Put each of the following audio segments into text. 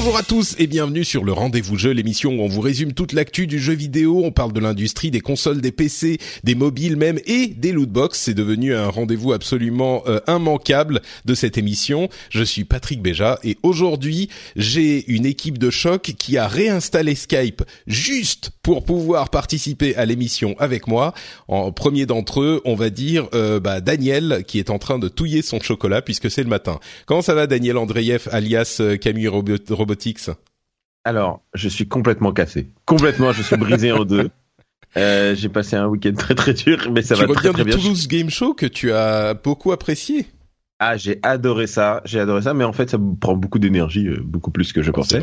Bonjour à tous et bienvenue sur le Rendez-vous Jeu, l'émission où on vous résume toute l'actu du jeu vidéo. On parle de l'industrie, des consoles, des PC, des mobiles même et des lootbox. C'est devenu un rendez-vous absolument euh, immanquable de cette émission. Je suis Patrick Béja et aujourd'hui j'ai une équipe de choc qui a réinstallé Skype juste pour pouvoir participer à l'émission avec moi. En premier d'entre eux, on va dire euh, bah, Daniel qui est en train de touiller son chocolat puisque c'est le matin. Comment ça va Daniel Andreev alias euh, Camille Robot Robotics Alors, je suis complètement cassé. Complètement, je suis brisé en deux. Euh, j'ai passé un week-end très très dur, mais ça tu va très très bien. Toulouse Game Show que tu as beaucoup apprécié. Ah, j'ai adoré ça, j'ai adoré ça, mais en fait, ça me prend beaucoup d'énergie, euh, beaucoup plus que je pensais.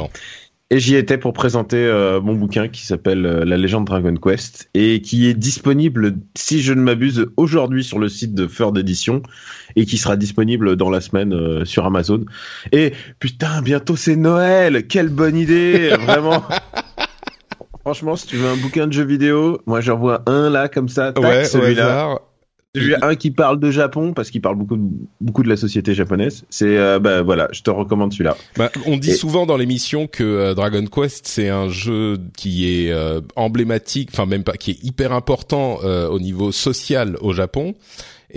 Et j'y étais pour présenter euh, mon bouquin qui s'appelle euh, La légende Dragon Quest et qui est disponible, si je ne m'abuse, aujourd'hui sur le site de Feur d'édition et qui sera disponible dans la semaine euh, sur Amazon. Et putain, bientôt c'est Noël, quelle bonne idée, vraiment. Franchement, si tu veux un bouquin de jeux vidéo, moi j'en vois un là comme ça, tac, Ouais, au celui-là. hasard. Celui-là, un qui parle de Japon parce qu'il parle beaucoup de, beaucoup de la société japonaise. C'est euh, bah voilà, je te recommande celui-là. Bah, on dit Et- souvent dans l'émission que euh, Dragon Quest c'est un jeu qui est euh, emblématique, enfin même pas, qui est hyper important euh, au niveau social au Japon.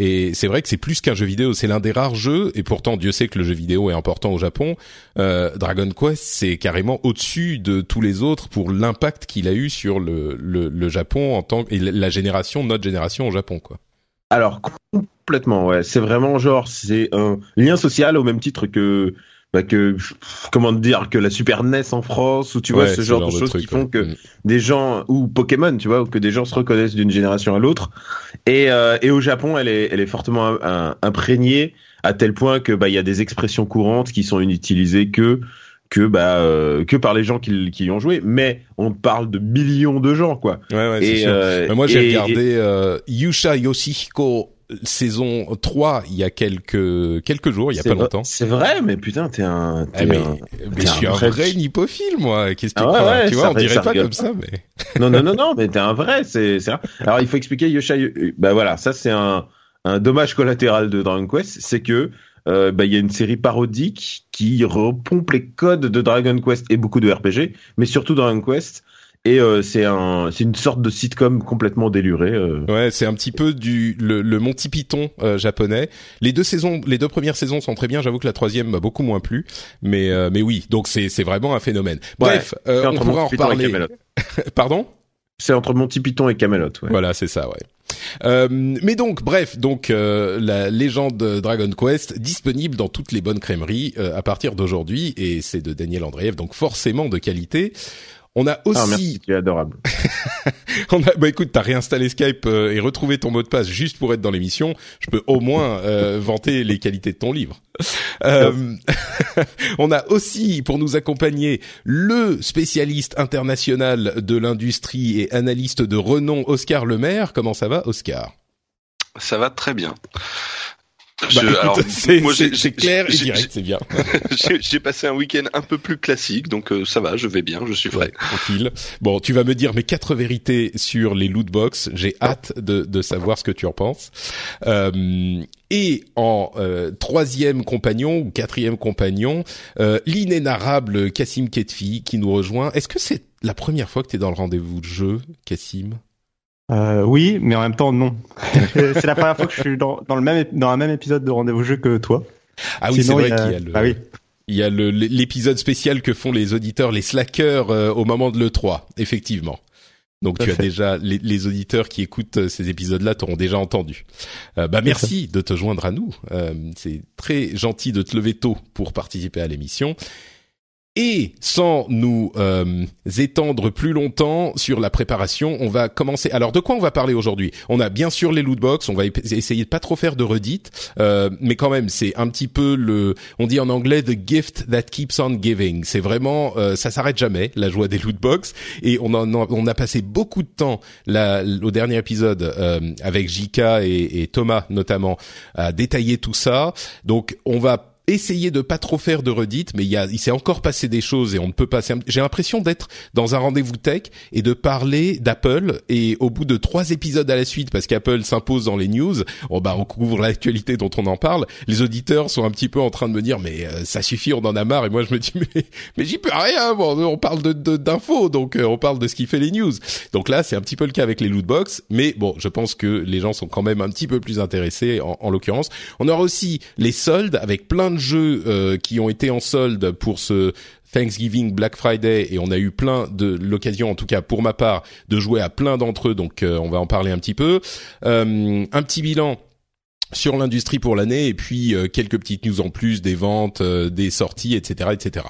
Et c'est vrai que c'est plus qu'un jeu vidéo, c'est l'un des rares jeux, et pourtant Dieu sait que le jeu vidéo est important au Japon. Euh, Dragon Quest c'est carrément au-dessus de tous les autres pour l'impact qu'il a eu sur le, le, le Japon en tant que, et la génération, notre génération au Japon quoi. Alors complètement, ouais. C'est vraiment genre c'est un lien social au même titre que bah, que comment dire que la Super NES en France ou tu vois ce genre, de choses truc, qui font ouais. que Mm. des gens ou Pokémon, tu vois, ou que des gens se reconnaissent d'une génération à l'autre. Et euh, et au Japon, elle est elle est fortement im- im- imprégnée à tel point que bah il y a des expressions courantes qui sont utilisées que que bah euh, que par les gens qui, qui y ont joué, mais on parle de millions de gens quoi. Ouais, ouais, et sûr. euh, moi, j'ai et- regardé euh, Yusha Yoshihiko saison 3 il y a quelques quelques jours, il y a pas longtemps. C'est vrai, mais putain, t'es un. Eh, t'es mais un- mais je suis un vrai- vrai nippophile, moi. Qu'est-ce que Ah ouais, ouais, Tu vois, on dirait ça pas rigole. comme ça, mais Non, non, non, non, mais t'es un vrai, c'est, c'est. Alors, il faut expliquer Yosha. Bah voilà, ça c'est un, un dommage collatéral de Dragon Quest, c'est que euh, bah il y a une série parodique qui repompe les codes de Dragon Quest et beaucoup de RPG, mais surtout Dragon Quest. Et euh, c'est un, c'est une sorte de sitcom complètement déluré. euh. ouais, c'est un petit peu du le, le Monty Python euh, japonais. Les deux saisons, les deux premières saisons sont très bien. J'avoue que la troisième m'a beaucoup moins plu, mais euh, mais oui, donc c'est c'est vraiment un phénomène. Bref, euh, C'est on entre pourra en Monty Python et reparler. Camelot. Pardon? C'est entre Monty Python et Camelot. Ouais. Voilà, c'est ça, ouais. Euh, mais donc, bref, donc euh, la légende Dragon Quest disponible dans toutes les bonnes crèmeries euh, à partir d'aujourd'hui, et c'est de Daniel Andreev, donc forcément de qualité. On a aussi, Ah merci, tu es adorable. on a, bah écoute, t'as réinstallé Skype euh, et retrouvé ton mot de passe juste pour être dans l'émission. Je peux au moins euh, vanter les qualités de ton livre. Euh, on a aussi, pour nous accompagner, le spécialiste international de l'industrie et analyste de renom, Oscar Lemaire. Comment ça va, Oscar? Ça va très bien. Bah, Je- écoute, alors, c'est moi, c'est- clair et j'ai- direct, c'est bien. J'ai j'ai passé un week-end un peu plus classique, donc euh, ça va, je vais bien, je suis Ouais, prêt. tranquille. Bon, tu vas me dire mes quatre vérités sur les loot box. J'ai hâte de, de savoir ce que tu en penses. Euh, et en euh, troisième compagnon ou quatrième compagnon, euh, l'inénarrable Cassim Ketfi qui nous rejoint. Est-ce que c'est la première fois que tu es dans le rendez-vous de jeu, Cassim Euh, oui, mais en même temps non. c'est la première fois que je suis dans, dans le même dans un même épisode de Rendez-vous Jeu que toi. Ah oui, c'est vrai qu'il y a le. Ah oui. Il y a l'épisode spécial que font les auditeurs, les slackers euh, au moment de l'E3, effectivement. Donc tu as déjà les, les, auditeurs qui écoutent euh, ces épisodes-là t'auront déjà entendu. Euh, bah merci de te joindre à nous. Euh, c'est très gentil de te lever tôt pour participer à l'émission. Et sans nous euh, étendre plus longtemps sur la préparation, on va commencer. Alors de quoi on va parler aujourd'hui? On a bien sûr les loot box. On va essayer de pas trop faire de redites, euh, mais quand même c'est un petit peu le. On dit en anglais the gift that keeps on giving. C'est vraiment euh, ça s'arrête jamais la joie des loot box. Et on en, on a passé beaucoup de temps là au dernier épisode euh, avec Jika et, et Thomas notamment à détailler tout ça. Donc on va essayer de pas trop faire de redites, mais il, il s'est encore passé des choses et on ne peut pas. J'ai l'impression d'être dans un rendez-vous tech et de parler d'Apple et au bout de trois épisodes à la suite, parce qu'Apple s'impose dans les news, on, bah, on l'actualité dont on en parle. Les auditeurs sont un petit peu en train de me dire mais euh, ça suffit, on en a marre. Et moi je me dis mais j'y peux rien. Bon, on parle de d'infos, donc euh, on parle de ce qui fait les news. Donc là c'est un petit peu le cas avec les lootbox, mais bon je pense que les gens sont quand même un petit peu plus intéressés en, en l'occurrence. On aura aussi les soldes avec plein de jeux euh, qui ont été en solde pour ce Thanksgiving, Black Friday, et on a eu plein de l'occasion, en tout cas pour ma part, de jouer à plein d'entre eux. Donc euh, on va en parler un petit peu. Euh, un petit bilan sur l'industrie pour l'année et puis quelques petites news en plus des ventes, des sorties, etc., etc.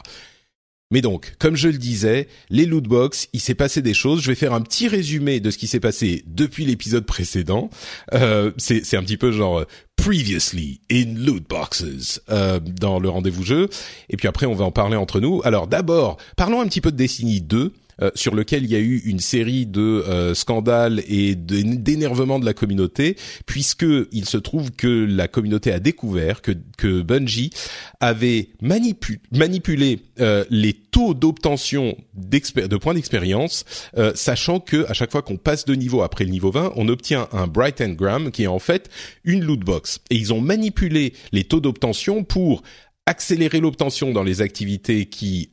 Mais donc, comme je le disais, les loot box, il s'est passé des choses. Je vais faire un petit résumé de ce qui s'est passé depuis l'épisode précédent. Euh, c'est un petit peu genre previously in loot boxes euh, dans le rendez-vous jeu. Et puis après, on va en parler entre nous. Alors d'abord, parlons un petit peu de Destiny 2. Euh, sur lequel il y a eu une série de euh, scandales et d'énervement de la communauté, puisque il se trouve que la communauté a découvert que, que Bungie avait manipulé euh, les taux d'obtention de points d'expérience, sachant que à chaque fois qu'on passe de niveau après le niveau 20, on obtient un Bright Engram qui est en fait une loot box. Et ils ont manipulé les taux d'obtention pour accélérer l'obtention dans les activités qui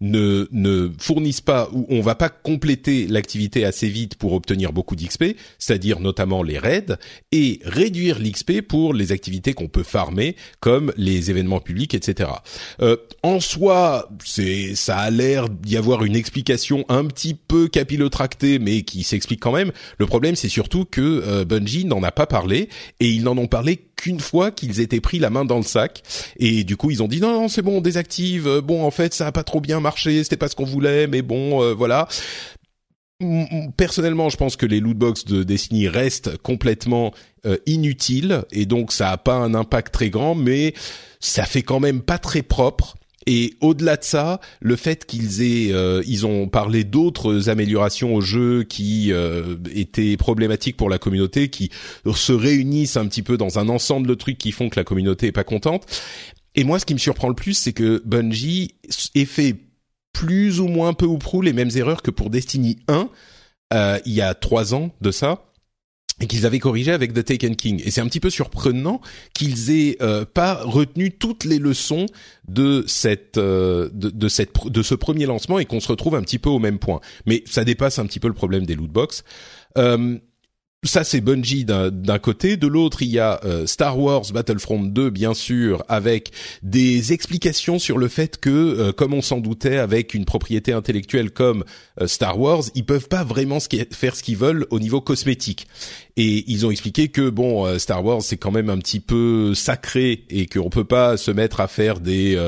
ne, ne fournissent pas ou on va pas compléter l'activité assez vite pour obtenir beaucoup d'XP, c'est-à-dire notamment les raids, et réduire l'XP pour les activités qu'on peut farmer, comme les événements publics, etc. Euh, en soi, c'est ça a l'air d'y avoir une explication un petit peu capillotractée, mais qui s'explique quand même. Le problème, c'est surtout que euh, Bungie n'en a pas parlé, et ils n'en ont parlé qu'une fois qu'ils étaient pris la main dans le sac. Et du coup ils ont dit non non c'est bon on désactive. Euh, bon en fait ça a pas trop bien marché c'était pas ce qu'on voulait mais bon euh, voilà. Personnellement je pense que les lootbox de Destiny restent complètement euh, inutiles. Et donc ça a pas un impact très grand mais ça fait quand même pas très propre et au-delà de ça, le fait qu'ils aient, euh, ils ont parlé d'autres améliorations au jeu qui euh, étaient problématiques pour la communauté, qui se réunissent un petit peu dans un ensemble de trucs qui font que la communauté est pas contente. Et moi, ce qui me surprend le plus, c'est que Bungie ait fait plus ou moins peu ou prou les mêmes erreurs que pour Destiny 1 euh, il y a trois ans de ça et qu'ils avaient corrigé avec The Taken King. Et c'est un petit peu surprenant qu'ils aient euh, pas retenu toutes les leçons de cette euh, de, cette de ce premier lancement et qu'on se retrouve un petit peu au même point. Mais ça dépasse un petit peu le problème des loot box. Euh, ça c'est Bungie d'un côté, de l'autre il y a euh, Star Wars Battlefront 2 bien sûr avec des explications sur le fait que euh, comme on s'en doutait avec une propriété intellectuelle comme euh, Star Wars, ils peuvent pas vraiment faire ce qu'ils veulent au niveau cosmétique. Et ils ont expliqué que bon Star Wars c'est quand même un petit peu sacré et qu'on peut pas se mettre à faire des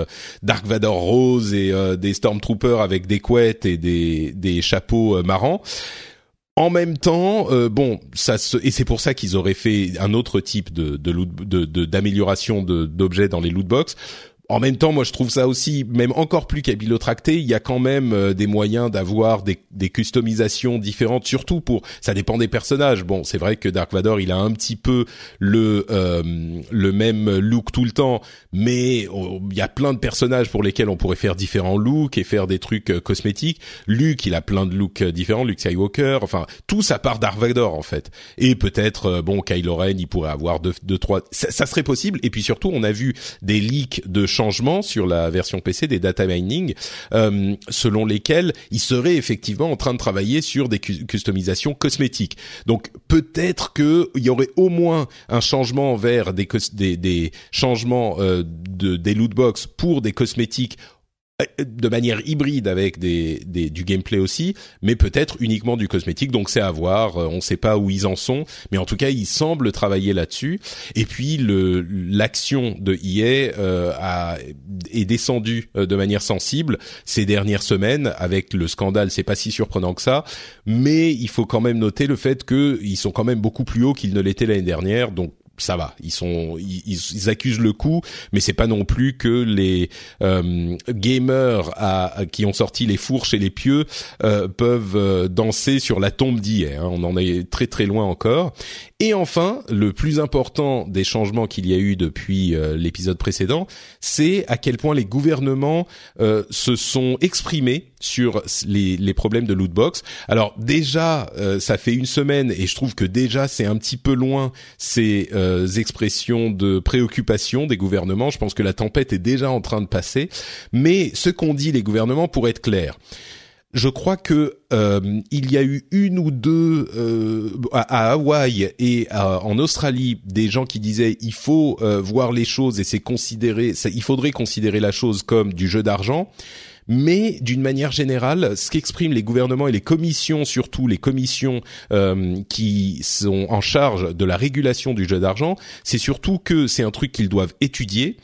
Dark Vador rose et des Stormtroopers avec des couettes et des des chapeaux marrants. En même temps, euh, bon, ça et c'est pour ça qu'ils auraient fait un autre type de d'amélioration de, d'objets dans les loot box en même temps, moi, je trouve ça aussi, même encore plus capillotracté. Il y a quand même euh, des moyens d'avoir des, des, customisations différentes, surtout pour. Ça dépend des personnages. Bon, c'est vrai que Dark Vador, il a un petit peu le euh, le même look tout le temps, mais oh, il y a plein de personnages pour lesquels on pourrait faire différents looks et faire des trucs euh, cosmétiques. Luke, il a plein de looks différents. Luke Skywalker, enfin, tout ça part Dark Vador en fait. Et peut-être, bon, Kylo Ren, il pourrait avoir deux, deux trois. Ça, ça, serait possible. Et puis surtout, on a vu des leaks de changements sur la version PC des data mining, selon lesquels ils seraient effectivement en train de travailler sur des customisations cosmétiques. Donc peut-être qu'il y aurait au moins un changement vers des, des, des changements de, des lootbox pour des cosmétiques de manière hybride avec des, des, du gameplay aussi, mais peut-être uniquement du cosmétique. Donc c'est à voir. Euh, on ne sait pas où ils en sont, mais en tout cas ils semblent travailler là-dessus. Et puis l'action de EA euh, a, est descendue euh, de manière sensible ces dernières semaines avec le scandale. C'est pas si surprenant que ça, mais il faut quand même noter le fait qu'ils sont quand même beaucoup plus hauts qu'ils ne l'étaient l'année dernière. Donc ça va, ils sont, ils, accusent le coup, mais c'est pas non plus que les euh, gamers à, qui ont sorti les fourches et les pieux euh, peuvent euh, danser sur la tombe d'hier. Hein. On en est très très loin encore. Et enfin, le plus important des changements qu'il y a eu depuis l'épisode précédent, c'est à quel point les gouvernements se sont exprimés sur les, les problèmes de lootbox. Alors déjà, ça fait une semaine et je trouve que déjà c'est un petit peu loin. C'est euh, expressions de préoccupation des gouvernements. Je pense que la tempête est déjà en train de passer. Mais ce qu'ont dit les gouvernements, pour être clair, je crois que euh, il y a eu une ou deux euh, à, Hawaï et en Australie des gens qui disaient il faut voir les choses et c'est considéré, il faudrait considérer la chose comme du jeu d'argent mais d'une manière générale, ce qu'expriment les gouvernements et les commissions, surtout les commissions euh, qui sont en charge de la régulation du jeu d'argent, c'est surtout que c'est un truc qu'ils doivent étudier.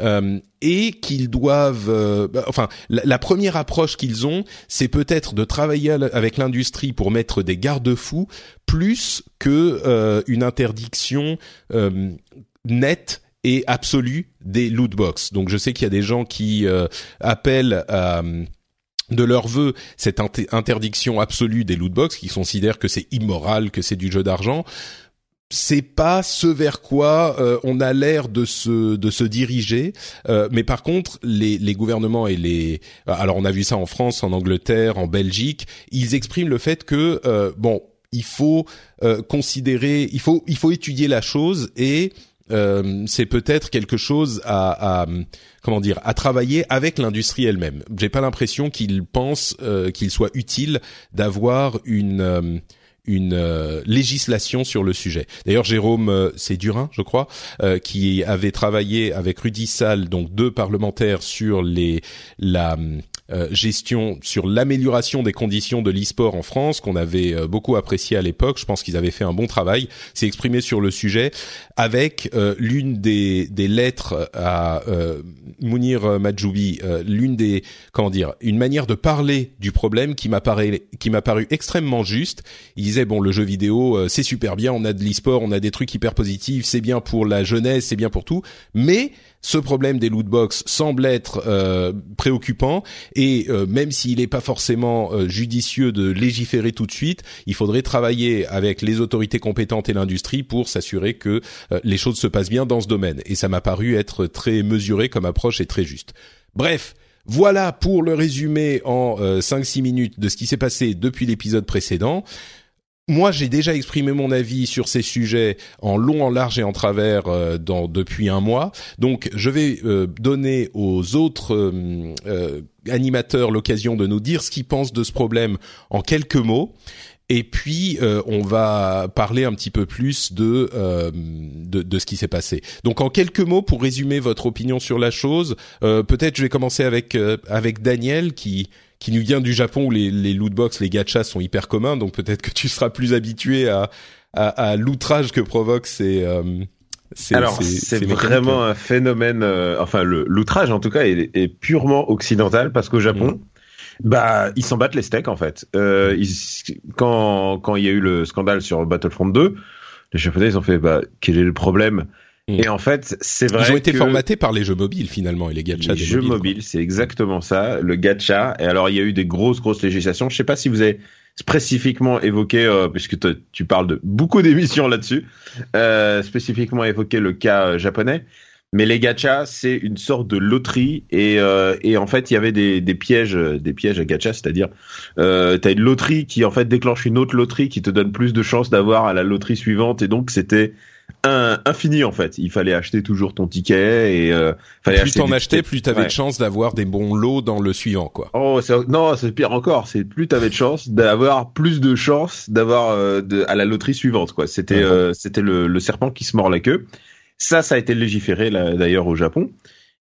Euh, et qu'ils doivent, euh, bah, enfin, la, première approche qu'ils ont, c'est peut-être de travailler avec l'industrie pour mettre des garde-fous plus que une interdiction nette et absolue des loot box. Donc je sais qu'il y a des gens qui euh, appellent euh, de leur vœu cette interdiction absolue des loot box, qui considèrent que c'est immoral, que c'est du jeu d'argent. C'est pas ce vers quoi euh, on a l'air de se de se diriger, mais par contre les, les gouvernements et les alors on a vu ça en France, en Angleterre, en Belgique, ils expriment le fait que bon il faut considérer, il faut il faut étudier la chose et euh, c'est peut-être quelque chose à, comment dire à travailler avec l'industrie elle-même. J'ai pas l'impression qu'ils pensent euh, qu'il soit utile d'avoir une euh, une législation sur le sujet. D'ailleurs, Jérôme, c'est Durin, je crois, qui avait travaillé avec Rudy Sall, donc deux parlementaires, sur les la euh, gestion sur l'amélioration des conditions de l'e-sport en France qu'on avait euh, beaucoup apprécié à l'époque. Je pense qu'ils avaient fait un bon travail. C'est exprimé sur le sujet avec euh, l'une des, des lettres à Mounir Majoubi, l'une des comment dire, une manière de parler du problème qui m'a paru qui m'a paru extrêmement juste. Il disait bon le jeu vidéo c'est super bien, on a de l'e-sport, on a des trucs hyper positifs, c'est bien pour la jeunesse, c'est bien pour tout, mais ce problème des loot box semble être euh, préoccupant euh, même s'il n'est pas forcément euh, judicieux de légiférer tout de suite, il faudrait travailler avec les autorités compétentes et l'industrie pour s'assurer que les choses se passent bien dans ce domaine. Et ça m'a paru être très mesuré comme approche et très juste. Bref. Voilà pour le résumé en 5-6 minutes de ce qui s'est passé depuis l'épisode précédent moi, j'ai déjà exprimé mon avis sur ces sujets en long, en large et en travers euh, dans, depuis un mois. Donc, je vais euh, donner aux autres euh, animateurs l'occasion de nous dire ce qu'ils pensent de ce problème en quelques mots. Et puis, on va parler un petit peu plus de, de, de, ce qui s'est passé. Donc, en quelques mots, pour résumer votre opinion sur la chose, peut-être je vais commencer avec, avec Daniel qui qui nous vient du Japon où les, les lootbox, les gachas sont hyper communs, donc peut-être que tu seras plus habitué à, à, à l'outrage que provoque ces, euh, Alors c'est vraiment un phénomène, euh, enfin l'outrage en tout cas est, est, purement occidental parce qu'au Japon, mm. bah ils s'en battent les steaks en fait. Euh, ils, quand quand il y a eu le scandale sur Battlefront 2, les Japonais ils ont fait bah quel est le problème? Et en fait, c'est vrai. Ils ont été formatés par les jeux mobiles finalement et les gachas. Les jeux mobiles, c'est exactement ça. Le gacha. Et alors, il y a eu des grosses, grosses législations. Je sais pas si vous avez spécifiquement évoqué, euh, puisque tu parles de beaucoup d'émissions là-dessus, euh, spécifiquement évoqué le cas euh, japonais. Mais les gachas, c'est une sorte de loterie et, euh, et en fait, il y avait des, des pièges, des pièges à gacha, c'est-à-dire, euh, t'as une loterie qui en fait déclenche une autre loterie qui te donne plus de chances d'avoir à la loterie suivante et donc c'était un, infini en fait. Il fallait acheter toujours ton ticket et euh, fallait plus t'en achetais, plus t'avais Ouais. de chances d'avoir des bons lots dans le suivant, quoi. Oh non, c'est pire encore. C'est plus t'avais de chance d'avoir plus de chances d'avoir euh, à la loterie suivante quoi. C'était Ouais. euh, c'était le, le serpent qui se mord la queue. Ça, ça a été légiféré d'ailleurs au Japon.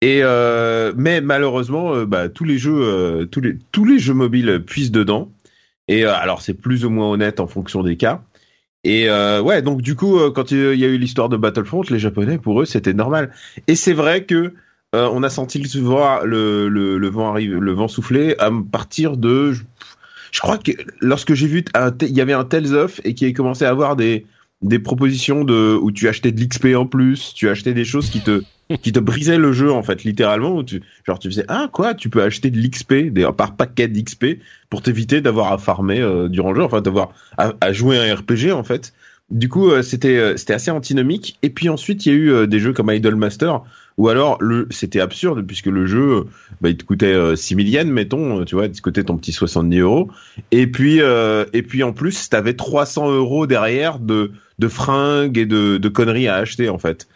Et euh, mais malheureusement, euh, bah, tous les jeux, euh, tous les tous les jeux mobiles puissent dedans. Et euh, alors c'est plus ou moins honnête en fonction des cas. Et euh, ouais, donc du coup, euh, quand il y a eu l'histoire de Battlefront, les Japonais pour eux c'était normal. Et c'est vrai que euh, on a senti le vent, le, le, vent arrive, le vent souffler à partir de, je, crois que lorsque j'ai vu, il y avait un Tales of et qui a commencé à avoir des des propositions de où tu achetais de l'XP en plus, tu achetais des choses qui te qui te brisaient le jeu en fait littéralement où tu genre tu faisais ah quoi tu peux acheter de l'XP par paquet d'XP pour t'éviter d'avoir à farmer euh, durant le jeu enfin d'avoir à, à jouer un RPG en fait. Du coup euh, c'était euh, c'était assez antinomique. Et puis ensuite il y a eu euh, des jeux comme Idolmaster ou alors le c'était absurde puisque le jeu euh, bah, il te coûtait euh, 6 000 yens mettons euh, tu vois de côté ton petit 70 euros. Et puis euh, et puis en plus t'avais 300 euros derrière de de fringues et de de conneries à acheter en fait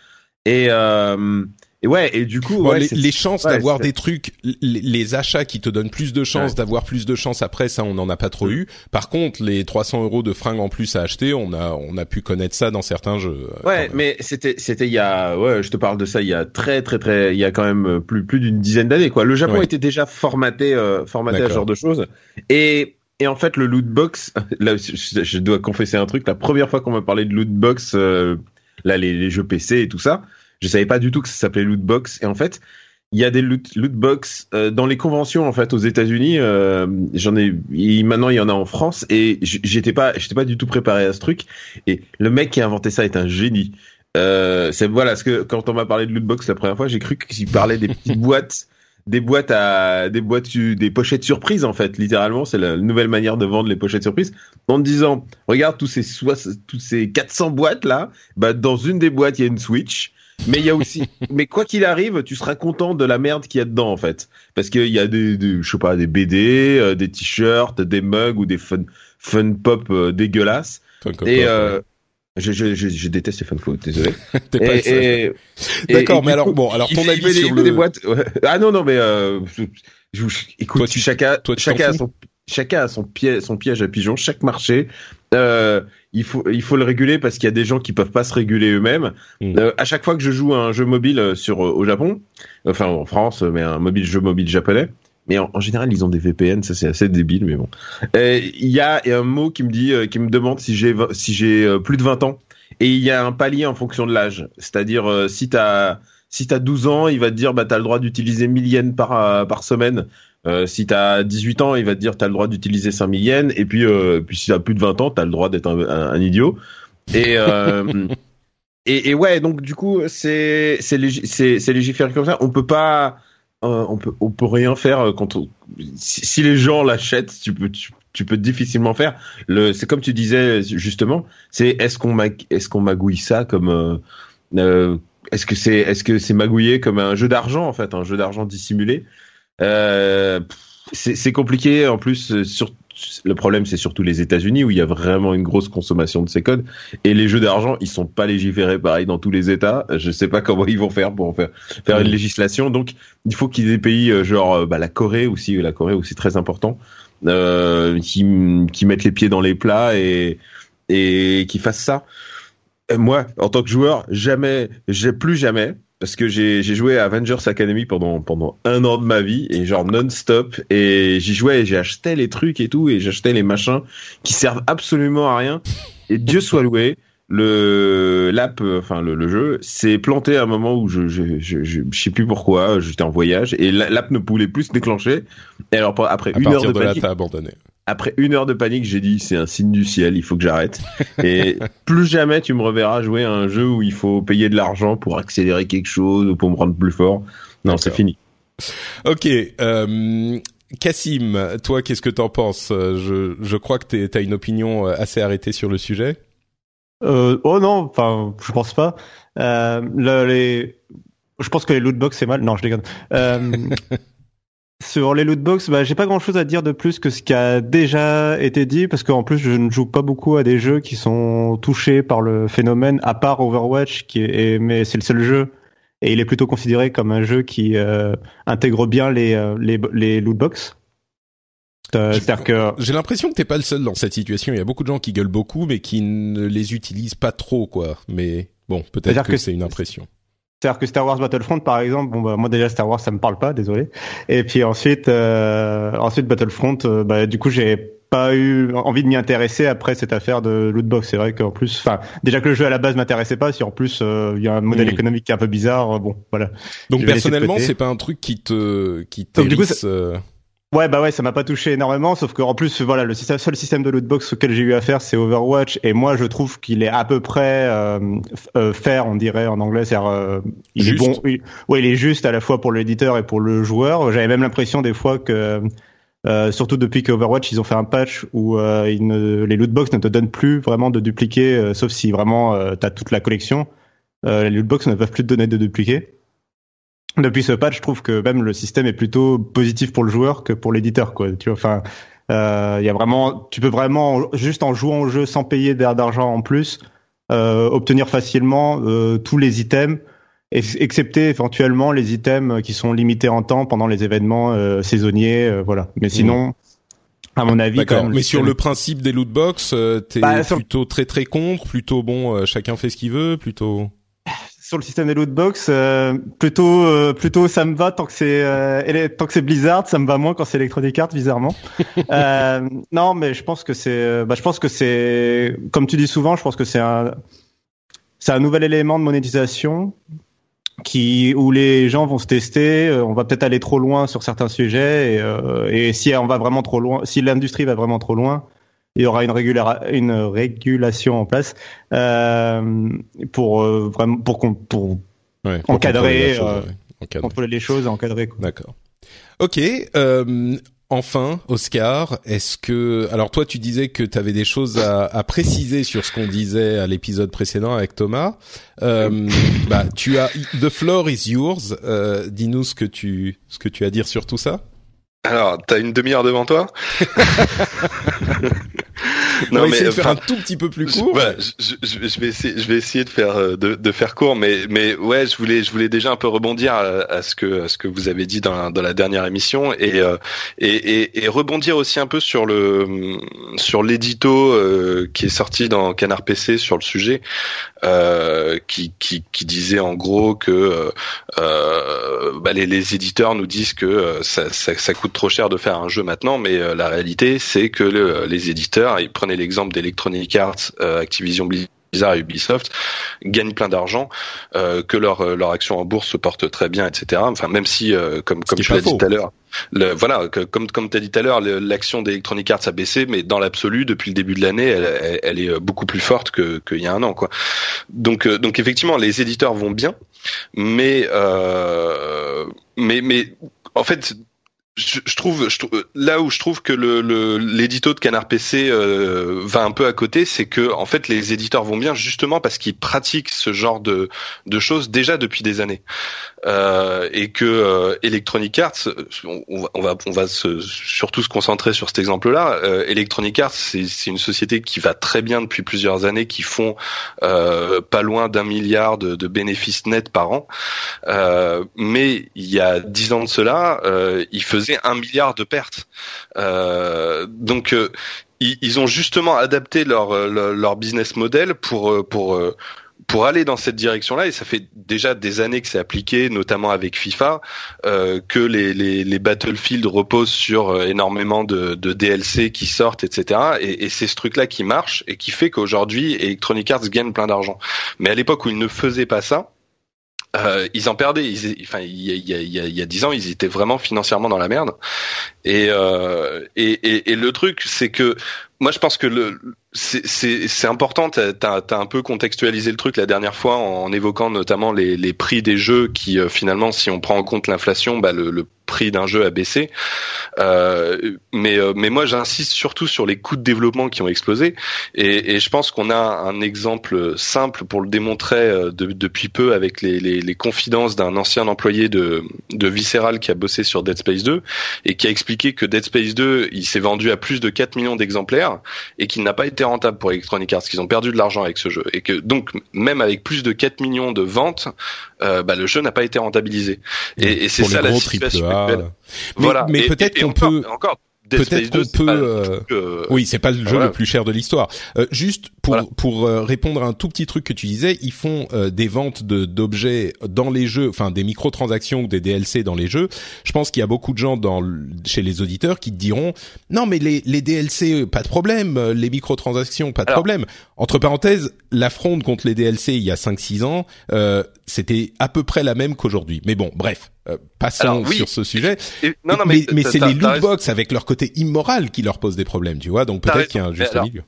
et euh, et ouais et du coup Bon, ouais, les, chances ouais, d'avoir des trucs, les, les achats qui te donnent plus de chances Ouais. d'avoir plus de chances après, ça on n'en a pas trop eu. Par contre, les 300 euros de fringues en plus à acheter, on a on a pu connaître ça dans certains jeux. euh, Ouais, mais c'était c'était il y a ouais, je te parle de ça il y a très très très il y a quand même euh, plus plus d'une dizaine d'années quoi. Le Japon était déjà formaté euh, formaté à ce genre de choses et et en fait le loot box là je, je dois confesser un truc, la première fois qu'on m'a parlé de loot box euh, là les, les jeux PC et tout ça, je savais pas du tout que ça s'appelait loot box et en fait il y a des loot, loot box euh, dans les conventions en fait aux États-Unis. euh, J'en ai maintenant il y en a en France et j'étais pas j'étais pas du tout préparé à ce truc. Et le mec qui a inventé ça est un génie. Euh, c'est voilà ce que quand on m'a parlé de lootbox la première fois, j'ai cru qu'il parlait des petites boîtes, des boîtes à des boîtes des pochettes surprises en fait. Littéralement, c'est la nouvelle manière de vendre les pochettes surprises en te disant regarde tous ces tous ces 400 boîtes là, bah dans une des boîtes il y a une Switch. Mais il y a aussi, mais quoi qu'il arrive, tu seras content de la merde qu'il y a dedans en fait, parce qu'il y a des, des, je sais pas, des BD, euh, des t-shirts, des mugs ou des fun, fun pop euh, dégueulasses. Funko Et Pop, euh, je, je, je, je déteste les Funko, désolé. T'es pas Et- et- D'accord, mais alors coup, bon, alors ton avis sur le des boîtes. ouais. Ah non non mais euh, je, écoute, Toi, tu- chacun toi, tu chacun a son chacun a son piège son piège à pigeon. Chaque marché, euh, il faut il faut le réguler parce qu'il y a des gens qui peuvent pas se réguler eux-mêmes. Mm. Euh, à chaque fois que je joue à un jeu mobile euh, sur euh, au Japon, enfin en France, mais un mobile jeu mobile japonais. Mais en, en général, ils ont des VPN, ça c'est assez débile, mais bon. Euh, Il y a un mot qui me dit, euh, qui me demande si j'ai si j'ai euh, plus de 20 ans. Et il y a un palier en fonction de l'âge. C'est-à-dire, euh, si t'as si t'as 12 ans, il va te dire, bah t'as le droit d'utiliser 1000 yens par par semaine. Euh, si t'as 18 ans, il va te dire, t'as le droit d'utiliser 5000 yens. Et puis, euh, puis si t'as plus de 20 ans, t'as le droit d'être un, un, un idiot. Et euh, et, et ouais, donc du coup, c'est c'est légi- c'est c'est légiféré comme ça. On peut pas, euh, on peut on peut rien faire euh, quand on- si, si les gens l'achètent, tu peux tu, tu peux difficilement faire. Le c'est comme tu disais justement, c'est est-ce qu'on est-ce qu'on magouille ça comme euh, euh, est-ce que c'est est-ce que c'est magouillé comme un jeu d'argent en fait, un jeu d'argent dissimulé? Euh, c'est compliqué en plus euh, sur le problème c'est surtout les États-Unis où il y a vraiment une grosse consommation de ces codes. Et les jeux d'argent ils sont pas légiférés pareil dans tous les États. Je sais pas comment ils vont faire pour en faire faire une législation. Donc il faut qu'il y ait des pays euh, genre euh, bah, la Corée aussi la Corée aussi très important euh, qui qui mettent les pieds dans les plats et et qui fassent ça. Moi en tant que joueur jamais j'ai plus jamais parce que j'ai j'ai joué à Avengers Academy pendant pendant un an de ma vie et genre non-stop. Et j'y jouais et j'achetais les trucs et tout et j'achetais les machins qui servent absolument à rien. Et Dieu soit loué le l'app enfin le, le jeu s'est planté à un moment où je je, je je je sais plus pourquoi j'étais en voyage et la- l'app ne pouvait plus se déclencher. Et alors après à une heure de de là, panique abandonné. Après une heure de panique, j'ai dit c'est un signe du ciel, il faut que j'arrête. Et plus jamais tu me reverras jouer à un jeu où il faut payer de l'argent pour accélérer quelque chose ou pour me rendre plus fort. Non, c'est fini. Ok, euh, Cassim, toi, qu'est-ce que t'en penses? Euh, je, je crois que t'as une opinion euh, assez arrêtée sur le sujet. Euh, oh non, enfin, je pense pas. Euh, le- les, je pense que les loot box c'est mal. Non, je déconne. Euh, Sur les lootbox, bah, j'ai pas grand chose à dire de plus que ce qui a déjà été dit, parce qu'en plus, je ne joue pas beaucoup à des jeux qui sont touchés par le phénomène, à part Overwatch, qui est, mais c'est le seul jeu, et il est plutôt considéré comme un jeu qui euh, intègre bien les, euh, les, les lootbox. Euh, c'est-à-dire que j'ai l'impression que t'es pas le seul dans cette situation. Il y a beaucoup de gens qui gueulent beaucoup, mais qui ne les utilisent pas trop, quoi. Mais bon, peut-être que, que c'est une impression. C'est-à-dire que Star Wars Battlefront, par exemple, bon bah moi déjà Star Wars ça me parle pas, désolé. Et puis ensuite, euh, ensuite Battlefront, euh, bah du coup j'ai pas eu envie de m'y intéresser après cette affaire de lootbox. C'est vrai qu'en plus, enfin déjà que le jeu à la base m'intéressait pas, si en plus euh, il y a un modèle économique qui est un peu bizarre, bon voilà. Donc personnellement, c'est pas un truc qui te qui t'hérisse Ouais, bah ouais, ça m'a pas touché énormément, sauf qu'en plus, voilà, le seul système de lootbox auquel j'ai eu affaire, c'est Overwatch, et moi, je trouve qu'il est à peu près euh, euh on dirait en anglais, c'est euh, il est bon, ouais, il est juste à la fois pour l'éditeur et pour le joueur. J'avais même l'impression des fois que, euh, surtout depuis que Overwatch, ils ont fait un patch où euh, ne, les lootbox ne te donnent plus vraiment de dupliquer, euh, sauf si vraiment t'as toute la collection. les lootbox ne peuvent plus te donner de dupliquer depuis ce patch, je trouve que même le système est plutôt positif pour le joueur que pour l'éditeur, quoi. Tu vois, enfin, il euh, y a vraiment, tu peux vraiment juste en jouant au jeu sans payer d'argent en plus, euh, obtenir facilement euh, tous les items, excepté éventuellement les items qui sont limités en temps pendant les événements euh, saisonniers, euh, voilà. Mais sinon. À mon avis, quand même, mais sur le principe des loot box, t'es bah, plutôt très très contre, plutôt bon, chacun fait ce qu'il veut, plutôt sur le système des lootbox, euh, plutôt euh, plutôt ça me va tant que c'est euh, tant que c'est Blizzard, ça me va moins quand c'est Electronic Arts bizarrement. euh, non, mais je pense que c'est bah, je pense que c'est comme tu dis souvent, je pense que c'est un c'est un nouvel élément de monétisation qui où les gens vont se tester, on va peut-être aller trop loin sur certains sujets et, et si on va vraiment trop loin, si l'industrie va vraiment trop loin, il y aura une, une régulation en place euh, pour euh, vraiment pour, pour encadrer, euh, contrôler les choses, encadrer. D'accord. Ok. Euh, enfin, Oscar, est-ce que alors toi tu disais que tu avais des choses à, à, préciser sur ce qu'on disait à l'épisode précédent avec Thomas. Euh, bah tu as the floor is yours. Euh, Dis-nous ce que tu ce que tu as à dire sur tout ça. Alors, t'as une demi-heure devant toi? non, mais essayer de faire un tout petit peu plus court. Je, je, je, vais essayer, je vais essayer de faire euh, de, de, faire court, mais mais ouais, je voulais je voulais déjà un peu rebondir à, ce que à ce que vous avez dit dans, dans la dernière émission et, euh, et, et, et rebondir aussi un peu sur le sur l'édito euh, qui est sorti dans Canard PC sur le sujet, euh, qui, qui qui disait en gros que euh, bah les, les éditeurs nous disent que ça, ça, ça coûte trop cher de faire un jeu maintenant, mais la réalité c'est que le, les éditeurs ils prenez l'exemple d'Electronic Arts, euh, Activision Blizzard et Ubisoft gagnent plein d'argent, euh, que leur euh, leur action en bourse se porte très bien, etc. Enfin, même si, comme comme tu l'as dit tout à l'heure, voilà, que, comme comme tu as dit tout à l'heure, l'action d'Electronic Arts a baissé, mais dans l'absolu, depuis le début de l'année, elle, elle, est beaucoup plus forte que qu'il y a un an, quoi. Donc donc effectivement, les éditeurs vont bien, mais mais mais en fait je, trouve, je, là où je trouve que le l'édito de Canard PC euh, va un peu à côté, c'est que en fait les éditeurs vont bien justement parce qu'ils pratiquent ce genre de de choses déjà depuis des années euh, et que euh, Electronic Arts, on, on va on va se, surtout se concentrer sur cet exemple-là. Euh, Electronic Arts, c'est c'est une société qui va très bien depuis plusieurs années, qui font euh, pas loin d'un milliard de, de, bénéfices nets par an, mais il y a dix ans de cela, ils faisaient un milliard de pertes. Euh, donc euh, ils, ont justement adapté leur, leur, business model pour euh, pour pour aller dans cette direction-là, et ça fait déjà des années que c'est appliqué, notamment avec FIFA, que les, les, les, Battlefield reposent sur énormément de, de, DLC qui sortent, etc. Et, et c'est ce truc-là qui marche et qui fait qu'aujourd'hui Electronic Arts gagne plein d'argent. Mais à l'époque où ils ne faisaient pas ça, euh, ils en perdaient. Ils, enfin, il y a, il, y a, y a dix ans, ils étaient vraiment financièrement dans la merde. Et, euh, et, et, et, le truc, c'est que moi, je pense que le c'est important. T'as as, un peu contextualisé le truc la dernière fois en, évoquant notamment les, les prix des jeux qui euh, finalement, si on prend en compte l'inflation, bah, le, le prix d'un jeu a baissé. Euh, mais euh, mais moi j'insiste surtout sur les coûts de développement qui ont explosé et, et je pense qu'on a un exemple simple pour le démontrer euh, de, depuis peu avec les, les, les confidences d'un ancien employé de, de Visceral qui a bossé sur Dead Space 2 et qui a expliqué que Dead Space 2 il s'est vendu à plus de 4 millions d'exemplaires et qu'il n'a pas été rentable pour Electronic Arts, qu'ils ont perdu de l'argent avec ce jeu et que donc même avec plus de 4 millions de ventes, euh, bah, le jeu n'a pas été rentabilisé. Et, et c'est ça la situation voilà. Mais peut-être qu'on peut encore Peut-être qu'on peut. Euh, Oui, c'est pas le jeu le plus cher de l'histoire. Euh, juste pour pour euh, répondre à un tout petit truc que tu disais, ils font euh, des ventes de d'objets dans les jeux, enfin des microtransactions ou des DLC dans les jeux. Je pense qu'il y a beaucoup de gens dans chez les auditeurs qui te diront non mais les les DLC pas de problème, les microtransactions pas de problème. Entre parenthèses, la fronde contre les DLC il y a 5-6 ans, c'était à peu près la même qu'aujourd'hui. Mais bon, bref. Euh, passons sur ce sujet. non, non, mais, mais, c'est les lootbox avec leur côté immoral qui leur pose des problèmes, tu vois. Donc peut-être qu'il y a un juste milieu.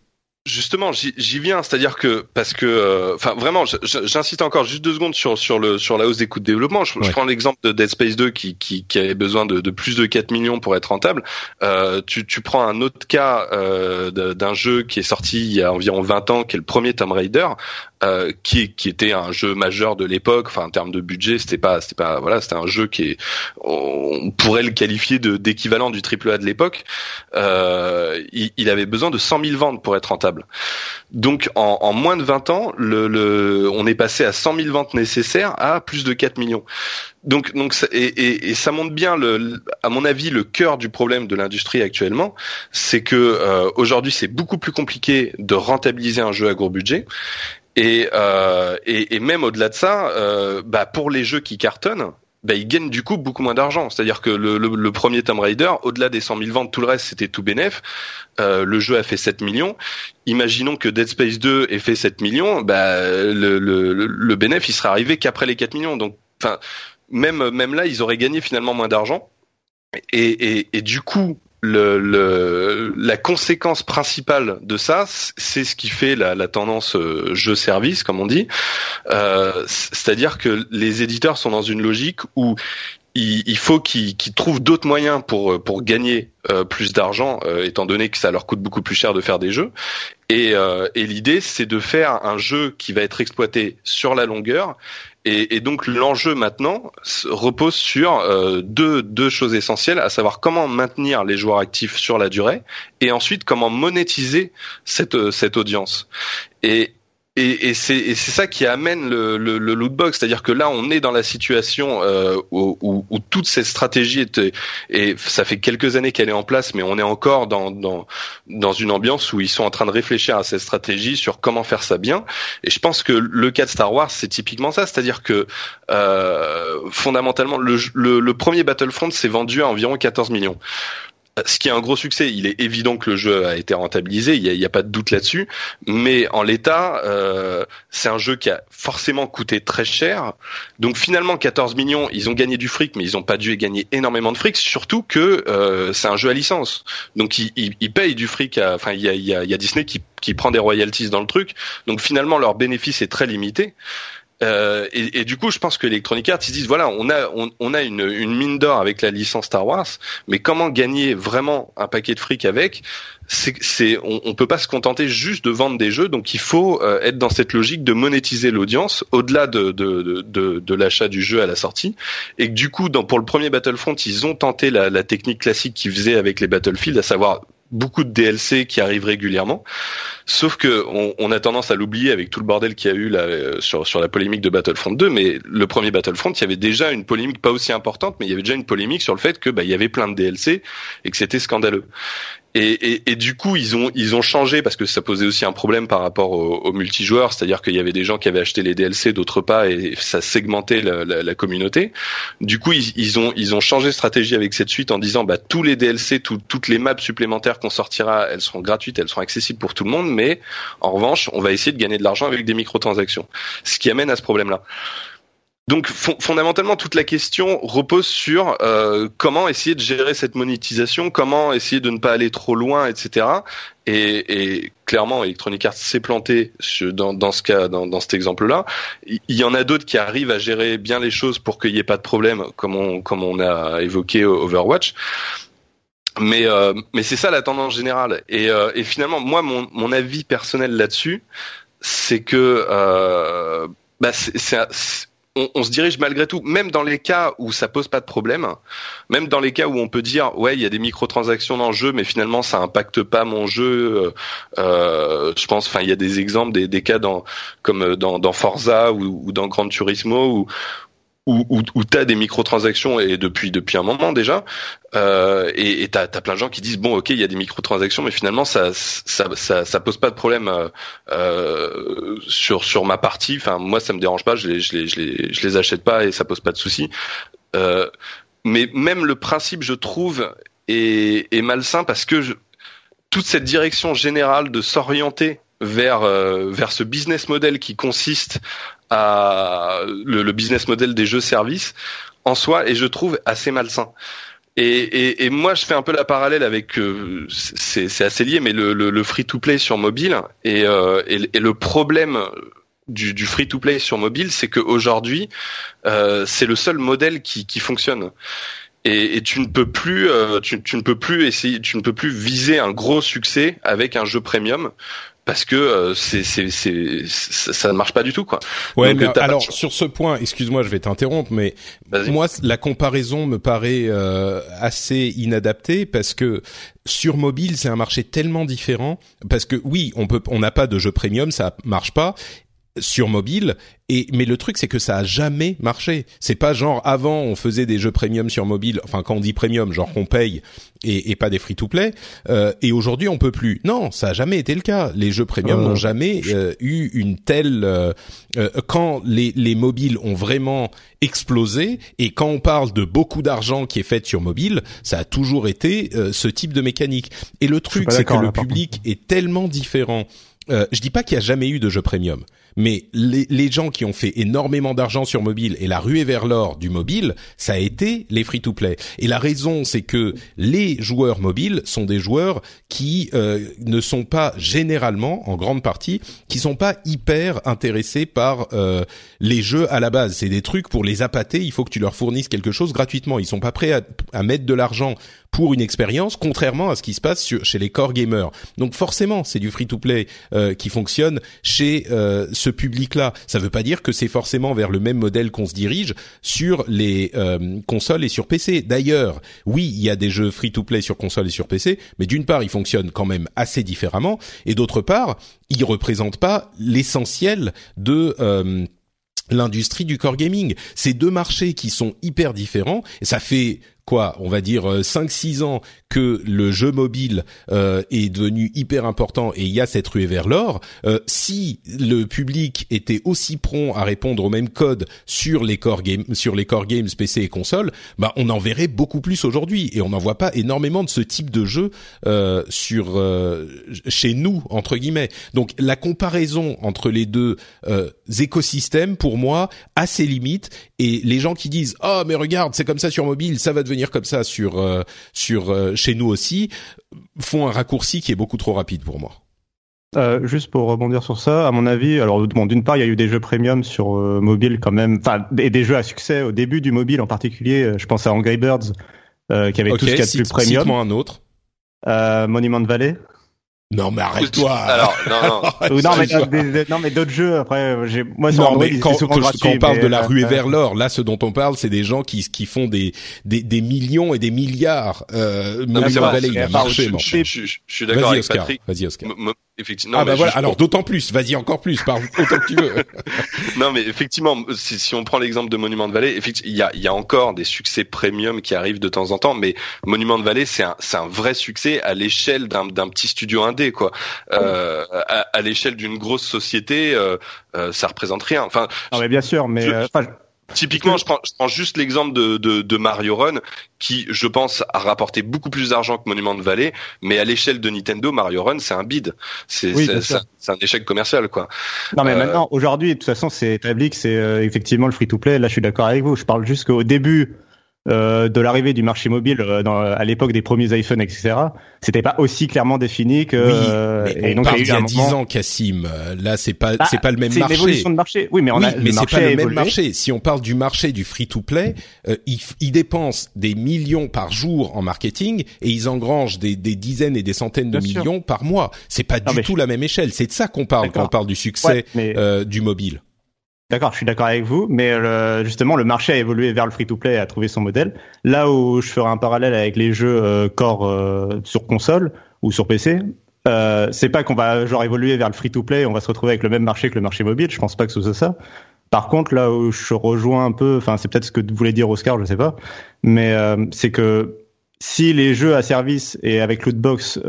Justement, j'y viens, c'est-à-dire que parce que, euh, enfin vraiment, j'insiste encore juste deux secondes sur sur le sur la hausse des coûts de développement. Je, prends l'exemple de Dead Space 2 qui qui, qui avait besoin de, de, plus de 4 millions pour être rentable. Euh, tu tu prends un autre cas euh, d'un jeu qui est sorti il y a environ 20 ans, qui est le premier Tomb Raider, euh, qui qui était un jeu majeur de l'époque. Enfin en termes de budget, c'était pas c'était pas voilà, c'était un jeu qui est on pourrait le qualifier de d'équivalent du triple A de l'époque. Euh, il, il avait besoin de 100 000 ventes pour être rentable. Donc en, moins de 20 ans, on est passé à 100 000 ventes nécessaires à plus de 4 millions. Donc, et, ça montre bien, à mon avis, le cœur du problème de l'industrie actuellement, c'est que euh, aujourd'hui c'est beaucoup plus compliqué de rentabiliser un jeu à gros budget. Et, euh, même au-delà de ça, euh, bah pour les jeux qui cartonnent, bah, ils gagnent du coup beaucoup moins d'argent. C'est-à-dire que le, le, premier Tomb Raider, au-delà des 100 000 ventes, tout le reste c'était tout bénéf. Euh, le jeu a fait 7 millions. Imaginons que Dead Space 2 ait fait 7 millions, bah, le, le, le bénéf il serait arrivé qu'après les 4 millions. Donc, enfin, même même là, ils auraient gagné finalement moins d'argent. Et, et, et, du coup, le, le, la conséquence principale de ça, c'est ce qui fait la, la tendance euh, jeu-service, comme on dit. Euh, C'est-à-dire que les éditeurs sont dans une logique où il, il faut qu'ils trouvent d'autres moyens pour pour gagner euh, plus d'argent, euh, étant donné que ça leur coûte beaucoup plus cher de faire des jeux. Et, euh, et l'idée, c'est de faire un jeu qui va être exploité sur la longueur et, donc l'enjeu maintenant repose sur euh, deux, deux choses essentielles, à savoir comment maintenir les joueurs actifs sur la durée et ensuite comment monétiser cette, euh, cette audience. Et, et c'est ça qui amène le, le, le lootbox, c'est-à-dire que là, on est dans la situation euh, où, où, où, toute cette stratégie et ça fait quelques années qu'elle est en place, mais on est encore dans, dans, dans une ambiance où ils sont en train de réfléchir à cette stratégie sur comment faire ça bien. Et je pense que le cas de Star Wars, c'est typiquement ça, c'est-à-dire que euh, fondamentalement, le, le, le premier Battlefront s'est vendu à environ 14 millions ce qui est un gros succès. Il est évident que le jeu a été rentabilisé, il n'y a, pas de doute là-dessus. Mais en l'état, euh, c'est un jeu qui a forcément coûté très cher. Donc finalement, 14 millions, ils ont gagné du fric, mais ils n'ont pas dû gagner énormément de fric. Surtout que euh, c'est un jeu à licence, donc ils, ils, payent du fric. Enfin, il y a, Disney qui prend des royalties dans le truc. Donc finalement, leur bénéfice est très limité. Euh, et, du coup, je pense que Electronic Arts ils disent voilà, on a on, a une, mine d'or avec la licence Star Wars, mais comment gagner vraiment un paquet de fric avec? C'est on, on peut pas se contenter juste de vendre des jeux, donc il faut euh, être dans cette logique de monétiser l'audience au-delà de de, de, de, l'achat du jeu à la sortie. Et que du coup, pour le premier Battlefront, ils ont tenté la, la technique classique qu'ils faisaient avec les Battlefield, à savoir beaucoup de DLC qui arrivent régulièrement. Sauf que on, a tendance à l'oublier avec tout le bordel qu'il y a eu euh, sur sur la polémique de Battlefront 2. Mais le premier Battlefront, il y avait déjà une polémique pas aussi importante, mais il y avait déjà une polémique sur le fait que bah, il y avait plein de DLC et que c'était scandaleux. Et, du coup, ils ont ils ont changé parce que ça posait aussi un problème par rapport au, au multijoueur, c'est-à-dire qu'il y avait des gens qui avaient acheté les DLC, d'autres pas, et ça segmentait la, communauté. Du coup, ils, ils, ont ils ont changé de stratégie avec cette suite en disant bah tous les DLC, toutes les maps supplémentaires qu'on sortira, elles seront gratuites, elles seront accessibles pour tout le monde, mais en revanche, on va essayer de gagner de l'argent avec des microtransactions, ce qui amène à ce problème-là. Donc fondamentalement, toute la question repose sur euh, comment essayer de gérer cette monétisation, comment essayer de ne pas aller trop loin, etc. Et, et clairement, Electronic Arts s'est planté dans, dans, ce cas, dans, dans cet exemple-là. Il y en a d'autres qui arrivent à gérer bien les choses pour qu'il n'y ait pas de problème, comme on, comme on a évoqué Overwatch. Mais, euh, mais c'est ça la tendance générale. Et, euh, et finalement, moi, mon, mon avis personnel là-dessus, c'est que euh, bah c'est on, se dirige malgré tout, même dans les cas où ça pose pas de problème, même dans les cas où on peut dire ouais il y a des microtransactions dans le jeu, mais finalement ça impacte pas mon jeu. Euh, je pense, enfin il y a des exemples, des, cas dans comme dans, dans Forza ou, ou dans Gran Turismo où où, où, où tu as des microtransactions et depuis depuis un moment déjà euh, et tu as, plein de gens qui disent bon ok il y a des microtransactions mais finalement ça ça, ça, ça pose pas de problème euh, euh, sur sur ma partie. Enfin moi ça me dérange pas je les je les je les, je les achète pas et ça pose pas de souci euh, mais même le principe je trouve est, est malsain parce que je, toute cette direction générale de s'orienter vers euh, vers ce business model qui consiste à le, le business model des jeux services en soi et je trouve assez malsain. Et, et, et, moi, je fais un peu la parallèle avec, euh, c'est assez lié, mais le, le, le free-to-play sur mobile et, euh, et, le problème du, du free-to-play sur mobile, c'est qu'aujourd'hui, euh, c'est le seul modèle qui, qui fonctionne. Et, et, tu ne peux plus, euh, tu, tu, ne peux plus essayer, tu ne peux plus viser un gros succès avec un jeu premium parce que euh, c'est, c'est, c'est, ça ne marche pas du tout quoi. Ouais, Donc, mais alors sur ce point, excuse-moi, je vais t'interrompre, mais moi la comparaison me paraît euh, assez inadaptée parce que sur mobile c'est un marché tellement différent parce que oui on peut on n'a pas de jeu premium ça marche pas sur mobile et mais le truc c'est que ça a jamais marché. C'est pas genre avant on faisait des jeux premium sur mobile, enfin quand on dit premium genre qu'on paye et, et, pas des free to play euh, et aujourd'hui on peut plus. Non, ça a jamais été le cas. Les jeux premium n'ont jamais euh, eu une telle euh, euh, quand les les mobiles ont vraiment explosé et quand on parle de beaucoup d'argent qui est fait sur mobile, ça a toujours été euh, ce type de mécanique. Et le truc c'est que le public est tellement différent. Euh, je dis pas qu'il y a jamais eu de jeu premium mais les, gens qui ont fait énormément d'argent sur mobile et la ruée vers l'or du mobile, ça a été les free-to-play. Et la raison, c'est que les joueurs mobiles sont des joueurs qui euh, ne sont pas généralement, en grande partie, qui sont pas hyper intéressés par euh, les jeux à la base. C'est des trucs pour les appâter. Il faut que tu leur fournisses quelque chose gratuitement. Ils sont pas prêts à, mettre de l'argent pour une expérience, contrairement à ce qui se passe chez les core gamers. Donc forcément, c'est du free-to-play euh, qui fonctionne chez euh, ce public-là. Ça ne veut pas dire que c'est forcément vers le même modèle qu'on se dirige sur les euh, consoles et sur PC. D'ailleurs, oui, il y a des jeux free-to-play sur console et sur PC, mais d'une part, ils fonctionnent quand même assez différemment, et d'autre part, ils représentent pas l'essentiel de euh, l'industrie du core gaming. Ces deux marchés qui sont hyper différents, et ça fait quoi, on va dire 5-6 euh, ans que le jeu mobile euh, est devenu hyper important et il y a cette ruée vers l'or. Euh, si le public était aussi prompt à répondre au même code sur les core games, sur les core games PC et consoles, bah on en verrait beaucoup plus aujourd'hui et on n'en voit pas énormément de ce type de jeu euh, sur euh, chez nous entre guillemets. Donc la comparaison entre les deux euh, écosystèmes pour moi a ses limites et les gens qui disent oh mais regarde c'est comme ça sur mobile ça va devenir comme ça sur euh, sur euh, chez nous aussi font un raccourci qui est beaucoup trop rapide pour moi. Euh, juste pour rebondir sur ça, à mon avis, alors bon, d'une part, il y a eu des jeux premium sur euh, mobile quand même, enfin, et des jeux à succès au début du mobile en particulier. Je pense à Angry Birds, qui avait okay, tout ce qu'il y a de plus premium. Un autre. Monument Valley. Non mais arrête-toi. Alors non non. non mais non mais d'autres jeux après j'ai moi sur non, Android, mais quand, quand, gratuit, quand, on parle mais, de la ruée euh, vers l'or là ce dont on parle c'est des gens qui qui font des des, des millions et des milliards euh non, Valley il a marché. Je, je, je, je suis d'accord avec Oscar. Patrick. Vas-y Oscar. M effectivement. Ah bah voilà. Alors d'autant plus. Vas-y encore plus. Parle autant que tu veux. non mais effectivement, si, si on prend l'exemple de Monument de Valley, effectivement, il y a il y a encore des succès premium qui arrivent de temps en temps, mais Monument de Valley c'est un c'est un vrai succès à l'échelle d'un d'un petit studio indé quoi. Euh, à, à l'échelle d'une grosse société, euh, euh, ça représente rien. Enfin. Non mais bien sûr, mais. Je, Typiquement, je prends, je prends juste l'exemple de, de, de, Mario Run, qui, je pense, a rapporté beaucoup plus d'argent que Monument de Valley, mais à l'échelle de Nintendo, Mario Run, c'est un bid. C'est c'est un échec commercial, quoi. Non, mais euh, maintenant, aujourd'hui, de toute façon, c'est établi que c'est euh, effectivement le free-to-play. Là, je suis d'accord avec vous. Je parle juste qu'au début, de l'arrivée du marché mobile euh, dans, à l'époque des premiers iPhones, etc. C'était pas aussi clairement défini que. Oui, euh, et donc, parle il y a, 10 ans, Cassim. Là, c'est pas bah, c'est pas le même marché. C'est l'évolution de marché. Oui, mais on a, mais c'est pas le même marché. Si on parle du marché du free-to-play, ils, ils, dépensent des millions par jour en marketing et ils engrangent des, des dizaines et des centaines de millions par mois. C'est pas du tout la même échelle. C'est de ça qu'on parle quand on parle du succès du mobile. D'accord, je suis d'accord avec vous, mais justement le marché a évolué vers le free-to-play et a trouvé son modèle. Là où je ferai un parallèle avec les jeux euh, core euh, sur console ou sur PC, euh, c'est pas qu'on va genre évoluer vers le free-to-play, on va se retrouver avec le même marché que le marché mobile. Je pense pas que ce soit ça. Par contre, là où je rejoins un peu, enfin c'est peut-être ce que voulait dire Oscar, je sais pas, mais euh, c'est que si les jeux à service et avec lootbox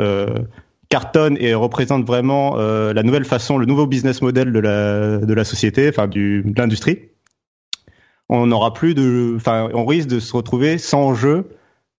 cartonne et représente vraiment euh, la nouvelle façon, le nouveau business model de la de la société, enfin du de l'industrie. On n'aura plus de, enfin, on risque de se retrouver sans jeu,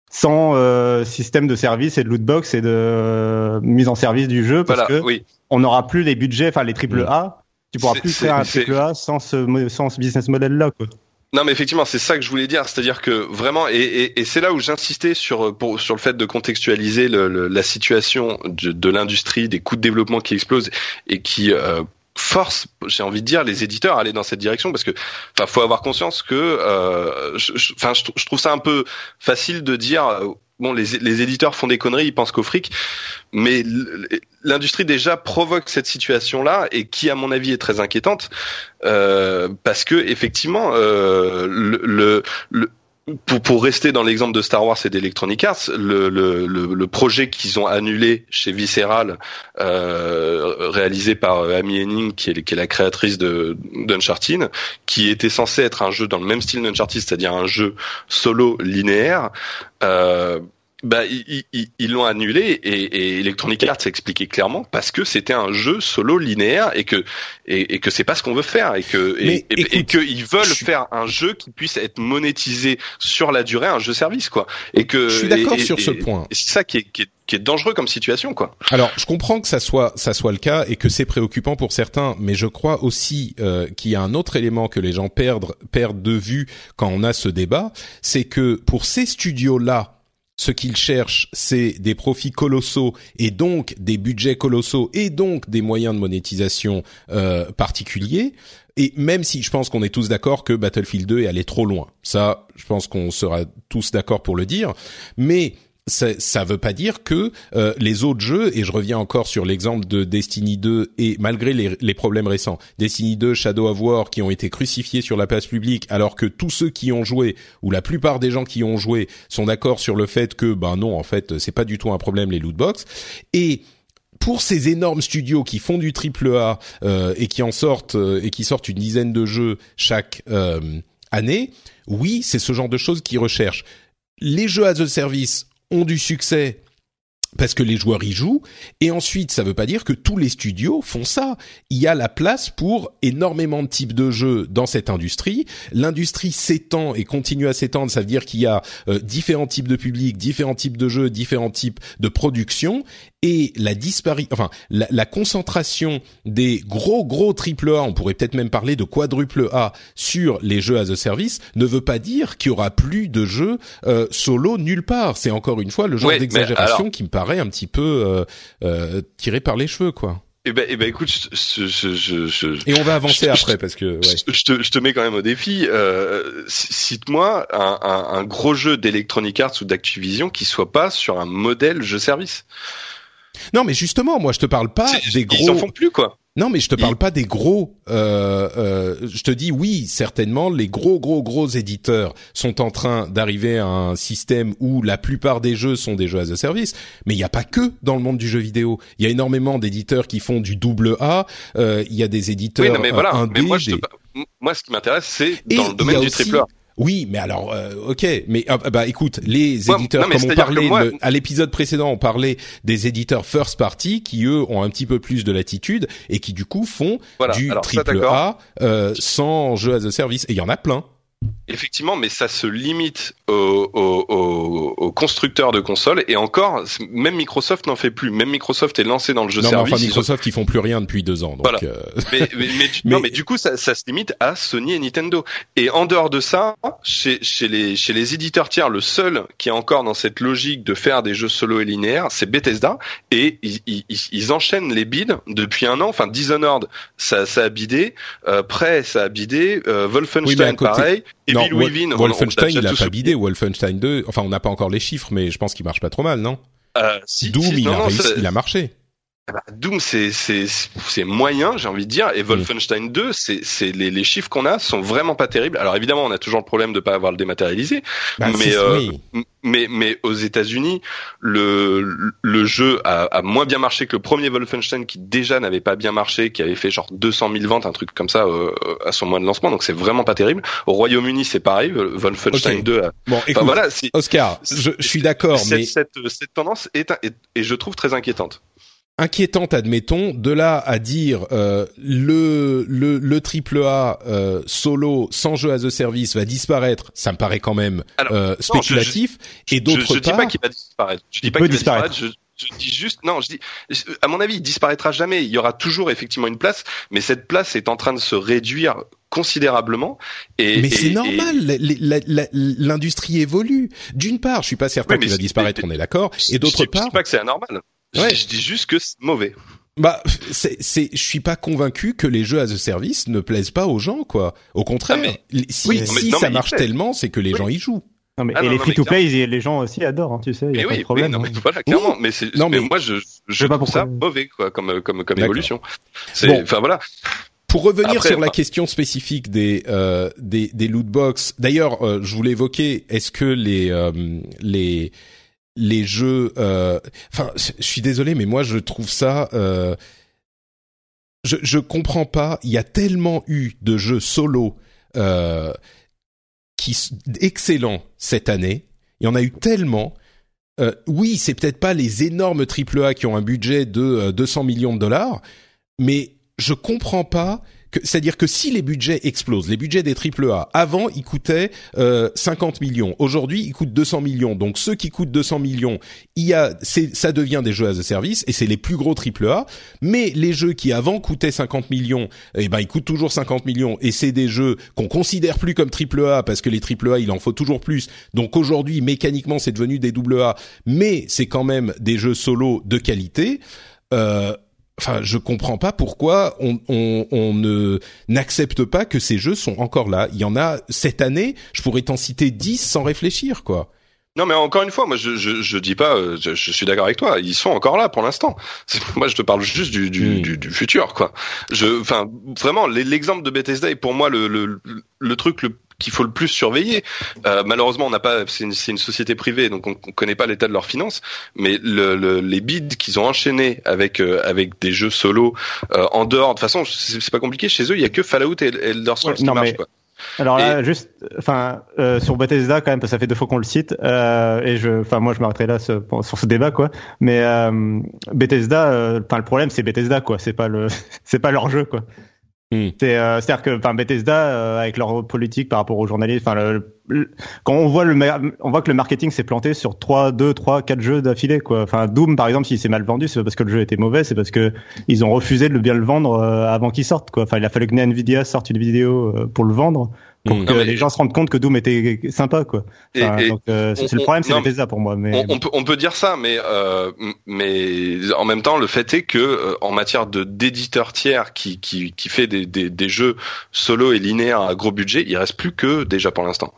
sans euh, système de service et de lootbox et de euh, mise en service du jeu parce que on n'aura plus les budgets, enfin les triple A. Tu pourras plus faire un triple A sans ce sans ce business model là quoi. Non, mais effectivement, c'est ça que je voulais dire, c'est-à-dire que vraiment, et, et, et c'est là où j'insistais sur pour, sur le fait de contextualiser le, la situation de, de l'industrie, des coûts de développement qui explosent et qui euh, force, j'ai envie de dire, les éditeurs à aller dans cette direction parce que, enfin, faut avoir conscience que, euh, enfin, je, je, trouve ça un peu facile de dire euh, bon, les, éditeurs font des conneries, ils pensent qu'au fric, mais l'industrie déjà provoque cette situation-là et qui, à mon avis, est très inquiétante euh, parce que effectivement, euh, le, pour, pour, rester dans l'exemple de Star Wars et d'Electronic Arts, le, le, le, projet qu'ils ont annulé chez Visceral, euh, réalisé par euh, Amy Henning, qui est, qui est la créatrice de d'Uncharted, qui était censé être un jeu dans le même style d'Uncharted, c'est-à-dire un jeu solo linéaire, euh, bah, ils l'ont annulé et, et, Electronic Arts a expliqué clairement parce que c'était un jeu solo linéaire et que et, et que c'est pas ce qu'on veut faire et que et, et qu'ils veulent faire un jeu qui puisse être monétisé sur la durée, un jeu service quoi. Et que je suis d'accord sur ce point. C'est ça qui est, qui est qui est dangereux comme situation, quoi. Alors, je comprends que ça soit ça soit le cas et que c'est préoccupant pour certains, mais je crois aussi euh, qu'il y a un autre élément que les gens perdent perdent de vue quand on a ce débat, c'est que pour ces studios là ce qu'ils cherchent, c'est des profits colossaux et donc des budgets colossaux et donc des moyens de monétisation euh, particuliers. Et même si je pense qu'on est tous d'accord que Battlefield 2 est allé trop loin, ça, je pense qu'on sera tous d'accord pour le dire. Mais ça, veut pas dire que euh, les autres jeux, et je reviens encore sur l'exemple de Destiny 2, et malgré les, les, problèmes récents, Destiny 2, Shadow of War, qui ont été crucifiés sur la place publique, alors que tous ceux qui ont joué, ou la plupart des gens qui ont joué, sont d'accord sur le fait que, ben non, en fait, c'est pas du tout un problème les lootbox, et pour ces énormes studios qui font du triple A euh, et qui en sortent euh, et qui sortent une dizaine de jeux chaque année, oui, c'est ce genre de choses qu'ils recherchent. Les jeux as a service, ont du succès parce que les joueurs y jouent. Et ensuite, ça ne veut pas dire que tous les studios font ça. Il y a la place pour énormément de types de jeux dans cette industrie. L'industrie s'étend et continue à s'étendre. Ça veut dire qu'il y a euh, différents types de publics, différents types de jeux, différents types de production et la dispari enfin la, la, concentration des gros gros triple A, on pourrait peut-être même parler de quadruple A sur les jeux as a service, ne veut pas dire qu'il y aura plus de jeux euh, solo nulle part. C'est encore une fois le genre d'exagération qui me paraît un petit peu euh, euh, tiré par les cheveux, quoi. Eh ben, eh ben, écoute, je, je, je, et on va avancer après parce que ouais. je, te, je te mets quand même au défi. Euh, Cite-moi un, un, un, gros jeu d'Electronic Arts ou d'Activision qui soit pas sur un modèle jeu service. Non, mais justement, moi, je te parle pas des gros. Ils s'en font plus, quoi. Non, mais je te parle pas des gros. Euh, euh, je te dis oui, certainement, les gros, gros, gros éditeurs sont en train d'arriver à un système où la plupart des jeux sont des jeux as a service. Mais il n'y a pas que dans le monde du jeu vidéo. Il y a énormément d'éditeurs qui font du double A. Euh, il y a des éditeurs oui, non, mais voilà. mais moi, moi, ce qui m'intéresse, c'est dans le domaine du triple A. Oui, mais alors, euh, ok, mais ah, bah écoute, les éditeurs, comme on parlait à l'épisode précédent, on parlait des éditeurs first party qui eux ont un petit peu plus de latitude et qui du coup font du triple A euh, sans jeu as a service. Et il y en a plein. Effectivement, mais ça se limite aux, aux, aux, aux, constructeurs de consoles et encore, même Microsoft n'en fait plus. Même Microsoft est lancé dans le jeu non, service. Mais enfin, Microsoft, ils, font plus rien depuis deux ans. Donc voilà. euh... mais, mais, mais, du, non, mais du coup, ça, ça, se limite à Sony et Nintendo. Et en dehors de ça, chez, chez les chez les éditeurs tiers, le seul qui est encore dans cette logique de faire des jeux solo et linéaires, c'est Bethesda. Et ils, ils, ils, enchaînent les bids depuis un an. Enfin, Dishonored, ça, ça a bidé. Euh, Prey, ça a bidé. Euh, Wolfenstein, oui, pareil. Et non, Bill Wolfenstein, il a pas bidé. Wolfenstein 2, enfin, on n'a pas encore les chiffres, mais je pense qu'il marche pas trop mal, non? Euh, si, Doom, si, il, non, a non, réussi, il a marché. Bah, Doom, c'est moyen, j'ai envie de dire, et Wolfenstein 2, c'est les, les chiffres qu'on a sont vraiment pas terribles. Alors évidemment, on a toujours le problème de pas avoir le dématérialisé, bah, mais euh, oui. mais mais aux États-Unis, le le jeu a, a, moins bien marché que le premier Wolfenstein qui déjà n'avait pas bien marché, qui avait fait genre 200 000 ventes, un truc comme ça euh, à son mois de lancement. Donc c'est vraiment pas terrible. Au Royaume-Uni, c'est pareil. Wolfenstein okay. 2. A... Bon, enfin, écoute, voilà, Oscar, je, je suis d'accord, mais cette, cette tendance est, est et je trouve très inquiétante inquiétante, admettons, de là à dire euh, le le le triple A euh, solo sans jeu as a service va disparaître, ça me paraît quand même Alors, euh, spéculatif. Non, je, je, et d'autre je, je part, dis pas qu'il va disparaître. Je dis pas qu'il va disparaître. Je, je dis juste, non, je dis, à mon avis, il disparaîtra jamais. Il y aura toujours effectivement une place, mais cette place est en train de se réduire considérablement. Et, mais et, c'est normal, l'industrie évolue. D'une part, je suis pas certain Oui, qu'il va disparaître, on est d'accord. Et d'autre part, je dis pas que c'est anormal. Je- Ouais. Je dis juste que c'est mauvais. bah, c'est, c'est, je suis pas convaincu que les jeux as a service ne plaisent pas aux gens, quoi. Au contraire, Ah, si, oui, si mais- non, ça mais marche tellement, c'est que les Oui. gens y jouent. Non, mais, Ah et non, les free-to-play, les gens aussi adorent, hein, tu sais, il y a Mais pas oui, de problème. non, hein. mais voilà, clairement. Mais c'est, Non, mais, mais- moi, je, je Je sais pas trouve ça mauvais, quoi, comme, comme, comme D'accord. évolution. C'est, Bon. enfin voilà. Pour revenir Après, sur la bah- question spécifique des euh, des, des loot box, d'ailleurs, euh, je voulais évoquer, est-ce que les euh, les les jeux, euh, enfin, je suis désolé, mais moi je trouve ça, euh, je je comprends pas. Il y a tellement eu de jeux solo euh, qui excellents cette année. Il y en a eu tellement. Euh, oui, c'est peut-être pas les énormes AAA qui ont un budget de euh, 200 millions de dollars, mais je comprends pas c'est-à-dire que si les budgets explosent, les budgets des AAA, avant ils coûtaient euh, 50 millions, aujourd'hui ils coûtent 200 millions. Donc ceux qui coûtent 200 millions, il y a, ça devient des jeux a service et c'est les plus gros AAA. Mais les jeux qui avant coûtaient 50 millions, eh ben ils coûtent toujours 50 millions et c'est des jeux qu'on considère plus comme AAA parce que les AAA il en faut toujours plus. Donc aujourd'hui mécaniquement c'est devenu des AA, mais c'est quand même des jeux solo de qualité. Euh, Enfin, je comprends pas pourquoi on, on, on ne n'accepte pas que ces jeux sont encore là. Il y en a cette année, je pourrais t'en citer 10 sans réfléchir, quoi. Non, mais encore une fois, moi, je, je, je dis pas, euh, je, je suis d'accord avec toi. Ils sont encore là pour l'instant. Moi, je te parle juste du, du, Mm. du, du futur, quoi. Je, enfin, vraiment, l'e- l'exemple de Bethesda est pour moi le, le, le truc le qu'il faut le plus surveiller. Euh, malheureusement, on n'a pas, c'est une, société privée, donc on, on connaît pas l'état de leurs finances. Mais le, le, les bids qu'ils ont enchaînés avec euh, avec des jeux solo euh, en dehors, de toute façon, c'est pas compliqué. Chez eux, il y a que Fallout et Elder Scrolls Ouais, qui non, marchent, mais- quoi. Alors là, juste, enfin, euh, sur Bethesda quand même, parce que ça fait deux fois qu'on le cite, euh, et je, enfin, moi, je m'arrêterai là ce- sur ce débat, quoi. Mais euh, Bethesda, euh, enfin, le problème, c'est Bethesda, quoi. C'est pas le, c'est pas leur jeu, quoi. Hmm. C'est, euh, c'est-à-dire que, enfin, Bethesda, euh, avec leur politique par rapport aux journalistes, enfin, le, le- quand on voit le, on voit que le marketing s'est planté sur trois, deux, trois, quatre jeux d'affilée, quoi. Enfin, Doom, par exemple, s'il s'est mal vendu, c'est pas parce que le jeu était mauvais, c'est parce que ils ont refusé de bien le vendre euh, avant qu'il sorte, quoi. Enfin, il a fallu que Nvidia sorte une vidéo euh, pour le vendre pour Mm. que mais- les gens se rendent compte que Doom était sympa quoi. Et- Enfin, et- donc euh, c'est on- c'est le problème, c'est non, Bethesda pour moi. Mais On, on peut, on peut dire ça, mais euh, mais en même temps, le fait est que euh, en matière de d'éditeur tiers qui qui qui fait des, des des jeux solo et linéaires à gros budget, il reste plus que déjà pour l'instant.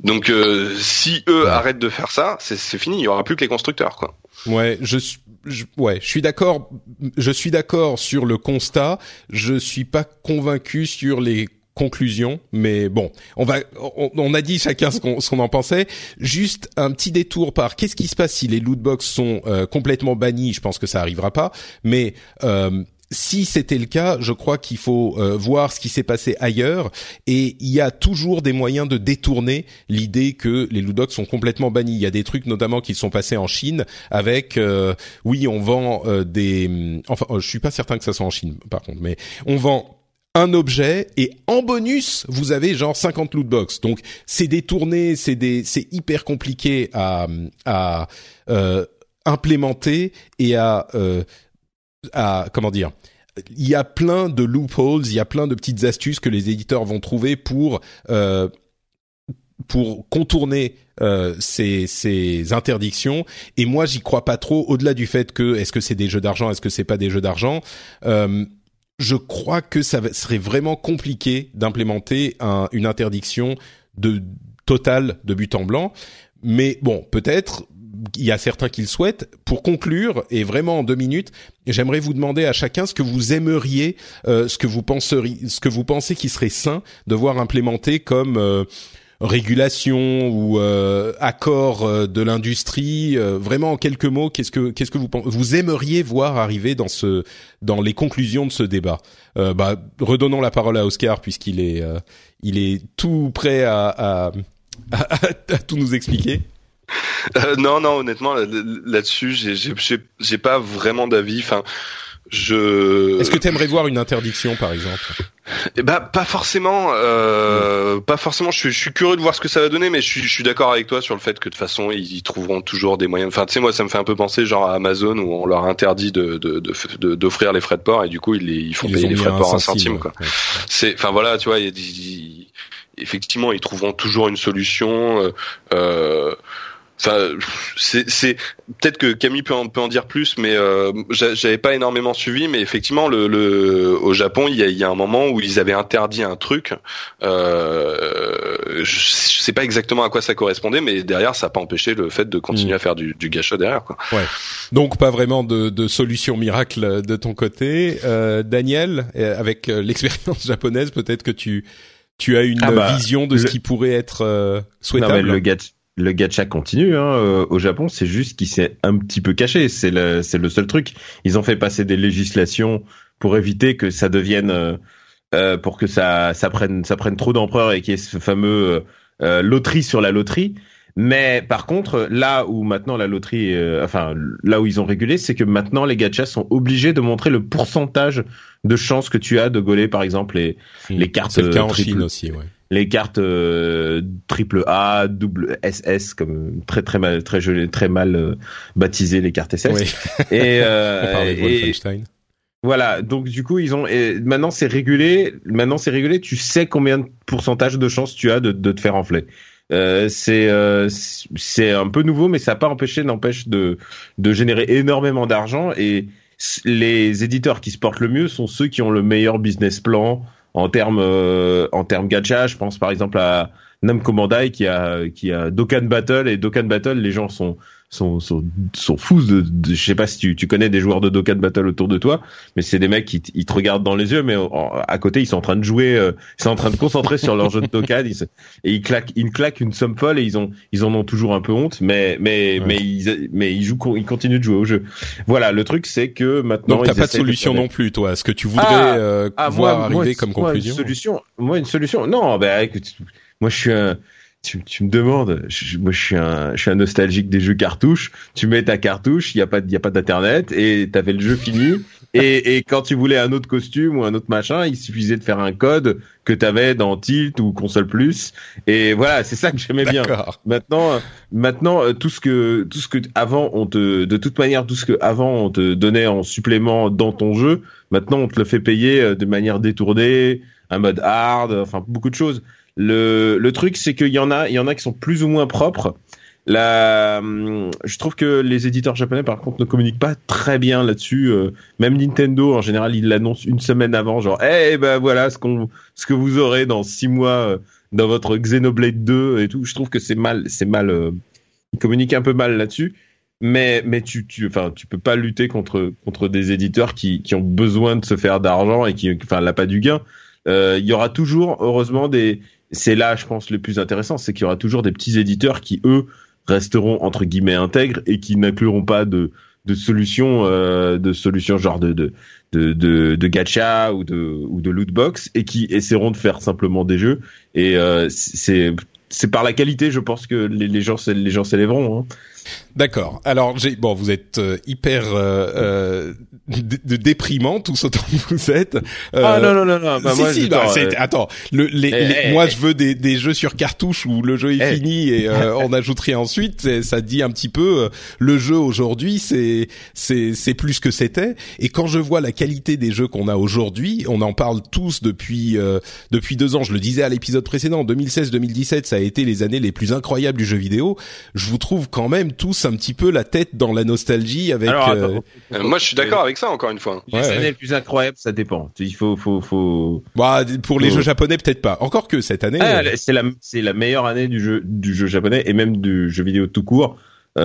Donc euh, si eux Ouais. arrêtent de faire ça, c'est c'est fini. Il y aura plus que les constructeurs, quoi. Ouais, je, suis- je ouais, je suis d'accord. Je suis d'accord sur le constat. Je suis pas convaincu sur les conclusions, mais bon, on va, on, on a dit chacun ce qu'on en pensait. Juste un petit détour par qu'est-ce qui se passe si les loot box sont euh, complètement bannis. Je pense que ça arrivera pas, mais euh, si c'était le cas, je crois qu'il faut euh, voir ce qui s'est passé ailleurs et il y a toujours des moyens de détourner l'idée que les box sont complètement bannis. Il y a des trucs notamment qui sont passés en Chine avec euh, oui, on vend euh, des enfin euh, je suis pas certain que ça soit en Chine par contre, mais on vend un objet et en bonus vous avez genre 50 loot box. Donc c'est détourné, c'est des c'est hyper compliqué à à euh, implémenter et à euh, à comment dire il y a plein de loopholes, il y a plein de petites astuces que les éditeurs vont trouver pour euh, pour contourner euh, ces, ces interdictions. Et moi, j'y crois pas trop. Au-delà du fait que est-ce que c'est des jeux d'argent, est-ce que c'est pas des jeux d'argent, euh, je crois que ça serait vraiment compliqué d'implémenter un, une interdiction de totale de but en blanc. Mais bon, peut-être il y a certains qui le souhaitent. Pour conclure, et vraiment en deux minutes, j'aimerais vous demander à chacun ce que vous aimeriez, euh, ce que vous penseriez, ce que vous pensez qui serait sain de voir implémenté comme euh, régulation ou euh, accord de l'industrie. vraiment en quelques mots, qu'est-ce que qu'est-ce que vous vous aimeriez voir arriver dans ce dans les conclusions de ce débat? Bah, redonnons la parole à Oscar puisqu'il est il est tout prêt à, à, à tout nous expliquer. Euh, non, non, honnêtement, là-dessus, j'ai pas vraiment d'avis. Enfin, je. Est-ce que tu aimerais voir une interdiction, par exemple? Eh ben, pas forcément. Euh, Pas forcément. Je suis, je suis, curieux de voir ce que ça va donner, mais je suis, je suis d'accord avec toi sur le fait que de toute façon, ils, trouveront toujours des moyens. Enfin, tu sais, moi, ça me fait un peu penser genre à Amazon où on leur interdit de d'offrir de, les frais de port et du coup, ils, ils font payer les frais de port un centime. Quoi. C'est, enfin voilà, tu vois, effectivement, ils trouveront toujours une solution. Euh, euh Enfin, c'est peut-être que Camille peut en, peut en dire plus, mais euh, j'avais pas énormément suivi. Mais effectivement, le, le au Japon, il y, a, il y a un moment où ils avaient interdit un truc. Euh, je, sais pas exactement à quoi ça correspondait, mais derrière, ça n'a pas empêché le fait de continuer mm. à faire du, du gâchot derrière. Quoi. Ouais. Donc pas vraiment de, de solution miracle de ton côté, euh, Daniel, euh, avec euh, l'expérience japonaise, peut-être que tu tu as une ah bah, vision de ce qui pourrait être euh, souhaitable. Non, le gâteau le gacha continue hein, euh, au Japon, c'est juste qu'il s'est un petit peu caché, c'est le c'est le seul truc. Ils ont fait passer des législations pour éviter que ça devienne euh, euh pour que ça ça prenne ça prenne trop d'ampleur et qu'il y ait ce fameux euh, loterie sur la loterie. Mais par contre, là où maintenant la loterie, enfin là où ils ont régulé, c'est que maintenant les gachas sont obligés de montrer le pourcentage de chances que tu as de gauler, par exemple les les cartes. C'est le cas en Chine aussi, ouais les cartes euh, triple A, double SS comme très très mal très très mal euh, baptisé les cartes SS. Oui. Et, euh, et voilà, donc du coup ils ont et maintenant c'est régulé, maintenant c'est régulé, tu sais combien de pourcentage de chances tu as de, de te faire enfler. Euh, c'est euh, c'est un peu nouveau, mais ça n'a pas empêché, n'empêche de de générer énormément d'argent et les éditeurs qui se portent le mieux sont ceux qui ont le meilleur business plan, en termes euh, en termes gacha, je pense par exemple à Namco Bandai qui a qui a Dokkan Battle et Dokkan Battle, les gens sont sont sont, sont fous de, je sais pas si tu, tu connais des joueurs de Dokkan Battle autour de toi mais c'est des mecs qui ils te regardent dans les yeux mais à côté ils sont en train de jouer euh, ils sont en train de concentrer sur leur jeu de Dokkan et ils claquent ils claquent une somme folle et ils ont ils en ont toujours un peu honte mais mais mais ils mais ils jouent ils continuent de jouer au jeu. Voilà le truc c'est que maintenant donc t'as pas de solution non plus toi. Ce que tu voudrais ah, euh, ah, voir arriver comme conclusion moi, une solution moi une solution. Non ben écoute moi je suis un tu, tu, me demandes, moi je suis un, je suis un nostalgique des jeux cartouches. Tu mets ta cartouche, il y a pas, il y a pas d'internet et t'avais le jeu fini. et, et quand tu voulais un autre costume ou un autre machin, il suffisait de faire un code que t'avais dans Tilt ou Console Plus. Et voilà, c'est ça que j'aimais bien. Maintenant, maintenant euh, tout ce que, tout ce que avant on te, de toute manière, tout ce que avant on te donnait en supplément dans ton jeu, maintenant on te le fait payer euh, de manière détournée, un mode hard, enfin beaucoup de choses. Le, le truc, c'est qu'il y en a, il y en a qui sont plus ou moins propres. La, je trouve que les éditeurs japonais, par contre, ne communiquent pas très bien là-dessus. Euh, même Nintendo, en général, ils l'annoncent une semaine avant, genre, eh ben voilà ce qu'on, ce que vous aurez dans six mois euh, dans votre Xenoblade 2 et tout. Je trouve que c'est mal, c'est mal. Euh, ils communiquent un peu mal là-dessus. Mais, mais tu, tu, enfin, tu peux pas lutter contre, contre des éditeurs qui, qui ont besoin de se faire d'argent et qui, enfin, l'a pas du gain. Il y aura toujours, heureusement, des, c'est là, je pense, le plus intéressant, c'est qu'il y aura toujours des petits éditeurs qui, eux, resteront entre guillemets intègres et qui n'incluront pas de de solutions euh, de solutions genre de de de de, gacha ou de ou de loot box et qui essaieront de faire simplement des jeux et euh, c'est c'est par la qualité, je pense que les, gens les gens s'élèveront. Hein. D'accord. Alors, bon, vous êtes euh, hyper euh, euh, de, déprimant tous autant que vous êtes. Euh, ah non non non non. Si, attends, eh, eh, moi eh. je veux des, des jeux sur cartouche où le jeu est fini et on ajouterait ensuite. Ça dit un petit peu le jeu aujourd'hui, c'est c'est c'est plus que c'était. Et quand je vois la qualité des jeux qu'on a aujourd'hui, on en parle tous depuis depuis deux ans. Je le disais à l'épisode précédent, 2016-2017, ça a été les années les plus incroyables du jeu vidéo. Je vous trouve quand même tous un petit peu la tête dans la nostalgie avec. Euh, euh, moi, je suis d'accord avec ça encore une fois. Les années les plus incroyables, ça dépend. Il faut, faut, faut. Bah, pour les jeux japonais, peut-être pas. Encore que cette année. Ah, euh, c'est la, c'est la meilleure année du jeu, du jeu japonais et même du jeu vidéo tout court.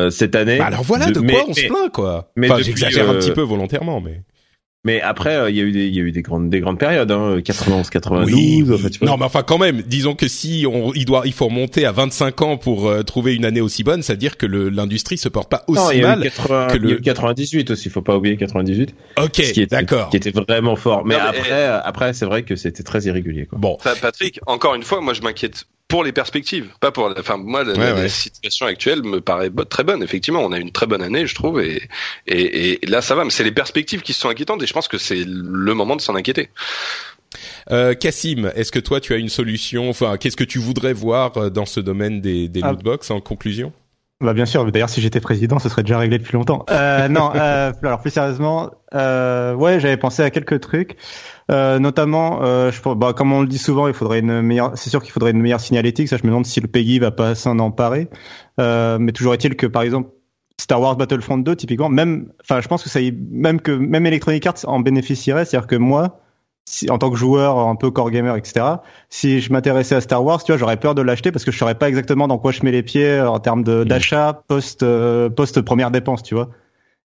cette année. Bah alors voilà de, quoi on se plaint quoi. Mais enfin, j'exagère un petit peu volontairement, mais. Mais après, euh, il y a eu des, il y a eu des grandes, des grandes périodes, hein, 91, 92. en fait, non, mais enfin quand même, disons que si on, il doit, il faut remonter à 25 ans pour euh, trouver une année aussi bonne, c'est-à-dire que l'industrie se porte pas aussi non, mal 80, que le. Il y a eu 98 aussi, faut pas oublier 98. Ok, d'accord. Qui était vraiment fort. Mais, après, après, c'est vrai que c'était très irrégulier. Quoi. Bon, Patrick, encore une fois, moi je m'inquiète pour les perspectives, pas pour. La, enfin, moi, la, situation actuelle me paraît très bonne. Effectivement, on a une très bonne année, je trouve, et et, et là, ça va. Mais c'est les perspectives qui sont inquiétantes, et je pense que c'est le moment de s'en inquiéter. Euh, Cassim, est-ce que toi, tu as une solution Enfin, qu'est-ce que tu voudrais voir euh, dans ce domaine des, des ah. lootbox en conclusion? Bah bien sûr. D'ailleurs, si j'étais président, ce serait déjà réglé depuis longtemps. Euh, non, euh, alors plus sérieusement, euh, ouais, j'avais pensé à quelques trucs. Euh, notamment, euh, je, bah, comme on le dit souvent, il faudrait une meilleure. C'est sûr qu'il faudrait une meilleure signalétique. Ça, je me demande si le PEGI va pas s'en emparer. Euh, mais toujours est-il que, par exemple, Star Wars Battlefront 2, typiquement, même, enfin, je pense que ça, y, même que même Electronic Arts en bénéficierait. C'est-à-dire que moi, si, en tant que joueur un peu core gamer, etc. Si je m'intéressais à Star Wars, tu vois, j'aurais peur de l'acheter parce que je saurais pas exactement dans quoi je mets les pieds en termes mmh. d'achat post euh, post première dépense, tu vois.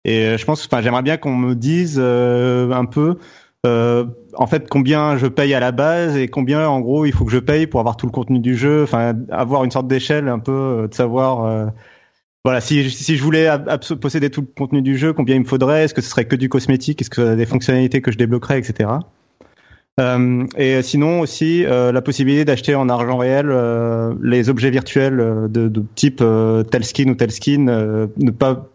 Et je pense, enfin, j'aimerais bien qu'on me dise un peu euh, en fait combien je paye à la base et combien en gros il faut que je paye pour avoir tout le contenu du jeu, enfin avoir une sorte d'échelle un peu euh, de savoir euh, voilà si je voulais posséder tout le contenu du jeu, combien il me faudrait, est-ce que ce serait que du cosmétique, est-ce que ça a des fonctionnalités que je débloquerais, etc. Euh, et sinon aussi la possibilité d'acheter en argent réel les objets virtuels de, de type tel skin ou tel skin, ne pas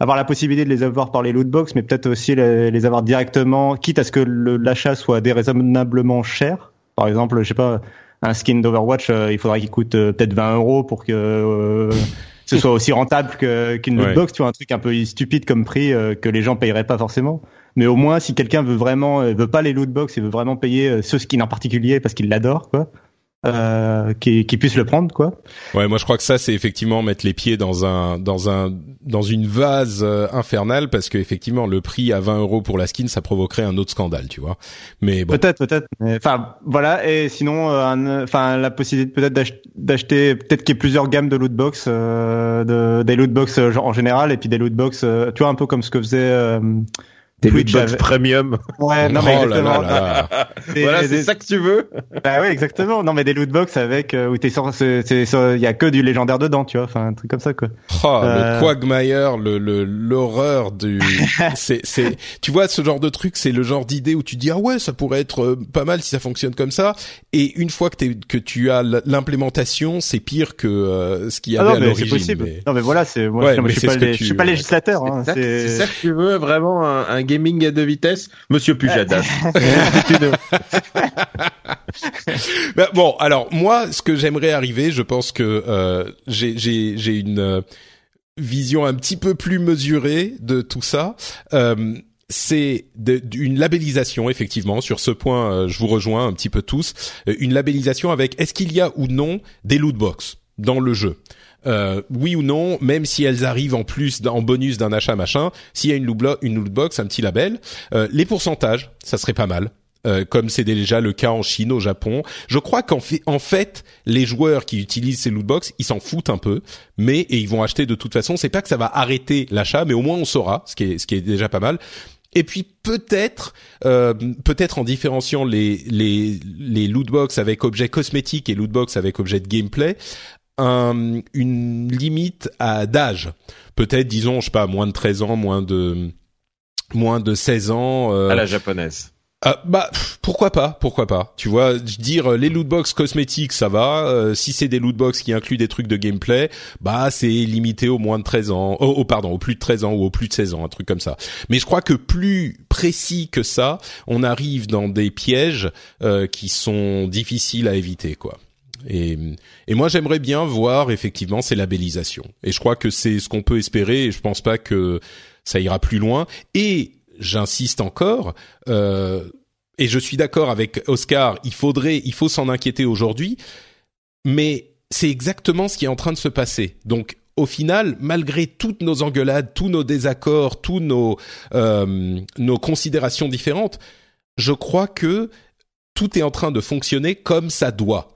avoir la possibilité de les avoir par les lootbox, mais peut-être aussi les, avoir directement, quitte à ce que l'achat soit déraisonnablement cher. Par exemple, je sais pas, un skin d'Overwatch, euh, il faudrait qu'il coûte euh, peut-être 20 euros pour que euh, ce soit aussi rentable qu'une lootbox. Tu vois, un truc un peu stupide comme prix que les gens payeraient pas forcément. Mais au moins, si quelqu'un veut vraiment, veut pas les lootbox et veut vraiment payer ce skin en particulier parce qu'il l'adore, quoi euh, qui, qui puisse le prendre quoi. Ouais, moi je crois que ça c'est effectivement mettre les pieds dans un dans un dans une vase euh, infernale parce que effectivement le prix à 20 euros pour la skin ça provoquerait un autre scandale, tu vois. Mais bon. Peut-être, peut-être. Enfin voilà et sinon euh, enfin la possibilité peut-être d'acheter peut-être qu'il y ait plusieurs gammes de lootbox, euh, de, des lootbox en général et puis des lootbox, tu vois un peu comme ce que faisait des lootbox premium. Ouais, non mais oh exactement. voilà, c'est ça que tu veux. Bah oui, exactement. Non mais des lootbox avec euh, où t'es sur, il y a que du légendaire dedans, tu vois, enfin un truc comme ça quoi. Oh, le euh, Quagmire, le l'horreur du, c'est c'est, tu vois ce genre de truc, c'est le genre d'idée où tu dis ah ouais ça pourrait être euh, pas mal si ça fonctionne comme ça, et une fois que t'es que tu as l'implémentation, c'est pire que ce qu'il y ah avait à l'origine. C'est possible. Non mais voilà, c'est moi je, suis pas, je suis pas législateur. Hein, c'est ça que tu veux vraiment un, un gaming à deux vitesses, Monsieur Pujadas. ben, bon, alors moi, ce que j'aimerais arriver, je pense que euh, j'ai une euh, vision un petit peu plus mesurée de tout ça. Euh, c'est une labellisation effectivement sur ce point euh, je vous rejoins un petit peu tous une labellisation avec est-ce qu'il y a ou non des loot box dans le jeu euh, oui ou non, même si elles arrivent en plus en bonus d'un achat machin, s'il y a une loot, une loot box, un petit label, euh, les pourcentages, ça serait pas mal. Euh, comme c'est déjà le cas en Chine, au Japon. Je crois qu'en fait, en fait, les joueurs qui utilisent ces loot box, ils s'en foutent un peu, mais et ils vont acheter de toute façon. C'est pas que ça va arrêter l'achat, mais au moins on saura, ce qui est ce qui est déjà pas mal. Et puis peut-être, euh, peut-être en différenciant les les les loot box avec objets cosmétiques et loot box avec objets de gameplay, un, une limite à d'âge. Peut-être, disons, je sais pas, moins de 13 ans, moins de moins de 16 ans. Euh, à la japonaise. Ah, bah pourquoi pas, pourquoi pas. Tu vois, dire les lootbox cosmétiques ça va. Euh, si c'est des lootbox qui incluent des trucs de gameplay, bah c'est limité au moins de 13 ans, oh, pardon, au plus de 13 ans ou au plus de 16 ans, un truc comme ça. Mais je crois que plus précis que ça, on arrive dans des pièges euh, qui sont difficiles à éviter, quoi. Et, et moi j'aimerais bien voir effectivement ces labellisations. Et je crois que c'est ce qu'on peut espérer. Et je pense pas que ça ira plus loin. Et j'insiste encore, euh, et je suis d'accord avec Oscar, il faudrait, il faut s'en inquiéter aujourd'hui, mais c'est exactement ce qui est en train de se passer. Donc au final, malgré toutes nos engueulades, tous nos désaccords, tous nos euh, nos considérations différentes, je crois que tout est en train de fonctionner comme ça doit.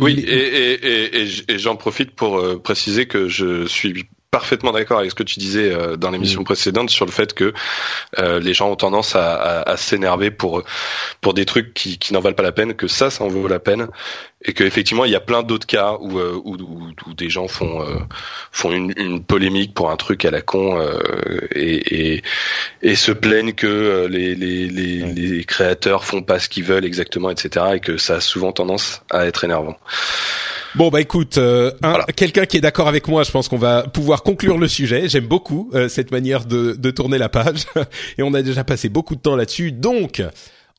Oui, et, et, et, et j'en profite pour euh, préciser que je suis parfaitement d'accord avec ce que tu disais euh, dans l'émission mm. précédente sur le fait que euh, les gens ont tendance à, à, à s'énerver pour pour des trucs qui, qui n'en valent pas la peine, que ça, ça en vaut la peine, et que effectivement il y a plein d'autres cas où, euh, où, où, des gens font font une, une, polémique pour un truc à la con et, et, et se plaignent que les, les, les, les créateurs font pas ce qu'ils veulent exactement, etc. Et que ça a souvent tendance à être énervant. Bon bah écoute, euh, quelqu'un qui est d'accord avec moi, je pense qu'on va pouvoir conclure le sujet. J'aime beaucoup euh, cette manière de, de tourner la page et on a déjà passé beaucoup de temps là-dessus. Donc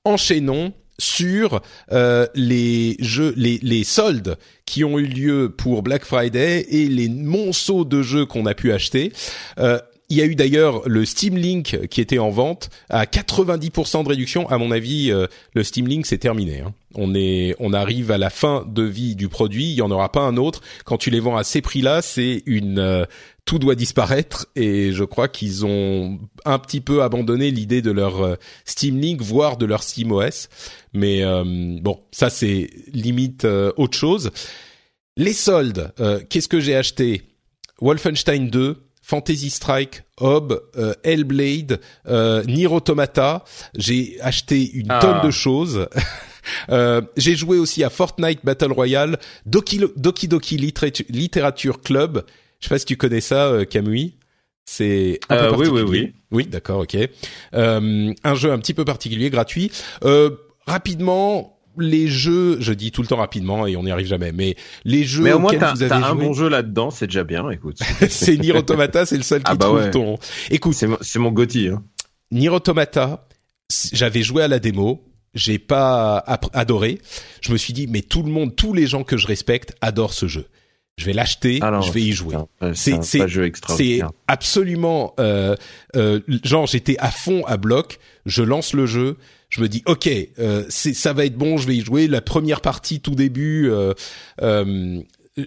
enchaînons sur euh, les jeux, les, les soldes qui ont eu lieu pour Black Friday et les monceaux de jeux qu'on a pu acheter. Euh, il y a eu d'ailleurs le Steam Link qui était en vente à 90% de réduction. À mon avis, euh, le Steam Link c'est terminé. Hein. On est, on arrive à la fin de vie du produit. Il y en aura pas un autre. Quand tu les vends à ces prix-là, c'est une, euh, tout doit disparaître. Et je crois qu'ils ont un petit peu abandonné l'idée de leur euh, Steam Link, voire de leur Steam OS. Mais bon, ça c'est limite autre chose. Les soldes. Qu'est-ce que j'ai acheté? Wolfenstein 2 Fantasy Strike, Hob, euh, Hellblade, euh, Nier Automata. J'ai acheté une ah. tonne de choses. euh, j'ai joué aussi à Fortnite Battle Royale, Doki Doki, Doki Literature Club. Je sais pas si tu connais ça, euh, Camui. C'est un peu particulier. Oui, oui, oui. Oui, d'accord, ok. un jeu un petit peu particulier, gratuit. rapidement, les jeux, je dis tout le temps rapidement et on n'y arrive jamais, mais les jeux mais au moins vous avez un bon jeu là-dedans, c'est déjà bien. Écoute, c'est Nier Automata, c'est le seul qui ah bah trouve ton. Écoute, c'est mon, mon Gotti. Hein. Nier Automata, j'avais joué à la démo, j'ai pas adoré. Je me suis dit, mais tout le monde, tous les gens que je respecte adorent ce jeu. Je vais l'acheter, ah je vais y jouer. C'est c'est absolument euh, euh, genre j'étais à fond à bloc. Je lance le jeu, je me dis ok, euh, ça va être bon, je vais y jouer. La première partie, tout début, euh, euh,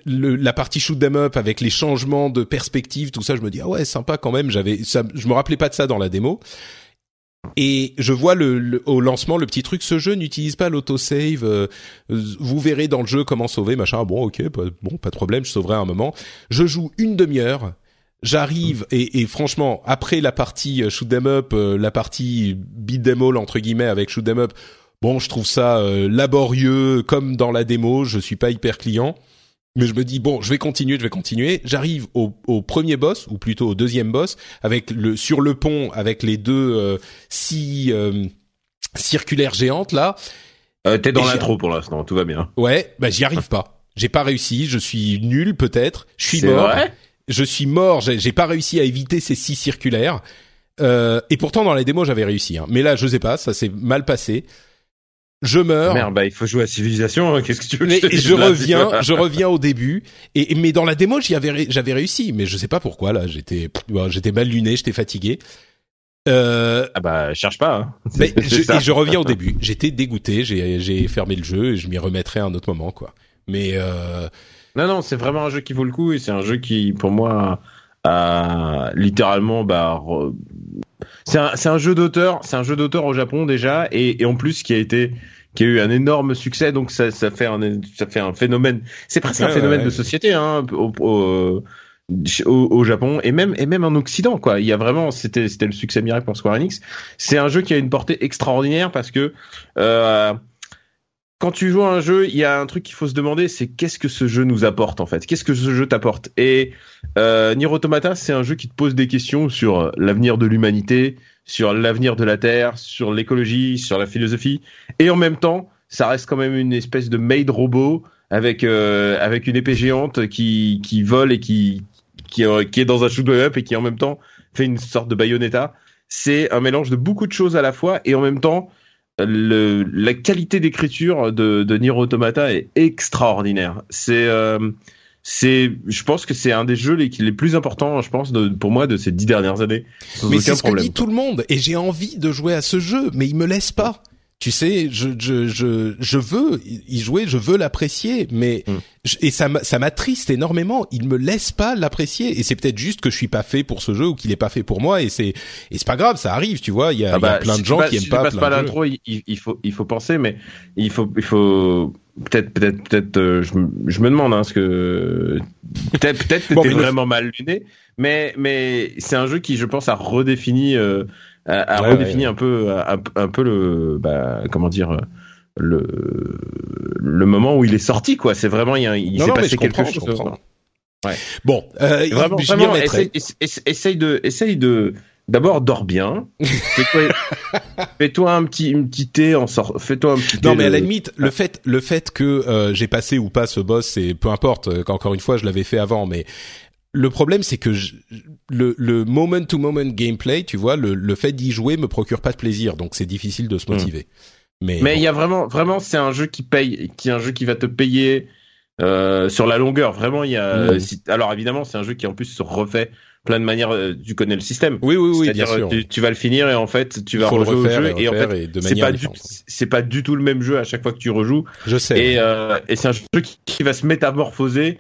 la partie shoot them up avec les changements de perspective, tout ça, je me dis ah ouais sympa quand même. J'avais, ça, je me rappelais pas de ça dans la démo. Et je vois au lancement le petit truc, ce jeu n'utilise pas l'autosave. Euh, vous verrez dans le jeu comment sauver, machin. Bon, ok, bon, pas de problème, je sauverai un moment. Je joue une demi-heure J'arrive et, et, franchement après la partie euh, shoot them up, euh, la partie beat them all entre guillemets avec shoot them up, bon je trouve ça euh, laborieux comme dans la démo. Je suis pas hyper client, mais je me dis bon je vais continuer, je vais continuer. J'arrive au, au, premier boss ou plutôt au deuxième boss avec le sur le pont avec les deux six circulaires géantes là. T'es dans l'intro pour l'instant, tout va bien. Ouais, bah j'y arrive pas. J'ai pas réussi, je suis nul peut-être, je suis mort. Vrai? Je suis mort, j'ai pas réussi à éviter ces six circulaires. Euh, et pourtant dans les démos j'avais réussi. Hein. Mais là je sais pas, ça s'est mal passé. Je meurs. Merde, bah il faut jouer à Civilisation. Hein. Qu'est-ce que tu veux mais je, reviens, je reviens au début. Et mais dans la démo j'avais j'avais réussi, mais je sais pas pourquoi là. J'étais j'étais mal luné, j'étais fatigué. Euh, ah bah cherche pas. Hein. Mais je, et je reviens au début. J'étais dégoûté. J'ai j'ai fermé le jeu et je m'y remettrai à un autre moment quoi. Mais euh, non, non, c'est vraiment un jeu qui vaut le coup et c'est un jeu qui, pour moi, a, littéralement, bah, c'est un, c'est un jeu d'auteur, c'est un jeu d'auteur au Japon déjà et, et en plus qui a été qui a eu un énorme succès, donc ça, ça fait un, ça fait un phénomène. C'est presque un phénomène de société, hein, au, au, au, Japon et même et même en Occident, quoi. Il y a vraiment, c'était c'était le succès miracle pour Square Enix. C'est un jeu qui a une portée extraordinaire parce que euh, quand tu joues à un jeu, il y a un truc qu'il faut se demander, c'est qu'est-ce que ce jeu nous apporte en fait? Qu'est-ce que ce jeu t'apporte? Et euh, Nier c'est un jeu qui te pose des questions sur l'avenir de l'humanité, sur l'avenir de la Terre, sur l'écologie, sur la philosophie, et en même temps, ça reste quand même une espèce de maid robot avec euh, avec une épée géante qui qui vole et qui qui, euh, est dans un shoot up et qui en même temps fait une sorte de Bayonetta. C'est un mélange de beaucoup de choses à la fois et en même temps le, la qualité d'écriture de, de Nier Automata est extraordinaire. C'est euh, c'est, je pense que c'est un des jeux les, les plus importants, je pense, de, pour moi, de ces dix dernières années. mais c'est ce que dit tout le monde, et j'ai envie de jouer à ce jeu, mais il me laisse pas tu sais, je je je je veux y jouer, je veux l'apprécier, mais mm. et ça ça m'attriste énormément. Il me laisse pas l'apprécier et c'est peut-être juste que je suis pas fait pour ce jeu ou qu'il est pas fait pour moi et c'est et c'est pas grave, ça arrive, tu vois. Il y a, ah bah, plein de gens qui aiment si pas. Si pas l'intro, il, il, faut il faut penser, mais il faut il faut peut-être peut-être peut-être euh, je, je, me demande hein, ce que peut-être peut-être bon, vraiment mal luné, mais mais c'est un jeu qui je pense a redéfini. Euh, a, redéfini un peu un, peu le bah, comment dire le le moment où il est sorti quoi c'est vraiment il, il s'est passé quelque chose ouais. bon euh, vraiment, vraiment essaye, essaye, de essaye de D'abord, dors bien. Fais-toi un petit, une petite thé en sort. Fais-toi un petit. Non, mais à la limite, le fait, le fait que euh, j'ai passé ou pas ce boss, c'est peu importe. Euh, Encore une fois, je l'avais fait avant, mais le problème, c'est que le, le moment-to-moment gameplay, tu vois, le, le fait d'y jouer me procure pas de plaisir, donc c'est difficile de se hmm. motiver. Mais mais il y a vraiment, vraiment, c'est un jeu qui paye, qui est un jeu qui va te payer euh, sur la longueur. Vraiment, il y a. Hmm. alors évidemment, c'est un jeu qui en plus se refait plein de manières. Euh, tu connais le système. Oui, oui, oui. C'est-à-dire, tu, tu, vas le finir et en fait, tu vas rejouer au jeu et, en fait, c'est pas du, c'est pas du tout le même jeu à chaque fois que tu rejoues. Je sais. Et, euh, et c'est un jeu qui, qui va se métamorphoser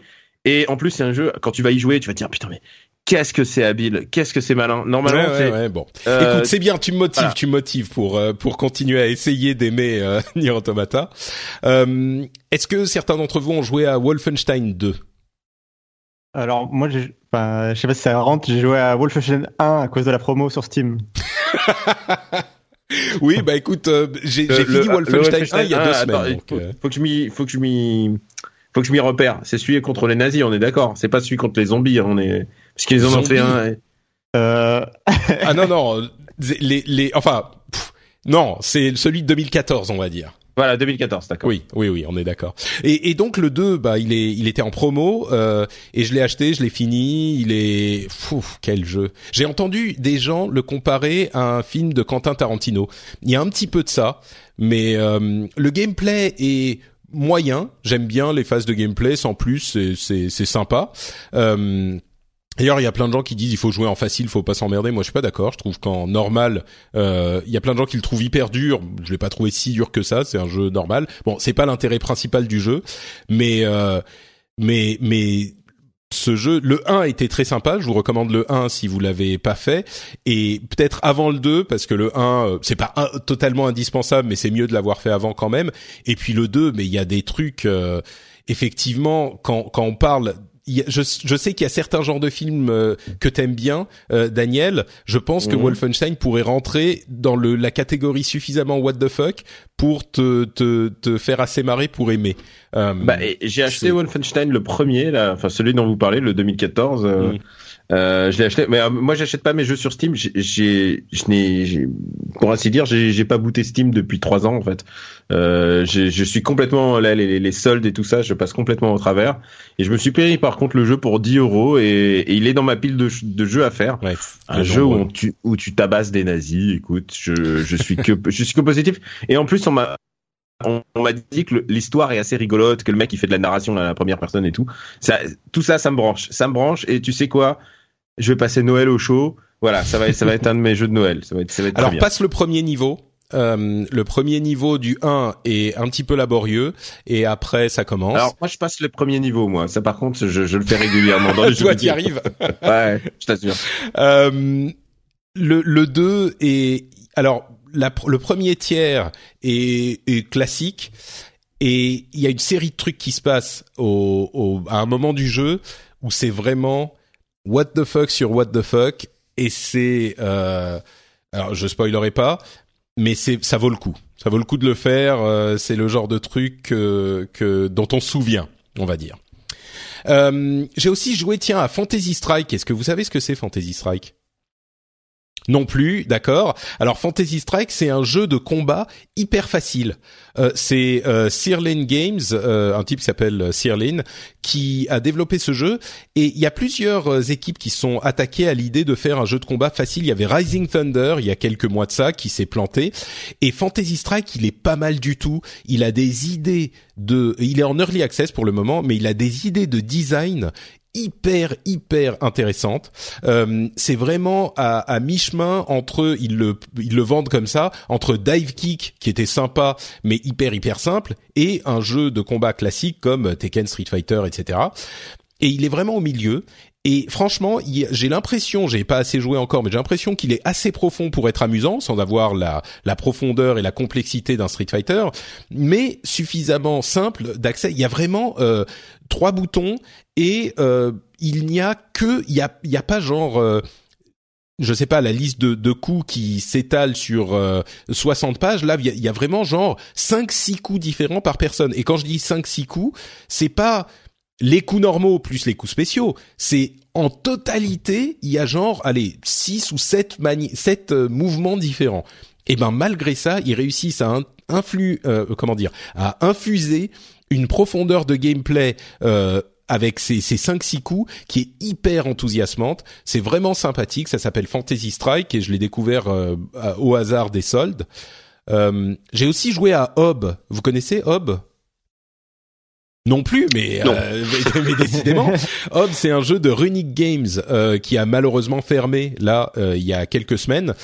et en plus, c'est un jeu, quand tu vas y jouer, tu vas te dire, putain, mais qu'est-ce que c'est habile, qu'est-ce que c'est malin. Normalement, ouais, ouais, bon. Euh, Écoute, c'est bien, tu me motives, tu me motives pour euh, pour continuer à essayer d'aimer euh, Nier Automata. Euh, Est-ce que certains d'entre vous ont joué à Wolfenstein 2 Alors moi, je je sais pas si ça rentre. J'ai joué à Wolfenstein 1 à cause de la promo sur Steam. oui, bah écoute, j'ai fini Wolfenstein, 1 il y a deux semaines. faut, que je m'y, faut que je m'y faut que je m'y repère. C'est celui contre les nazis, on est d'accord. C'est pas celui contre les zombies, on est parce qu'ils en ont fait un. Euh... ah non non, les les enfin non, c'est celui de 2014, on va dire. Voilà, 2014, d'accord. Oui, oui, oui, on est d'accord. Et, et, donc le 2, bah, il est, il était en promo euh, et je l'ai acheté, je l'ai fini. Il est, fou, quel jeu. J'ai entendu des gens le comparer à un film de Quentin Tarantino. Il y a un petit peu de ça, mais euh, le gameplay est moyen. J'aime bien les phases de gameplay, sans plus, c'est sympa. Euh, D'ailleurs, il y a plein de gens qui disent il faut jouer en facile, il faut pas s'emmerder. Moi, je suis pas d'accord. Je trouve qu'en normal, euh, il y a plein de gens qui le trouvent hyper dur. Je l'ai pas trouvé si dur que ça. C'est un jeu normal. Bon, c'est pas l'intérêt principal du jeu, mais euh, mais mais ce jeu, le 1 était très sympa, je vous recommande le 1 si vous l'avez pas fait. Et peut-être avant le 2 parce que le 1 euh, c'est pas totalement indispensable mais c'est mieux de l'avoir fait avant quand même. Et puis le 2 mais il y a des trucs euh, effectivement quand quand on parle je, je, sais qu'il y a certains genres de films euh, que t'aimes bien, euh, Daniel. Je pense que mhm. Wolfenstein pourrait rentrer dans le, la catégorie suffisamment what the fuck pour te, te, te faire assez marrer pour aimer. Euh, bah, j'ai acheté Wolfenstein le premier, là, enfin celui dont vous parlez, le 2014. Euh, je l'ai acheté, mais euh, moi j'achète pas mes jeux sur Steam. J'ai, je n'ai, pour ainsi dire, j'ai, j'ai pas booté Steam depuis trois ans en fait. Euh, je suis complètement là, les, les, soldes et tout ça, je passe complètement au travers. Et je me suis payé par contre le jeu pour 10 euros et, il est dans ma pile de, de jeux à faire. Ouais, un jeu où, tu, où tu tabasses des nazis. Écoute, je, je suis que je suis que positif. Et en plus on m'a on, m'a dit que l'histoire est assez rigolote, que le mec il fait de la narration à la première personne et tout. Ça, tout ça, ça me branche, ça me branche. Et tu sais quoi? Je vais passer Noël au show. Voilà, ça va, ça va être un de mes jeux de Noël. Ça va être, ça va être Alors passe le premier niveau. Euh, le premier niveau du 1 est un petit peu laborieux et après ça commence. Alors moi je passe le premier niveau moi. Ça par contre je, je le fais régulièrement dans les. Toi tu arrives. ouais, je t'assure. Euh, le le 2 est alors la, le premier tiers est, est classique et il y a une série de trucs qui se passent au, au à un moment du jeu où c'est vraiment what the fuck sur what the fuck et c'est euh, alors je spoilerai pas mais c'est ça vaut le coup. Ça vaut le coup de le faire. Euh, c'est le genre de truc que dont on se souvient, on va dire. Euh, j'ai aussi joué tiens à Fantasy Strike. Est-ce que vous savez ce que c'est Fantasy Strike? Non plus, d'accord? Alors Fantasy Strike, c'est un jeu de combat hyper facile. Euh, c'est euh, Games, euh, un type qui s'appelle Sirlin, qui a développé ce jeu. Et il y a plusieurs euh, équipes qui sont attaquées à l'idée de faire un jeu de combat facile. Il y avait Rising Thunder il y a quelques mois de ça qui s'est planté. Et Fantasy Strike, il est pas mal du tout. Il a des idées de, il est en early access pour le moment, mais il a des idées de design hyper hyper intéressante. Euh, c'est vraiment à, à mi-chemin entre ils le ils le vendent comme ça entre Dive Kick qui était sympa mais hyper hyper simple et un jeu de combat classique comme Tekken, Street Fighter, etc. Et il est vraiment au milieu. Et franchement, j'ai l'impression, j'ai pas assez joué encore, mais j'ai l'impression qu'il est assez profond pour être amusant, sans avoir la, la profondeur et la complexité d'un Street Fighter, mais suffisamment simple d'accès. Il y a vraiment euh, trois boutons et euh, il n'y a que, il y a, y a pas genre euh, je sais pas la liste de, de coups qui s'étale sur 60 pages. Là il y a, y a, vraiment genre 5 6 coups différents par personne. Et quand je dis 5 6 coups c'est pas les coups normaux plus les coups spéciaux, c'est en totalité, il y a genre, allez, 6 ou 7, mani sept euh, mouvements différents. Et ben malgré ça, ils réussissent à influ euh, comment dire, à infuser une profondeur de gameplay euh, avec ces, ces 5-6 coups qui est hyper enthousiasmante. C'est vraiment sympathique. Ça s'appelle Fantasy Strike et je l'ai découvert au hasard des soldes. J'ai aussi joué à Hob. Vous connaissez Hob non plus, mais, euh, mais, décidément, Hob, c'est un jeu de Runic Games euh, qui a malheureusement fermé là euh, il y a quelques semaines,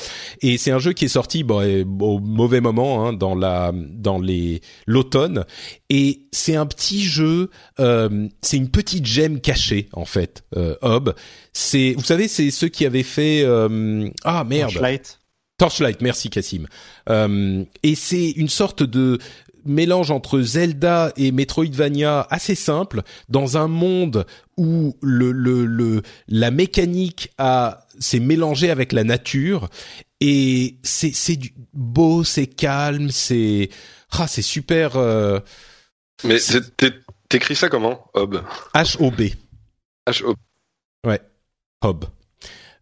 et c'est un jeu qui est sorti bon, au mauvais moment hein, dans la dans les l'automne, et c'est un petit jeu, c'est une petite gemme cachée en fait. Hob, c'est vous savez c'est ceux qui avaient fait ah merde. Torchlight. Torchlight, merci Cassim. et c'est une sorte de mélange entre Zelda et Metroidvania assez simple dans un monde où le, le, le la mécanique a s'est mélangée avec la nature et c'est c'est beau, c'est calme, c'est ah c'est super. Euh, Mais t'écris ça comment, Hob? H O B. H O. Ouais, Hob.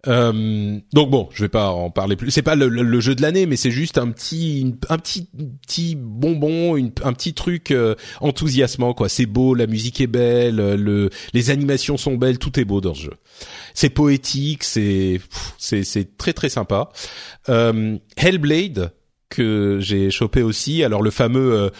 Euh, donc bon, je vais pas en parler plus. C'est pas le, jeu de l'année, mais c'est juste un petit, un petit, petit bonbon, un petit truc euh, enthousiasmant quoi. C'est beau, la musique est belle, le, les animations sont belles, tout est beau dans ce jeu. C'est poétique, c'est, c'est, très très sympa. Euh, Hellblade que j'ai chopé aussi. Alors le fameux euh,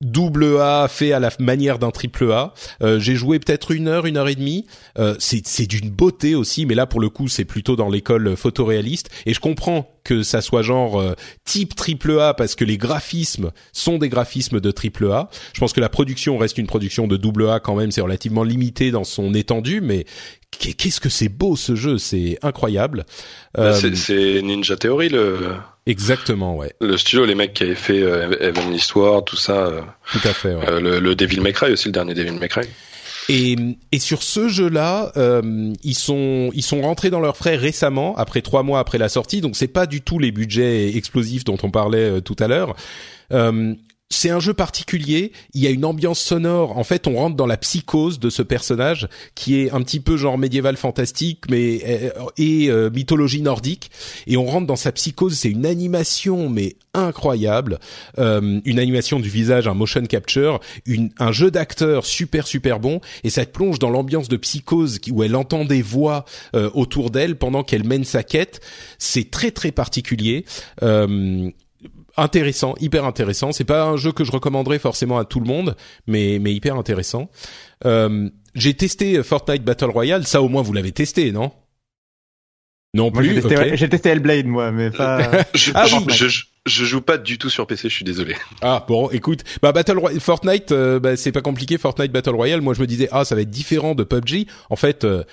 double A fait à la manière d'un triple A. Euh, j'ai joué peut-être une heure, une heure et demie. Euh, c'est d'une beauté aussi, mais là pour le coup c'est plutôt dans l'école photoréaliste. Et je comprends que ça soit genre euh, type triple A parce que les graphismes sont des graphismes de triple A. Je pense que la production reste une production de double A quand même. C'est relativement limité dans son étendue, mais qu'est-ce que c'est beau ce jeu, c'est incroyable. Bah, c'est Ninja Theory le Exactement, ouais. Le studio, les mecs qui avaient fait euh, Evan Histoire, tout ça. Euh, tout à fait. Ouais. Euh, le, le, Devil May Cry aussi, le dernier Devil May Cry. Et, et sur ce jeu-là, euh, ils sont ils sont rentrés dans leurs frais récemment, après trois mois après la sortie. Donc c'est pas du tout les budgets explosifs dont on parlait tout à l'heure. Euh, c'est un jeu particulier. Il y a une ambiance sonore. En fait, on rentre dans la psychose de ce personnage qui est un petit peu genre médiéval fantastique, mais euh, et euh, mythologie nordique. Et on rentre dans sa psychose. C'est une animation mais incroyable, euh, une animation du visage, un motion capture, une, un jeu d'acteur super super bon. Et ça plonge dans l'ambiance de psychose où elle entend des voix autour d'elle pendant qu'elle mène sa quête. C'est très très particulier intéressant, hyper intéressant. C'est pas un jeu que je recommanderais forcément à tout le monde, mais mais hyper intéressant. Euh, j'ai testé Fortnite Battle Royale, ça au moins vous l'avez testé, non? Non plus. J'ai testé, testé, Hellblade moi, mais pas. je, ah, je, je, joue pas du tout sur PC, je suis désolé. Ah bon, écoute, bah Battle Royale, Fortnite, euh, bah, c'est pas compliqué. Fortnite Battle Royale, moi je me disais ah ça va être différent de PUBG. En fait. Euh,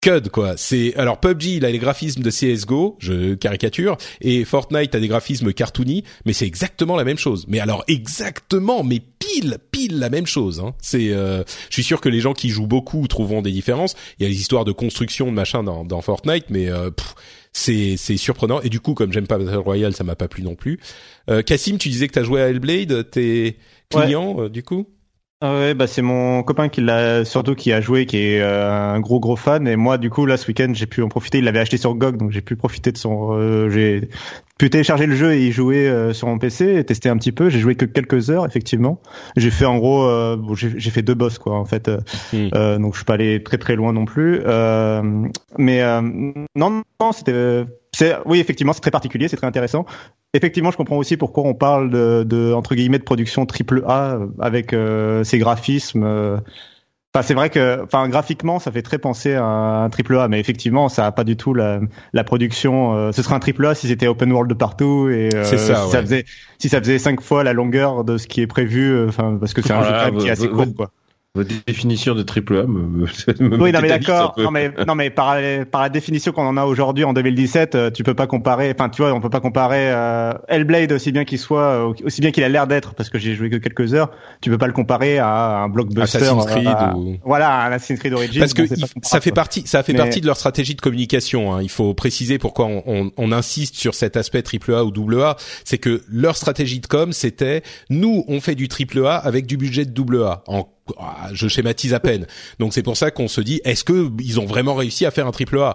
cud quoi. C'est alors PUBG il a les graphismes de CS:GO, je caricature, et Fortnite a des graphismes cartoony, mais c'est exactement la même chose. Mais alors exactement, mais pile pile la même chose. Hein. C'est, euh, je suis sûr que les gens qui jouent beaucoup trouveront des différences. Il y a les histoires de construction de machin dans, dans Fortnite, mais euh, c'est c'est surprenant. Et du coup, comme j'aime pas Battle Royale, ça m'a pas plu non plus. Euh, Cassim, tu disais que t'as joué à Hellblade, t'es client du coup? Ouais, bah c'est mon copain qui l'a surtout qui a joué, qui est euh, un gros gros fan. Et moi, du coup, là ce week-end, j'ai pu en profiter. Il l'avait acheté sur GOG, donc j'ai pu profiter de son. Euh, j'ai pu télécharger le jeu et y jouer euh, sur mon PC et tester un petit peu. J'ai joué que quelques heures, effectivement. J'ai fait en gros, bon, j'ai fait deux boss quoi, en fait. Hmm. donc je suis pas allé très très loin non plus. mais non, non, c'était oui, effectivement, c'est très particulier, c'est très intéressant. Effectivement, je comprends aussi pourquoi on parle de, de entre guillemets de production triple A avec euh, ces graphismes. Euh. Enfin, c'est vrai que, enfin, graphiquement, ça fait très penser à un triple A, mais effectivement, ça a pas du tout la, la production. Euh, ce serait un triple A si c'était open world de partout et ça, si ça faisait si ça faisait cinq fois la longueur de ce qui est prévu. Enfin, parce que c'est un jeu qui est assez court, quoi. Votre définition de triple A me, me Oui, non mais d'accord. Non mais non mais par, par la définition qu'on en a aujourd'hui en 2017, euh, tu peux pas comparer. Enfin, tu vois, on peut pas comparer euh, Hellblade aussi bien qu'il soit, euh, aussi bien qu'il a l'air d'être, parce que j'ai joué que quelques heures. Tu peux pas le comparer à un blockbuster. Assassin's Creed ou... Voilà, un Assassin's Creed Origins. Parce que ça fait partie, ça fait partie de leur stratégie de communication. Hein. Il faut préciser pourquoi on, on, on, insiste sur cet aspect triple A ou double A. C'est que leur stratégie de com, c'était nous, on fait du triple A avec du budget de double A. En je schématise à peine. Donc c'est pour ça qu'on se dit, est-ce que ils ont vraiment réussi à faire un triple A?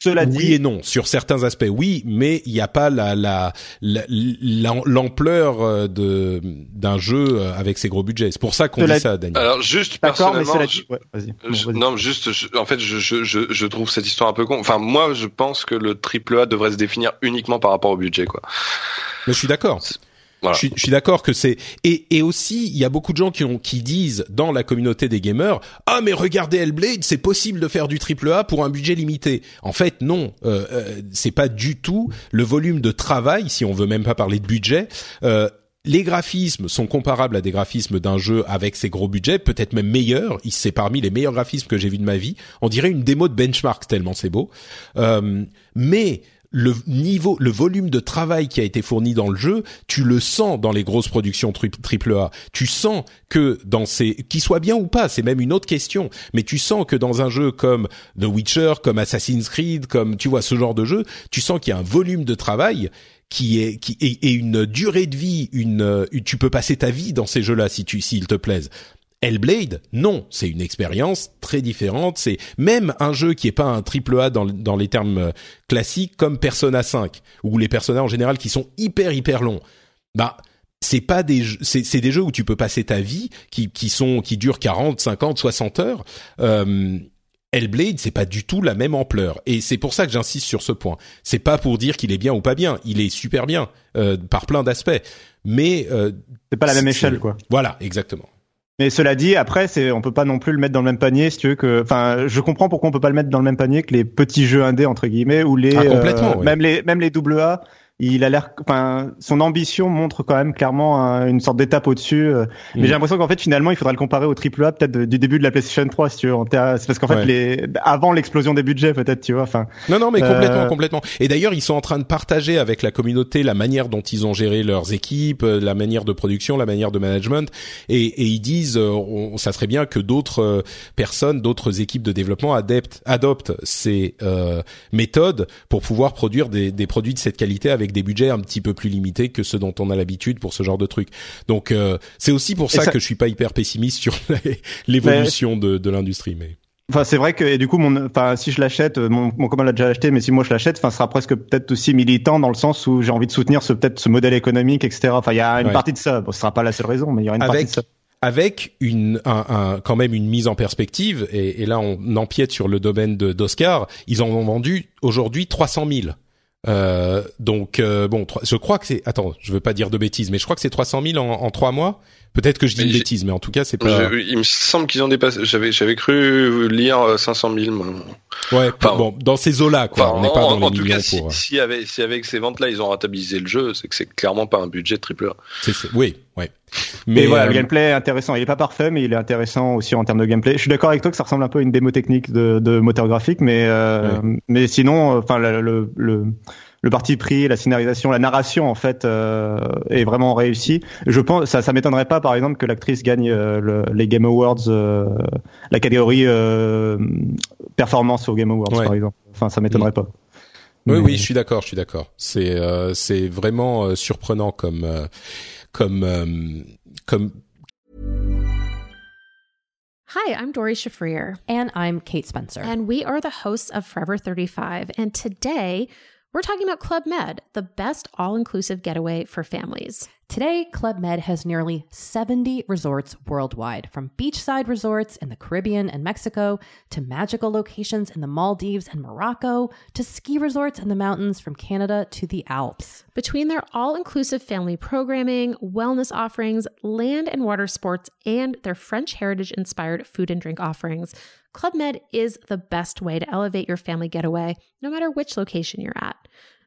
Cela oui et non. Sur certains aspects oui mais il n'y a pas la l'ampleur euh, de d'un jeu euh, avec ses gros budgets. C'est pour ça qu'on dit ça Daniel. Alors juste personnellement non juste en fait je, je, je, je trouve cette histoire un peu con. Enfin moi je pense que le triple A devrait se définir uniquement par rapport au budget quoi. Mais je suis d'accord je, suis d'accord que c'est et, et aussi il y a beaucoup de gens qui ont qui disent dans la communauté des gamers ah mais regardez Hellblade c'est possible de faire du triple A pour un budget limité. En fait non, euh, euh, c'est pas du tout le volume de travail si on veut même pas parler de budget. Euh, les graphismes sont comparables à des graphismes d'un jeu avec ses gros budgets, peut-être même meilleurs. C'est parmi les meilleurs graphismes que j'ai vus de ma vie. On dirait une démo de benchmark tellement c'est beau. Euh, mais le niveau, le volume de travail qui a été fourni dans le jeu, tu le sens dans les grosses productions triple A. Tu sens que dans ces, qui soit bien ou pas, c'est même une autre question, mais tu sens que dans un jeu comme The Witcher, comme Assassin's Creed, comme tu vois ce genre de jeu, tu sens qu'il y a un volume de travail qui est qui et, une durée de vie, une, tu peux passer ta vie dans ces jeux-là si tu s'ils te plaisent. Hellblade, non, c'est une expérience très différente. C'est même un jeu qui est pas un triple A dans, dans les termes euh, classiques comme Persona 5 ou les Persona en général qui sont hyper hyper longs. Bah c'est pas des c'est des jeux où tu peux passer ta vie qui qui sont qui durent 40, 50, 60 heures. Euh, Hellblade, c'est pas du tout la même ampleur et c'est pour ça que j'insiste sur ce point. C'est pas pour dire qu'il est bien ou pas bien, il est super bien euh, par plein d'aspects, mais euh, c'est pas la même échelle quoi. Voilà, exactement. Mais cela dit, après, c'est, on peut pas non plus le mettre dans le même panier, si tu veux que, enfin, je comprends pourquoi on peut pas le mettre dans le même panier que les petits jeux indés entre guillemets ou les, ah, complètement, euh, même les, même les double A il a l'air, enfin, son ambition montre quand même clairement une sorte d'étape au-dessus. Euh, mais mm. j'ai l'impression qu'en fait, finalement, il faudra le comparer au triple A peut-être du début de la PlayStation 3, si tu veux. C'est parce qu'en fait, les, avant l'explosion des budgets, peut-être, tu vois. Enfin. Non, non, mais complètement, euh, complètement. Et d'ailleurs, ils sont en train de partager avec la communauté la manière dont ils ont géré leurs équipes, euh, la manière de production, la manière de management, et, et ils disent, ça serait bien que d'autres personnes, d'autres équipes de développement adeptent, adoptent ces méthodes pour pouvoir produire des, des produits de cette qualité avec des budgets un petit peu plus limités que ceux dont on a l'habitude pour ce genre de truc. Donc euh, c'est aussi pour ça, que je suis pas hyper pessimiste sur l'évolution de, de l'industrie. Mais Enfin, c'est vrai que et du coup, mon, enfin, si je l'achète, mon, mon copain l'a déjà acheté, mais si moi je l'achète, enfin, sera presque peut-être aussi militant dans le sens où j'ai envie de soutenir ce peut-être ce modèle économique, etc. Enfin, il y a une partie de ça. Bon, ce sera pas la seule raison, mais il y aura une partie de ça avec une un, un, quand même une mise en perspective et, et là on empiète sur le domaine d'Oscar ils en ont vendu aujourd'hui 300 000 euh, donc euh, bon, je crois que c'est. Attends, je veux pas dire de bêtises, mais je crois que c'est 300 000 en, en trois mois. Peut-être que je dis une bêtise, mais en tout cas, c'est pas. il me semble qu'ils ont dépassé. J'avais, j'avais cru lire 500 euh, 000. Ouais, bon, dans ces eaux-là, quoi. on n'est pas dans les en tout cas, pour... si, si, avec, si avec ces ventes-là, ils ont rentabilisé le jeu, c'est que c'est clairement pas un budget triple A. Oui, ouais. Mais voilà, le gameplay est intéressant. Il est pas parfait, mais il est intéressant aussi en termes de gameplay. Je suis d'accord avec toi que ça ressemble un peu à une démo technique de, de moteur graphique, mais euh, mais sinon, enfin le, le le parti pris, la scénarisation, la narration en fait euh, est vraiment réussie. Je pense, ça, ça m'étonnerait pas par exemple que l'actrice gagne euh, les Game Awards, euh, la catégorie performance aux Game Awards par exemple. Enfin, ça m'étonnerait pas. Oui, oui, je suis d'accord, je suis d'accord. C'est c'est vraiment surprenant comme comme comme. Hi, I'm Dory Shafrir. And I'm Kate Spencer. And we are the hosts of Forever 35. And today, We're talking about Club Med, the best all inclusive getaway for families. Today, Club Med has nearly 70 resorts worldwide, from beachside resorts in the Caribbean and Mexico to magical locations in the Maldives and Morocco to ski resorts in the mountains from Canada to the Alps. Between their all inclusive family programming, wellness offerings, land and water sports, and their French heritage inspired food and drink offerings, Club Med is the best way to elevate your family getaway, no matter which location you're at.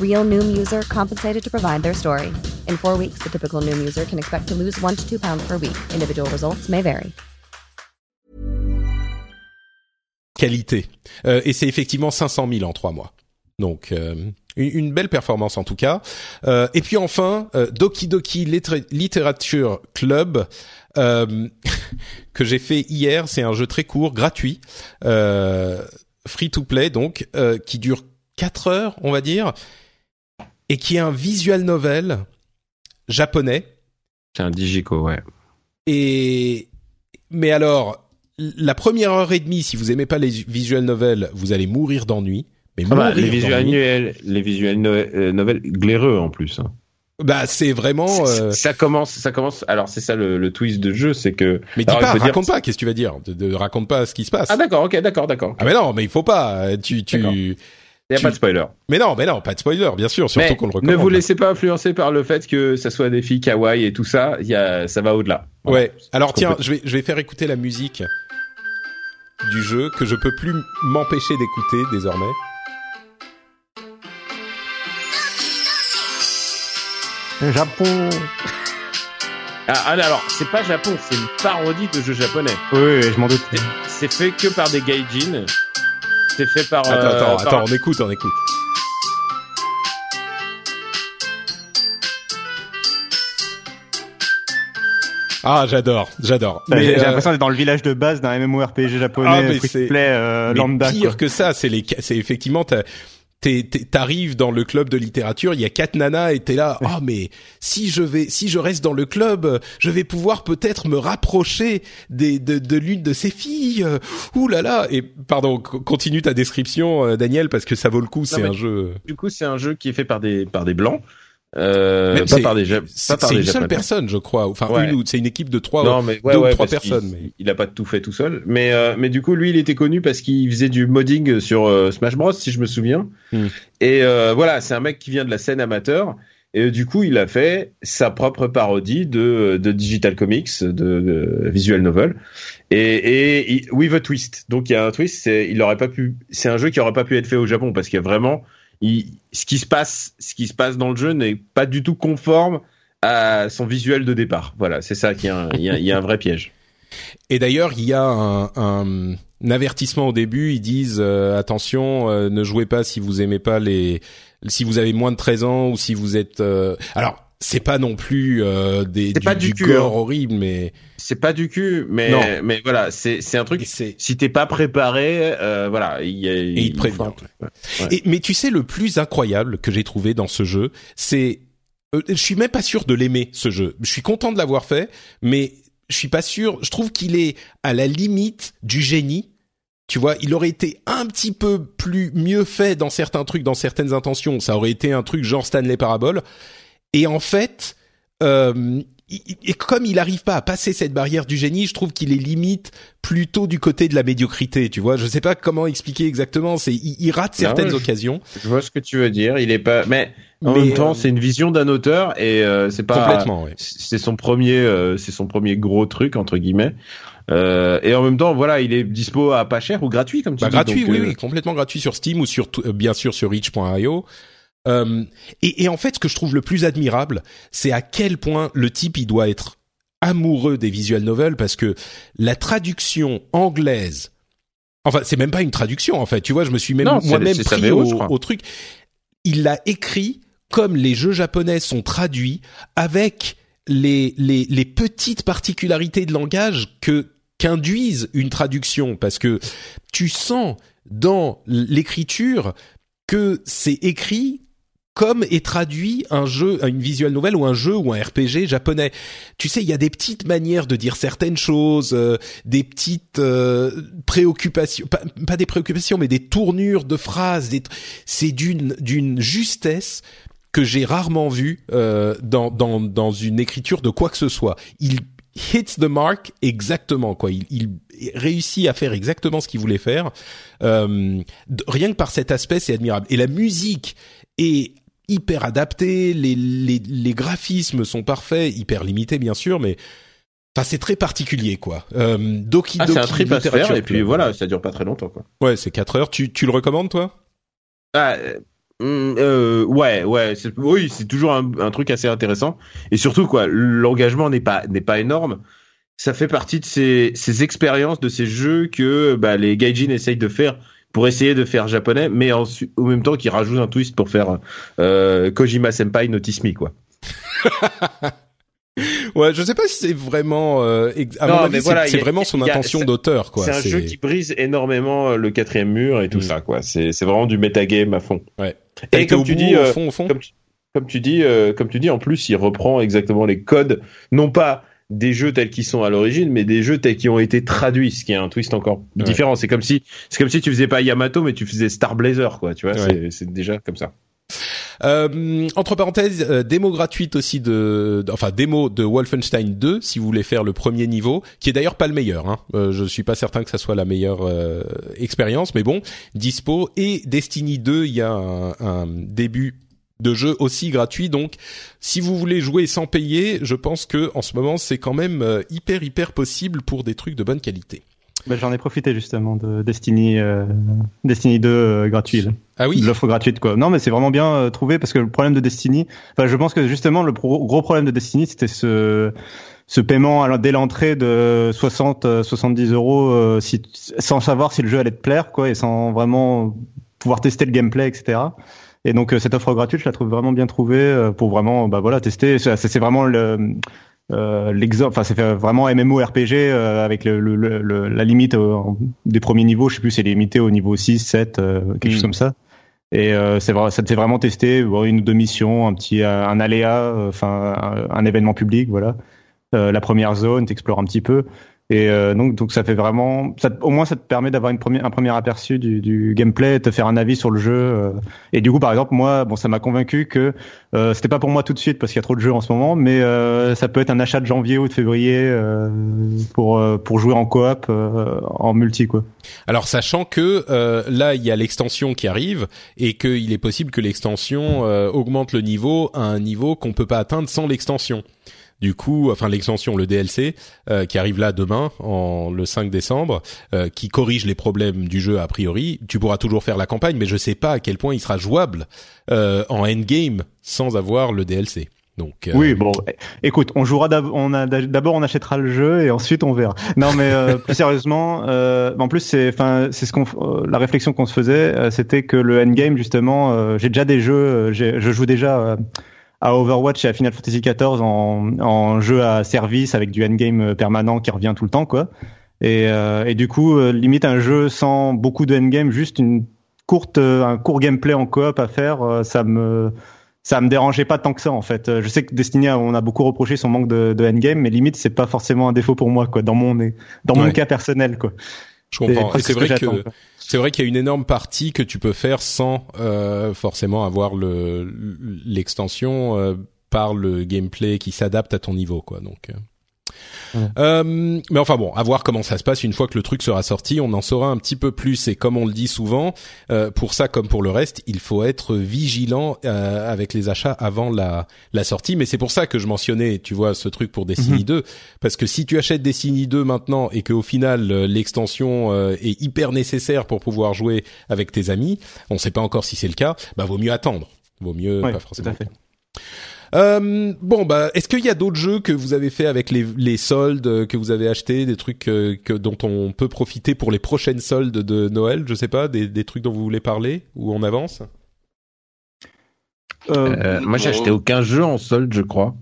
Real Noom user compensated to provide their story. In four weeks, the typical Noom user can expect to lose one to two pounds per week. Individual results may vary. Qualité. Euh, et c'est effectivement 500 000 en trois mois. Donc euh, une, belle performance en tout cas. Euh, et puis enfin, euh, Doki Doki Literature Club euh, que j'ai fait hier. C'est un jeu très court, gratuit, euh, free to play donc, qui dure 4 heures, on va dire, et qui est un visual novel japonais. C'est un digico, ouais. Et mais alors, la première heure et demie, si vous aimez pas les visual novels, vous allez mourir d'ennui. Mais ah bah, les visual novels, les visual euh, novels glaireux en plus. Hein. Bah c'est vraiment. Euh... Ça commence, ça commence. Alors c'est ça le, le, twist de jeu, c'est que. Mais dis pas, raconte pas. Qu'est-ce que tu vas dire? De, de, Raconte pas ce qui se passe. Ah d'accord, ok, d'accord, d'accord. Ah mais non, mais il faut pas. Tu tu il n'y a pas de spoiler. Mais non, mais non, pas de spoiler, bien sûr, surtout qu'on le recommande. Ne vous laissez pas influencer par le fait que ça soit des filles kawaii et tout ça. Y a, ça va au-delà. Ouais. Alors tiens, je vais, je vais faire écouter la musique du jeu que je peux plus m'empêcher d'écouter désormais. Japon. Ah, ah alors, c'est pas Japon, c'est une parodie de jeu japonais. Oui, oui je m'en doute. C'est fait que par des gaijins c'est fait par. Attends, attends, euh, attends, on écoute, on écoute. Ah, j'adore, j'adore. Mais j'ai euh, l'impression d'être dans le village de base d'un MMORPG japonais, ah, mais c'est euh, lambda. Pire que ça, c'est les, c'est effectivement t'arrives dans le club de littérature, il y a quatre nanas et t'es là, ah oh, mais si je vais, si je reste dans le club, je vais pouvoir peut-être me rapprocher des, de, de l'une de ces filles. Ouh là là Et pardon, continue ta description, euh, Daniel, parce que ça vaut le coup. C'est un jeu. Du coup, c'est un jeu qui est fait par des par des blancs. Euh, pas par des, c'est une seule personne, je crois. Enfin, une c'est une équipe de trois, non, mais, deux ou trois personnes. mais... il a pas tout fait tout seul. Mais euh, mais du coup, lui, il était connu parce qu'il faisait du modding sur euh, Smash Bros, si je me souviens. Hmm. Et euh, voilà, c'est un mec qui vient de la scène amateur. Et du coup, il a fait sa propre parodie de, de digital comics, de, de visual novel, et, et with a twist. Donc il y a un twist. C'est il aurait pas pu. C'est un jeu qui aurait pas pu être fait au Japon parce qu'il y a vraiment ce qui se passe, ce qui se passe dans le jeu n'est pas du tout conforme à son visuel de départ. Voilà, c'est ça qui est il y, a, un vrai piège. Et d'ailleurs, il y a un, un, avertissement au début. Ils disent euh, attention, euh, ne jouez pas si vous aimez pas les, si vous avez moins de 13 ans ou si vous êtes. Euh, alors, c'est pas non plus des du, pas du, cul, hein. horrible, mais c'est pas du cul, mais mais voilà, c'est c'est un truc. Si t'es pas préparé, euh, voilà, il, et il te prévient. Et mais tu sais le plus incroyable que j'ai trouvé dans ce jeu, c'est euh, je suis même pas sûr de l'aimer ce jeu. Je suis content de l'avoir fait, mais je suis pas sûr. Je trouve qu'il est à la limite du génie Tu vois, il aurait été un petit peu plus mieux fait dans certains trucs, dans certaines intentions. Ça aurait été un truc genre Stanley Parable. Et en fait, euh, et comme il n'arrive pas à passer cette barrière du génie, je trouve qu'il est limite plutôt du côté de la médiocrité. Tu vois, je sais pas comment expliquer exactement. C'est il, rate certaines occasions. Je vois ce que tu veux dire. Il est pas, mais en même temps, euh, c'est une vision d'un auteur et euh, c'est pas complètement. C'est son premier, euh, c'est son premier gros truc entre guillemets. et en même temps, voilà, il est dispo à pas cher ou gratuit comme tu bah, dis. Gratuit, oui, oui, complètement gratuit sur Steam ou sur bien sûr sur Reach.io. Euh, et, et, en fait, ce que je trouve le plus admirable, c'est à quel point le type il doit être amoureux des visual novels parce que la traduction anglaise, enfin c'est même pas une traduction en fait. Tu vois, je me suis même moi-même pris au, truc. Il l'a écrit comme les jeux japonais sont traduits avec les, les, les petites particularités de langage que qu'induisent une traduction parce que tu sens dans l'écriture que c'est écrit comme est traduit un jeu, une visual novel ou un jeu ou un RPG japonais. Tu sais, il y a des petites manières de dire certaines choses, euh, des petites euh, préoccupations, pas, des préoccupations, mais des tournures de phrases. C'est d'une d'une justesse que j'ai rarement vue euh, dans, dans dans une écriture de quoi que ce soit. Il hits the mark exactement quoi. Il, il réussit à faire exactement ce qu'il voulait faire. rien que par cet aspect, c'est admirable. Et la musique est hyper adapté, les, les, les graphismes sont parfaits, hyper limités bien sûr, mais Enfin, c'est très particulier, quoi. Euh, Doki ah, c'est un trip à faire, et puis voilà, ça dure pas très longtemps, quoi. Ouais, c'est 4 heures. Tu, tu le recommandes, toi? Ah, euh, euh, ouais, ouais, oui, c'est toujours un, un, truc assez intéressant. Et surtout, quoi, l'engagement n'est pas n'est pas énorme. Ça fait partie de ces, ces expériences, de ces jeux que bah, les gaijin essayent de faire pour essayer de faire japonais, mais en, au même temps qu'il rajoute un twist pour faire euh, Kojima Senpai Notice Me, quoi. ouais, je sais pas si c'est vraiment. Euh, à non, mon avis, c'est vraiment son intention d'auteur, quoi. C'est un jeu qui brise énormément euh, le quatrième mur et tout mm. ça, quoi. C'est vraiment du metagame à fond. Ouais. Et comme tu, dis, euh, fond, fond? Comme, tu, comme tu dis, euh, comme tu dis, en plus, il reprend exactement les codes, non pas des jeux tels qu'ils sont à l'origine, mais des jeux tels qu'ils ont été traduits, ce qui est un twist encore différent. C'est comme si, c'est comme si tu faisais pas Yamato, mais tu faisais Star Blazer, quoi. Tu vois, c'est déjà comme ça. Euh, entre parenthèses, euh, démo gratuite aussi de, enfin démo de Wolfenstein 2 si vous voulez faire le premier niveau, qui est d'ailleurs pas le meilleur. Hein. Euh, je suis pas certain que ça soit la meilleure euh, expérience, mais bon, dispo et Destiny 2, il y a un, un début de jeux aussi gratuits. Donc, si vous voulez jouer sans payer, je pense que en ce moment, c'est quand même euh, hyper hyper possible pour des trucs de bonne qualité. Ben, j'en ai profité justement de Destiny, euh, Destiny 2 euh, gratuit. Ah oui? L'offre gratuite quoi. Non mais c'est vraiment bien trouvé parce que le problème de Destiny, enfin je pense que justement le gros problème de Destiny c'était ce ce paiement dès l'entrée de 60 70 euros si, sans savoir si le jeu allait te plaire quoi et sans vraiment pouvoir tester le gameplay etc. Et donc euh, cette offre gratuite, je la trouve vraiment bien trouvée euh, pour vraiment, bah voilà, tester. C'est vraiment le euh, l'exemple, enfin c'est vraiment MMORPG euh, avec le, le, la limite des premiers niveaux, je sais plus, c'est limité au niveau 6, 7, quelque chose mm. comme ça. Et c'est vrai, ça te fait vraiment tester une ou deux missions, un petit un aléa, enfin un, un, événement public, voilà. la première zone, t'explores un petit peu. Et euh, donc, donc ça fait vraiment, ça, au moins ça te permet d'avoir une première, un premier aperçu du, du gameplay, te faire un avis sur le jeu. Euh. et du coup, par exemple, moi, bon, ça m'a convaincu que euh, c'était pas pour moi tout de suite parce qu'il y a trop de jeux en ce moment, mais euh, ça peut être un achat de janvier ou de février euh, pour pour jouer en coop, en multi, quoi. Alors, sachant que là, il y a l'extension qui arrive et qu'il est possible que l'extension augmente le niveau à un niveau qu'on peut pas atteindre sans l'extension. Du coup, enfin l'extension, le DLC euh, qui arrive là demain, en le 5 décembre, euh, qui corrige les problèmes du jeu a priori. Tu pourras toujours faire la campagne, mais je sais pas à quel point il sera jouable euh, en endgame sans avoir le DLC. Donc, Oui, bon, écoute, on jouera d'abord, on, d'abord on achètera le jeu et ensuite on verra. Non, mais plus sérieusement, en plus c'est, enfin, c'est ce qu'on, la réflexion qu'on se faisait, c'était que le endgame justement, j'ai déjà des jeux, je joue déjà à Overwatch et à Final Fantasy XIV en, en jeu à service avec du endgame euh, permanent qui revient tout le temps, quoi. Et, euh, et du coup, euh, limite un jeu sans beaucoup de endgame, juste une courte, un court gameplay en coop à faire, ça me ça me dérangeait pas tant que ça en fait. Je sais que Destiny, on a beaucoup reproché son manque de, de endgame, mais limite c'est pas forcément un défaut pour moi quoi, dans mon dans mon cas personnel quoi. Je comprends. Et c'est ce vrai que. C'est vrai qu'il y a une énorme partie que tu peux faire sans euh, forcément avoir le l'extension euh, par le gameplay qui s'adapte à ton niveau, quoi. Donc. Euh. Euh, mais enfin bon, à voir comment ça se passe une fois que le truc sera sorti, on en saura un petit peu plus. Et comme on le dit souvent, euh, pour ça comme pour le reste, il faut être vigilant euh, avec les achats avant la la sortie. Mais c'est pour ça que je mentionnais, tu vois, ce truc pour Destiny Mhm. 2, parce que si tu achètes Destiny 2 maintenant et qu'au final euh, l'extension euh, est hyper nécessaire pour pouvoir jouer avec tes amis, on sait pas encore si c'est le cas, bah vaut mieux attendre. Vaut mieux Ouais, pas tout forcément. à fait. Euh, bon bah, est-ce qu'il y a d'autres jeux que vous avez fait avec les, les soldes euh, que vous avez achetés, des trucs euh, que dont on peut profiter pour les prochaines soldes de Noël, je sais pas, des, des trucs dont vous voulez parler ou on avance? Euh, Euh, moi, j'ai acheté aucun jeu en solde, je crois.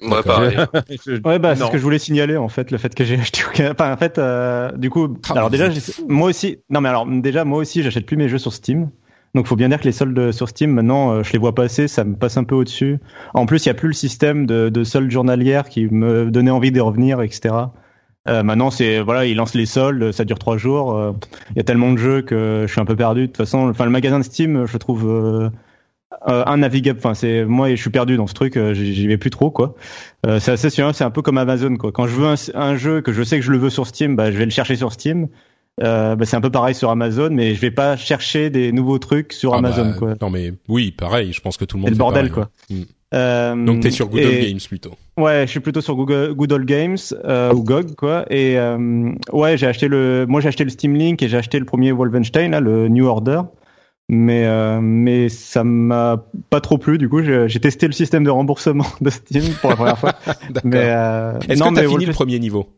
Ouais, pareil. Ouais, bah, c'est ce que je voulais signaler, en fait, le fait que j'ai acheté aucun. Enfin, en fait, euh, du coup, Ah, alors déjà, moi aussi, non, mais alors, déjà, moi aussi, j'achète plus mes jeux sur Steam. Donc, faut bien dire que les soldes sur Steam, maintenant, euh, je les vois passer, ça me passe un peu au-dessus. En plus, il y a plus le système de, de soldes journalières qui me donnait envie d'y revenir, etc. Euh, maintenant, c'est voilà, ils lancent les soldes, ça dure trois jours. euh, Il y a tellement de jeux que je suis un peu perdu. De toute façon, enfin, le magasin de Steam, je trouve innavigable. Enfin, c'est moi, je suis perdu dans ce truc. J'y vais plus trop, c'est c'est un peu comme Amazon. Quand je veux un, un jeu que je sais que je le veux sur Steam, bah, je vais le chercher sur Steam. Euh, bah, c'est un peu pareil sur Amazon, mais je vais pas chercher des nouveaux trucs sur Ah, Amazon, bah, quoi. Non mais oui, pareil. Je pense que tout le monde. C'est le bordel, pareil, quoi. Mm. Euh, Donc t'es sur Good Old et- Games plutôt. Ouais, je suis plutôt sur Google, Good Old Games euh, ou GOG quoi. Et euh, ouais, j'ai acheté le, moi j'ai acheté le Steam Link et j'ai acheté le premier Wolfenstein, là, le New Order. Mais euh, mais ça m'a pas trop plu. Du coup, j'ai testé le système de remboursement de Steam pour la première fois. D'accord. mais euh, Est-ce non, que t'as fini le premier niveau?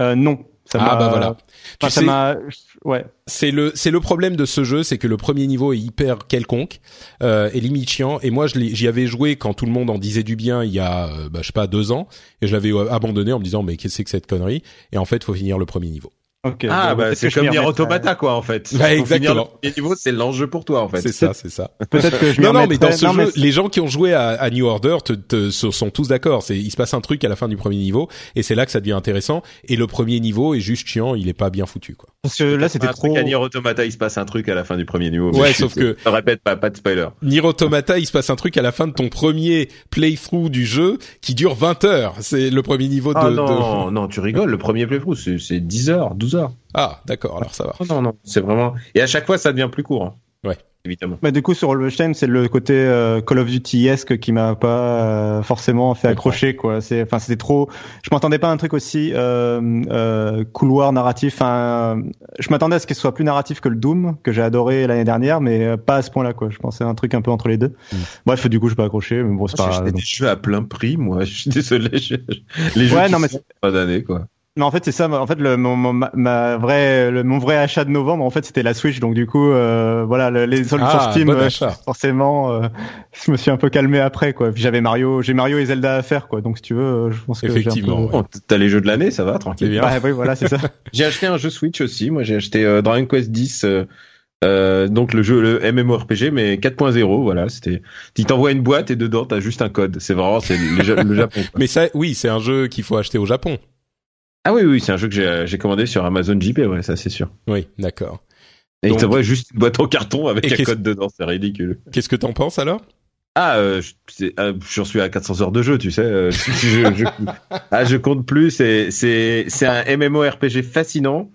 Euh, Non. Ça Ah bah voilà. enfin, Tu ça sais-. Ouais. c'est le c'est le problème de ce jeu, c'est que le premier niveau est hyper quelconque euh, et limite chiant. Et moi, j'y avais joué quand tout le monde en disait du bien il y a, euh, bah, je sais pas, deux ans, et je l'avais euh, abandonné en me disant mais qu'est-ce que c'est que cette connerie? Et en fait, faut finir le premier niveau. Ok. Ah, bah, peut-être c'est comme remettrai. Automata, quoi, en fait. Bah, exactement. le premier niveau, c'est l'enjeu pour toi, en fait. C'est ça, c'est ça. Peut-être que je Non, non, mais dans ce Non, jeu, les gens qui ont joué à, à New Order te, sont tous d'accord. C'est, il se passe un truc à la fin du premier niveau, et c'est là que ça devient intéressant. Et le premier niveau est juste chiant, il est pas bien foutu, quoi. Parce que là, c'était un trop. truc à Nier Automata, il se passe un truc à la fin du premier niveau. Ouais, sauf que- Je répète pas, pas de spoiler. Nier Automata, il se passe un truc à la fin de ton premier playthrough du jeu qui dure 20 heures. C'est le premier niveau de. Ah de- non, non, tu rigoles, le premier playthrough, c'est c'est 10 heures, 12 heures. Ah, d'accord. Alors ça va. Non, non, c'est vraiment... Et à chaque fois, ça devient plus court. hein. Ouais. Évidemment. Bah, du coup, sur Wolfenstein, c'est le côté euh, Call of Duty-esque qui m'a pas euh, forcément fait accrocher, quoi. C'est, enfin, c'était trop. Je m'attendais pas à un truc aussi euh, euh, couloir narratif. Enfin, euh, je m'attendais à ce qu'il soit plus narratif que le Doom que j'ai adoré l'année dernière, mais euh, pas à ce point-là, quoi. Je pensais à un truc un peu entre les deux. Mm. Bref, du coup, je pas accroché, mais bon, c'est J'ai pas. acheté des jeux à plein prix, moi. Je suis désolé. je- Les jeux Ouais, qui non, mais pas d'année, quoi. Mais en fait, c'est ça. En fait, le, mon, mon- ma, ma vraie, le, mon vrai achat de novembre, en fait, c'était la Switch. Donc, du coup, euh, voilà, le- les soldes Ah, sur Steam, bon euh, forcément, euh, je me suis un peu calmé après, quoi. Puis j'avais Mario, j'ai Mario et Zelda à faire, quoi. Donc, si tu veux, euh, je pense que un peu- Effectivement, ouais. T'as les jeux de l'année, ça va, tranquille. bien. Ouais, oui, voilà, c'est ça. J'ai acheté un jeu Switch aussi. Moi, j'ai acheté euh, Dragon Quest X. euh, euh, donc le jeu, le MMORPG, mais 4.0, voilà, c'était. Il t'envoie une boîte et dedans t'as juste un code. C'est vraiment, c'est le, Ja- le Japon. quoi. Mais ça, oui, c'est un jeu qu'il faut acheter au Japon. Ah oui, oui, c'est un jeu que j'ai- j'ai commandé sur Amazon JP, ouais, ça c'est sûr. Oui, d'accord. Et Donc- il t'envoie juste une boîte en carton avec un code dedans, c'est ridicule. Qu'est-ce que t'en penses alors? Ah, euh, euh, j'en suis à 400 heures de jeu, tu sais. euh, je, je- je- ah, je compte plus. C'est c'est c'est un MMORPG fascinant.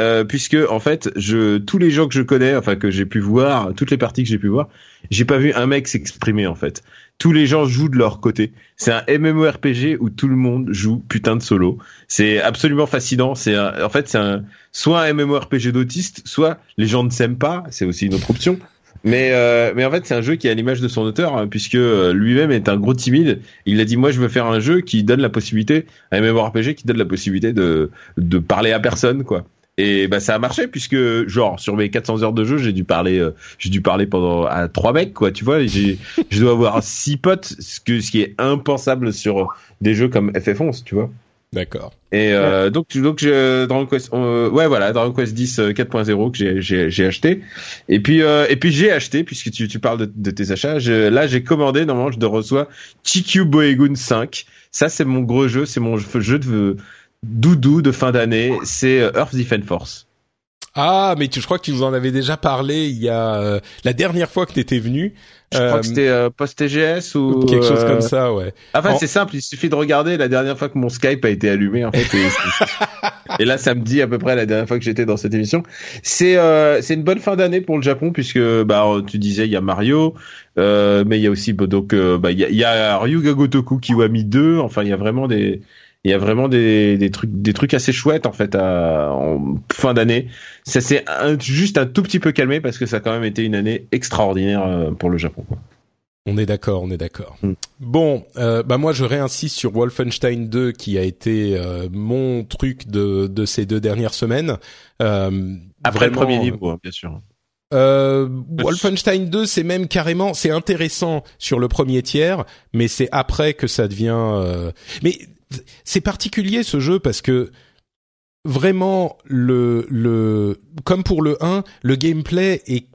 Euh, puisque en fait, je tous les gens que je connais, enfin que j'ai pu voir, toutes les parties que j'ai pu voir, j'ai pas vu un mec s'exprimer en fait. Tous les gens jouent de leur côté. C'est un MMORPG où tout le monde joue putain de solo. C'est absolument fascinant. C'est en fait c'est un soit un MMORPG d'autiste, soit les gens ne s'aiment pas. C'est aussi une autre option. Mais euh, mais en fait c'est un jeu qui est à l'image de son auteur hein, puisque euh, lui-même est un gros timide. Il a dit moi je veux faire un jeu qui donne la possibilité un MMORPG qui donne la possibilité de de parler à personne quoi. Et bah ça a marché puisque genre sur mes 400 heures de jeu j'ai dû parler euh, j'ai dû parler pendant à trois mecs quoi tu vois j'ai je dois avoir six potes ce que ce qui est impensable sur des jeux comme FF11 tu vois. D'accord. Et euh, donc donc je, Dragon Quest euh, ouais voilà Dragon Quest 10 euh, 4.0 que j'ai j'ai j'ai acheté et puis euh, et puis j'ai acheté puisque tu tu parles de, de tes achats je, là j'ai commandé normalement je te reçois TQ Boegun 5 ça c'est mon gros jeu c'est mon jeu de doudou de fin d'année c'est euh, Earth Defense Force Ah, mais tu, je crois que tu nous en avais déjà parlé il y a euh, la dernière fois que tu étais venu. Je crois que c'était euh, post-TGS ou quelque chose euh, comme ça, ouais. Enfin, En- c'est simple, il suffit de regarder la dernière fois que mon Skype a été allumé, en fait. Et, et là, ça me dit à peu près la dernière fois que j'étais dans cette émission. C'est euh, c'est une bonne fin d'année pour le Japon puisque bah tu disais il y a Mario, euh, mais il y a aussi donc euh, bah il y a, y a Ryuga Gotoku Kiwami 2. Enfin, il y a vraiment des il y a vraiment des, des trucs des trucs assez chouettes en fait à, en fin d'année. Ça s'est juste un tout petit peu calmé parce que ça a quand même été une année extraordinaire euh, pour le Japon. quoi. On est d'accord, on est d'accord. Mm. Bon, euh, bah moi je réinsiste sur Wolfenstein 2 qui a été euh, mon truc de, de ces deux dernières semaines. Euh, Après vraiment, le premier niveau, hein, bien sûr. Euh, Wolfenstein 2, c'est même carrément, c'est intéressant sur le premier tiers, mais c'est après que ça devient. euh, Mais c'est particulier ce jeu parce que vraiment le le comme pour le 1, le gameplay est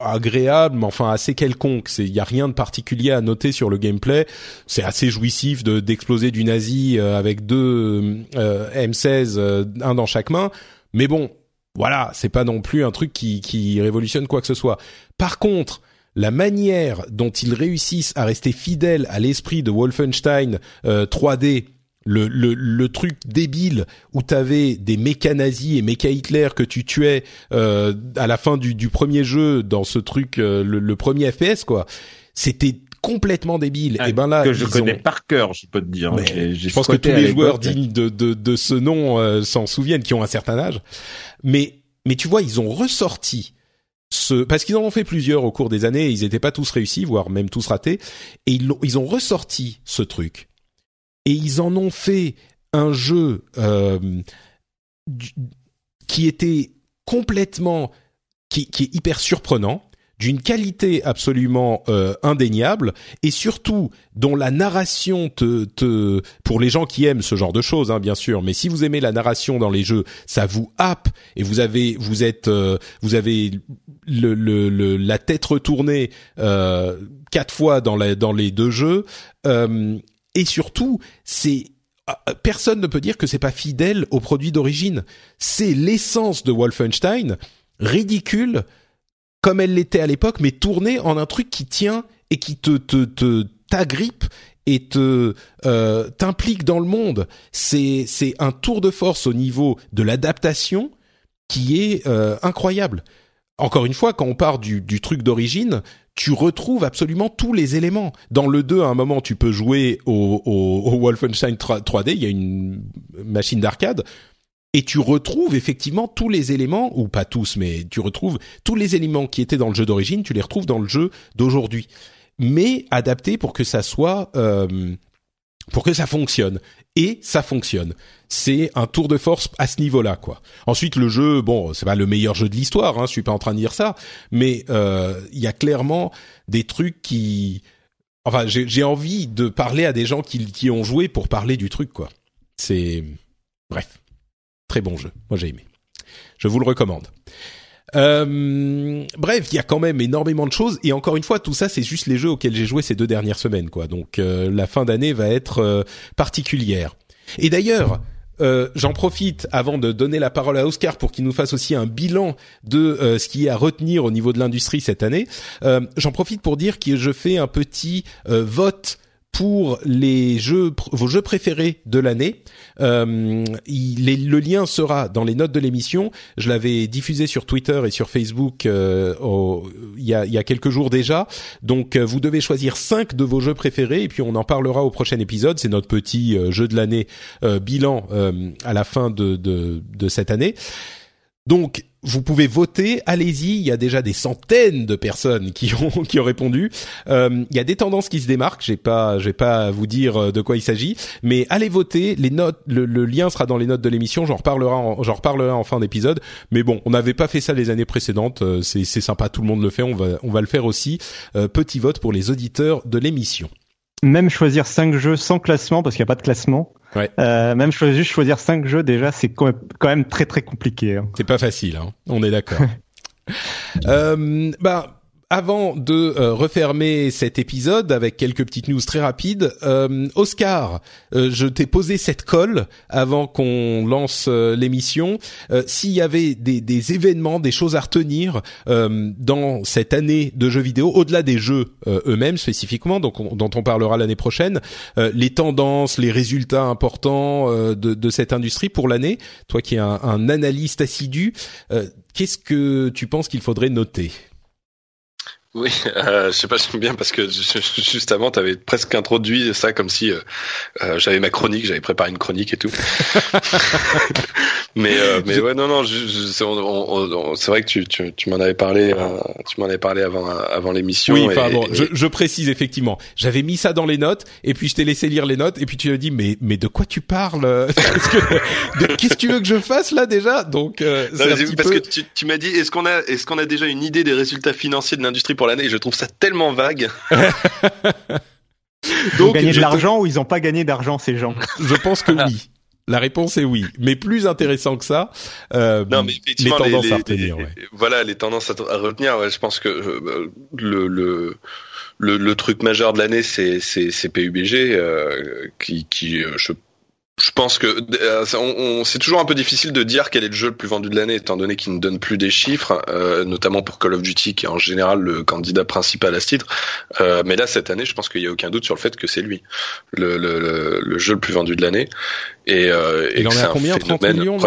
agréable, mais enfin assez quelconque. C'est il y a rien de particulier à noter sur le gameplay. C'est assez jouissif de d'exploser du nazi euh, avec deux euh, M16, euh, un dans chaque main. Mais bon, voilà, c'est pas non plus un truc qui, qui révolutionne quoi que ce soit. Par contre, la manière dont ils réussissent à rester fidèles à l'esprit de Wolfenstein euh, 3D, le, le, le truc débile où t'avais des méca nazis et méca Hitler que tu tuais euh, à la fin du, du premier jeu dans ce truc, euh, le, le premier FPS quoi, c'était complètement débile. et ben là, que je connais ont- par cœur, je peux te dire. mais j'ai je pense que tous les joueurs dignes de, de, de ce nom euh, s'en souviennent, qui ont un certain âge. Mais, mais tu vois, ils ont ressorti ce, parce qu'ils en ont fait plusieurs au cours des années, et ils n'étaient pas tous réussis, voire même tous ratés, et ils, ils ont ressorti ce truc. Et ils en ont fait un jeu euh, du- qui était complètement, qui, qui est hyper surprenant, d'une qualité absolument euh, indéniable et surtout dont la narration te, te pour les gens qui aiment ce genre de choses hein, bien sûr mais si vous aimez la narration dans les jeux ça vous happe et vous avez vous êtes euh, vous avez le, le, le- la tête retournée euh, quatre fois dans la dans les deux jeux euh, et surtout c'est euh, personne ne peut dire que c'est pas fidèle au produit d'origine c'est l'essence de Wolfenstein ridicule comme elle l'était à l'époque, mais tournée en un truc qui tient et qui te te te t'agrippe et te euh, t'implique dans le monde. C'est c'est un tour de force au niveau de l'adaptation qui est euh, incroyable. Encore une fois, quand on part du, du truc d'origine, tu retrouves absolument tous les éléments. Dans le 2, à un moment, tu peux jouer au, Wolfenstein 3- 3D, il y a une machine d'arcade, et tu retrouves effectivement tous les éléments, ou pas tous, mais tu retrouves tous les éléments qui étaient dans le jeu d'origine, tu les retrouves dans le jeu d'aujourd'hui, mais adaptés pour que ça soit, euh, pour que ça fonctionne. Et ça fonctionne. C'est un tour de force à ce niveau-là, quoi. Ensuite, le jeu, bon, c'est pas le meilleur jeu de l'histoire, hein, je suis pas en train de dire ça, mais euh, il y a clairement des trucs qui, enfin, j'ai j'ai envie de parler à des gens qui, qui ont joué pour parler du truc, quoi. C'est, bref, très bon jeu. Moi, j'ai aimé. Je vous le recommande. Euh, bref, il y a quand même énormément de choses et encore une fois, tout ça, c'est juste les jeux auxquels j'ai joué ces deux dernières semaines, quoi. Donc, euh, la fin d'année va être euh, particulière. Et d'ailleurs, j'en profite avant de donner la parole à Oscar pour qu'il nous fasse aussi un bilan de ce qui est à retenir au niveau de l'industrie cette année. J'en profite pour dire que je fais un petit vote pour les jeux, vos jeux préférés de l'année. Euh, le lien sera dans les notes de l'émission. Je l'avais diffusé sur Twitter et sur Facebook euh, il, y a, quelques jours déjà. Donc euh, vous devez choisir cinq de vos jeux préférés et puis on en parlera au prochain épisode. C'est notre petit euh, jeu de l'année euh, bilan à la fin de cette année. Donc, vous pouvez voter, allez-y. Il y a déjà des centaines de personnes qui ont qui ont répondu. Euh, il y a des tendances qui se démarquent. J'ai pas, j'ai pas à vous dire euh, de quoi il s'agit, mais allez voter. Les notes, le, lien sera dans les notes de l'émission. J'en reparlerai, en, j'en reparlerai en fin d'épisode. Mais bon, on n'avait pas fait ça les années précédentes. Euh, C'est c'est sympa, tout le monde le fait. On va on va le faire aussi. Petit vote pour les auditeurs de l'émission. Même choisir cinq jeux sans classement, parce qu'il n'y a pas de classement. Ouais. Euh, même choisir, juste choisir cinq jeux, déjà, c'est quand même, quand même très très compliqué. hein. C'est pas facile, hein. on est d'accord. euh, bah, avant de euh, refermer cet épisode avec quelques petites news très rapides, euh, Oscar, euh, je t'ai posé cette colle avant qu'on lance l'émission. S'il y avait des, des, événements, des choses à retenir dans cette année de jeux vidéo, au-delà des jeux eux-mêmes spécifiquement, donc dont on parlera l'année prochaine, les tendances, les résultats importants de, de, cette industrie pour l'année, toi qui es un, un analyste assidu, qu'est-ce que tu penses qu'il faudrait noter? Oui, euh, je sais pas, j'aime bien parce que juste avant, tu avais presque introduit ça comme si euh, euh, j'avais ma chronique, j'avais préparé une chronique et tout. mais euh, mais ouais, non, non, c'est vrai que tu, tu, tu m'en avais parlé, euh, tu m'en avais parlé avant avant l'émission. Oui, enfin bon, je, je, précise effectivement, j'avais mis ça dans les notes et puis je t'ai laissé lire les notes et puis tu as dit mais mais de quoi tu parles? Qu'est-ce que tu veux que je fasse là déjà? Donc euh, parce que tu, tu m'as dit est-ce qu'on a est-ce qu'on a déjà une idée des résultats financiers de l'industrie pour l'année. Je trouve ça tellement vague. Donc, ils ont gagné de l'argent ou ils n'ont pas gagné d'argent ces gens? Je pense que oui. La réponse est oui, mais plus intéressant que ça, euh, non, mais les tendances à retenir. Voilà, les tendances à, retenir. je pense que euh, le, le le, truc majeur de l'année, c'est c'est PUBG euh, qui qui je je pense que euh, c'est toujours un peu difficile de dire quel est le jeu le plus vendu de l'année, étant donné qu'il ne donne plus des chiffres, euh, notamment pour Call of Duty, qui est en général le candidat principal à ce titre. Euh, mais là, cette année, je pense qu'il n'y a aucun doute sur le fait que c'est lui, le, le, le, jeu le plus vendu de l'année. Et, euh, et Il en est à combien 30 millions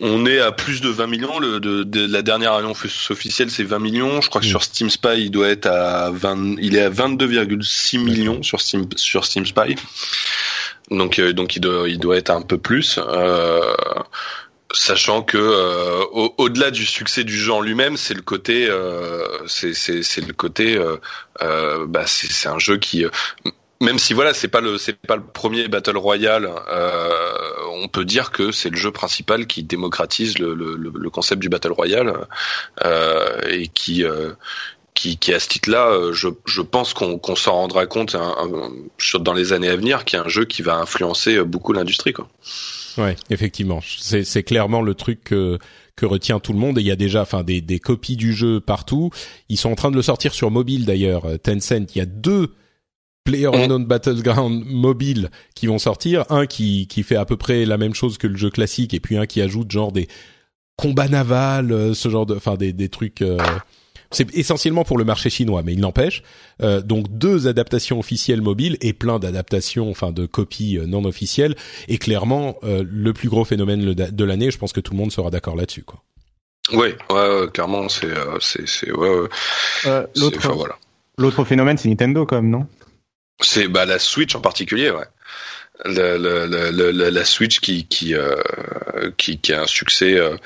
on est à plus de 20 millions. Le, de, la dernière annonce officielle, c'est 20 millions. Je crois que mm. sur Steam Spy, il doit être à 20, il est à 22,6 millions sur Steam, sur Steam Spy. Donc, euh, donc il doit, il doit être un peu plus. Euh, sachant que euh, au-delà du succès du jeu en lui-même, c'est le côté, euh, c'est le côté, euh, bah c'est un jeu qui, même si voilà, c'est pas le c'est pas le premier battle royale, on peut dire que c'est le jeu principal qui démocratise le, le, le concept du battle royale et qui qui, qui à ce titre-là, euh, je, je pense qu'on qu'on s'en rendra compte un, dans les années à venir, qu'il y a un jeu qui va influencer euh, beaucoup l'industrie. Quoi. Ouais, effectivement, c'est, clairement le truc que, que retient tout le monde. Et il y a déjà, enfin, des, des copies du jeu partout. Ils sont en train de le sortir sur mobile d'ailleurs. Euh, Tencent, il y a deux Player mm. Unknown Battleground mobile qui vont sortir, un qui qui fait à peu près la même chose que le jeu classique, et puis un qui ajoute genre des combats navals, ce genre de, enfin des des trucs. C'est essentiellement pour le marché chinois, mais il n'empêche. Euh, donc deux adaptations officielles mobiles et plein d'adaptations, enfin de copies euh, non officielles. Et clairement, euh, le plus gros phénomène de l'année. Je pense que tout le monde sera d'accord là-dessus, quoi. Oui, ouais, clairement, c'est, c'est, c'est, ouais, l'autre, voilà. L'autre phénomène, c'est Nintendo, quand même, non? C'est bah la Switch en particulier, ouais le, le, le, la Switch qui qui, euh, qui qui a un succès. Euh,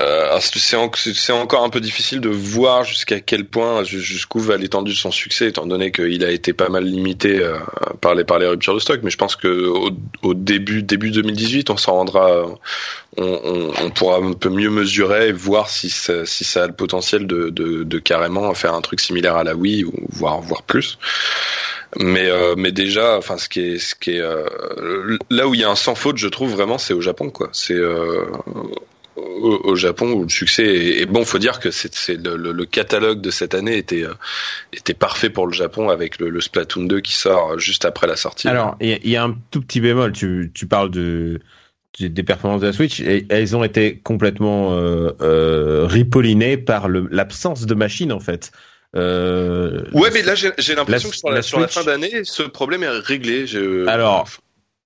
euh c'est c'est encore un peu difficile de voir jusqu'à quel point jusqu'où va l'étendue de son succès, étant donné qu'il a été pas mal limité euh, par les par les ruptures de stock. Mais je pense que au, au début début 2018, on s'en rendra, on, on, on, pourra un peu mieux mesurer et voir si ça, si ça a le potentiel de, de, de carrément faire un truc similaire à la Wii ou voire plus. Mais euh, mais déjà, enfin ce qui est ce qui est euh, là où il y a un sans faute, je trouve vraiment, c'est au Japon quoi. C'est euh, au, Japon où le succès est, bon. Faut dire que c'est le, le, catalogue de cette année était était parfait pour le Japon avec le, le Splatoon 2 qui sort juste après la sortie. Alors il y, a un tout petit bémol. Tu tu parles de des performances de la Switch et elles ont été complètement euh, euh, ripollinées par l'absence de machines en fait. Euh, ouais, mais là j'ai l'impression que sur la, sur la fin d'année, ce problème est réglé. Alors,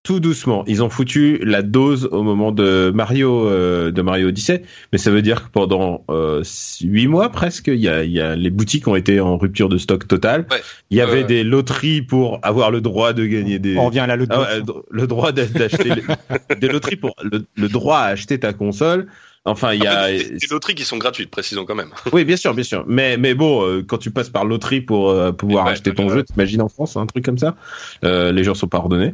tout doucement. Ils ont foutu la dose au moment de Mario euh, de Mario Odyssey, mais ça veut dire que pendant euh, huit mois presque, il y a, y a les boutiques ont été en rupture de stock total. Il y avait des loteries pour avoir le droit de gagner des. On revient à la loterie. Ah le droit d'acheter des loteries pour le, le, droit à acheter ta console. Enfin, il y a des, loteries qui sont gratuites, précisons quand même. Oui, bien sûr, bien sûr. Mais mais bon, euh, quand tu passes par loterie pour euh, pouvoir acheter ton jeu, t'imagines en France un truc comme ça, euh, les gens sont pas ordonnés.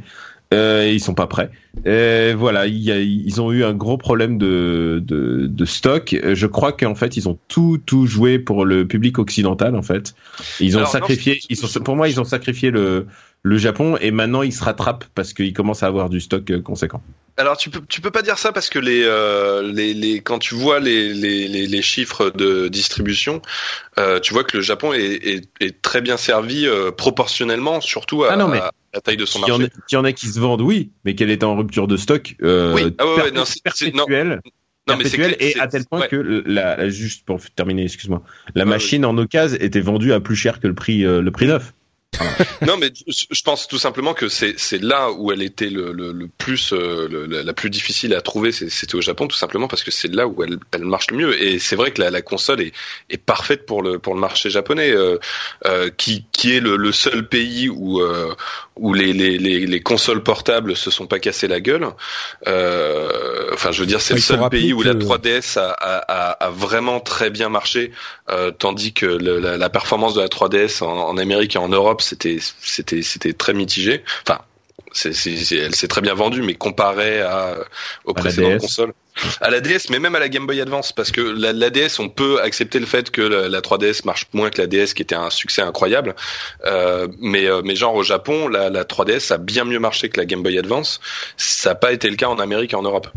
Euh, ils sont pas prêts. Et voilà, il y a, ils ont eu un gros problème de, de, de stock. Je crois qu'en fait, ils ont tout tout joué pour le public occidental en fait. Ils ont Alors, sacrifié. ils sont, pour moi, ils ont sacrifié le le Japon et maintenant ils se rattrapent parce qu'ils commencent à avoir du stock euh, conséquent. Alors tu peux tu peux pas dire ça parce que les euh, les, les quand tu vois les, les, les, les chiffres de distribution, euh, tu vois que le Japon est, est, est très bien servi euh, proportionnellement, surtout à, Ah non, mais à la taille de son Qu'il y, en a, marché. qu'il y en a qui se vendent, oui, mais qu'elle est en rupture de stock. Euh, Oui, ah ouais, non, perpétuelle. Non, mais c'est perpétuelle, clair- et à tel point ouais. que la, la- juste pour terminer, excuse-moi, la machine en occasion était vendue à plus cher que le prix euh, le prix neuf. Non, mais je pense tout simplement que c'est c'est là où elle était le, le, le plus euh, le- la, plus difficile à trouver, c'était au Japon tout simplement parce que c'est là où elle, elle marche le mieux. Et c'est vrai que la, la console est, est parfaite pour le pour le marché japonais, euh, euh, qui qui est le, le seul pays où euh, où les, les, les, les consoles portables se sont pas cassées la gueule. Euh, enfin, je veux dire, c'est le seul pays où la que- 3DS a, a, a, a vraiment très bien marché, euh, tandis que la, la performance de la 3DS en, en Amérique et en Europe, c'était c'était c'était très mitigé. Enfin, elle s'est très bien vendue, mais comparé à aux À précédentes consoles, à la DS, mais même à la Game Boy Advance, parce que la, la DS, on peut accepter le fait que la, la 3DS marche moins que la DS, qui était un succès incroyable. Euh, mais euh, mais genre au Japon, la, la 3DS a bien mieux marché que la Game Boy Advance. Ça n'a pas été le cas en Amérique et en Europe.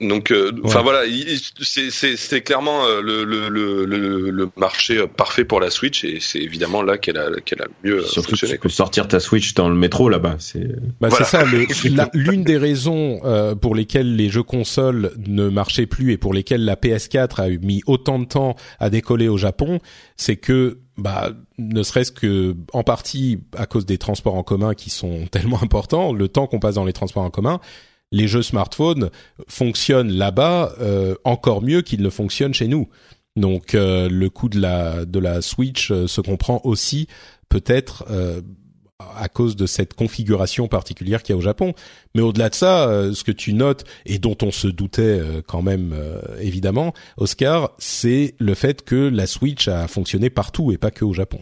Donc, euh, enfin Ouais. voilà, il- c'est c'est c'est clairement euh, le, le, le, le, le marché euh, parfait pour la Switch et c'est évidemment là qu'elle a qu'elle a le mieux euh, Surtout que fonctionné. tu peux sortir ta Switch dans le métro là-bas. C'est Bah, Voilà. C'est ça. L'une des raisons euh, pour lesquelles les jeux consoles ne marchaient plus et pour lesquelles la PS4 a eu mis autant de temps à décoller au Japon, c'est que bah ne serait-ce que en partie à cause des transports en commun qui sont tellement importants, le temps qu'on passe dans les transports en commun, les jeux smartphones fonctionnent là-bas euh, encore mieux qu'ils ne fonctionnent chez nous. Donc euh, le coût de la de la Switch euh, se comprend aussi peut-être euh, à cause de cette configuration particulière qu'il y a au Japon. Mais au-delà de ça, euh, ce que tu notes et dont on se doutait quand même évidemment, Oscar, c'est le fait que la Switch a fonctionné partout et pas que au Japon.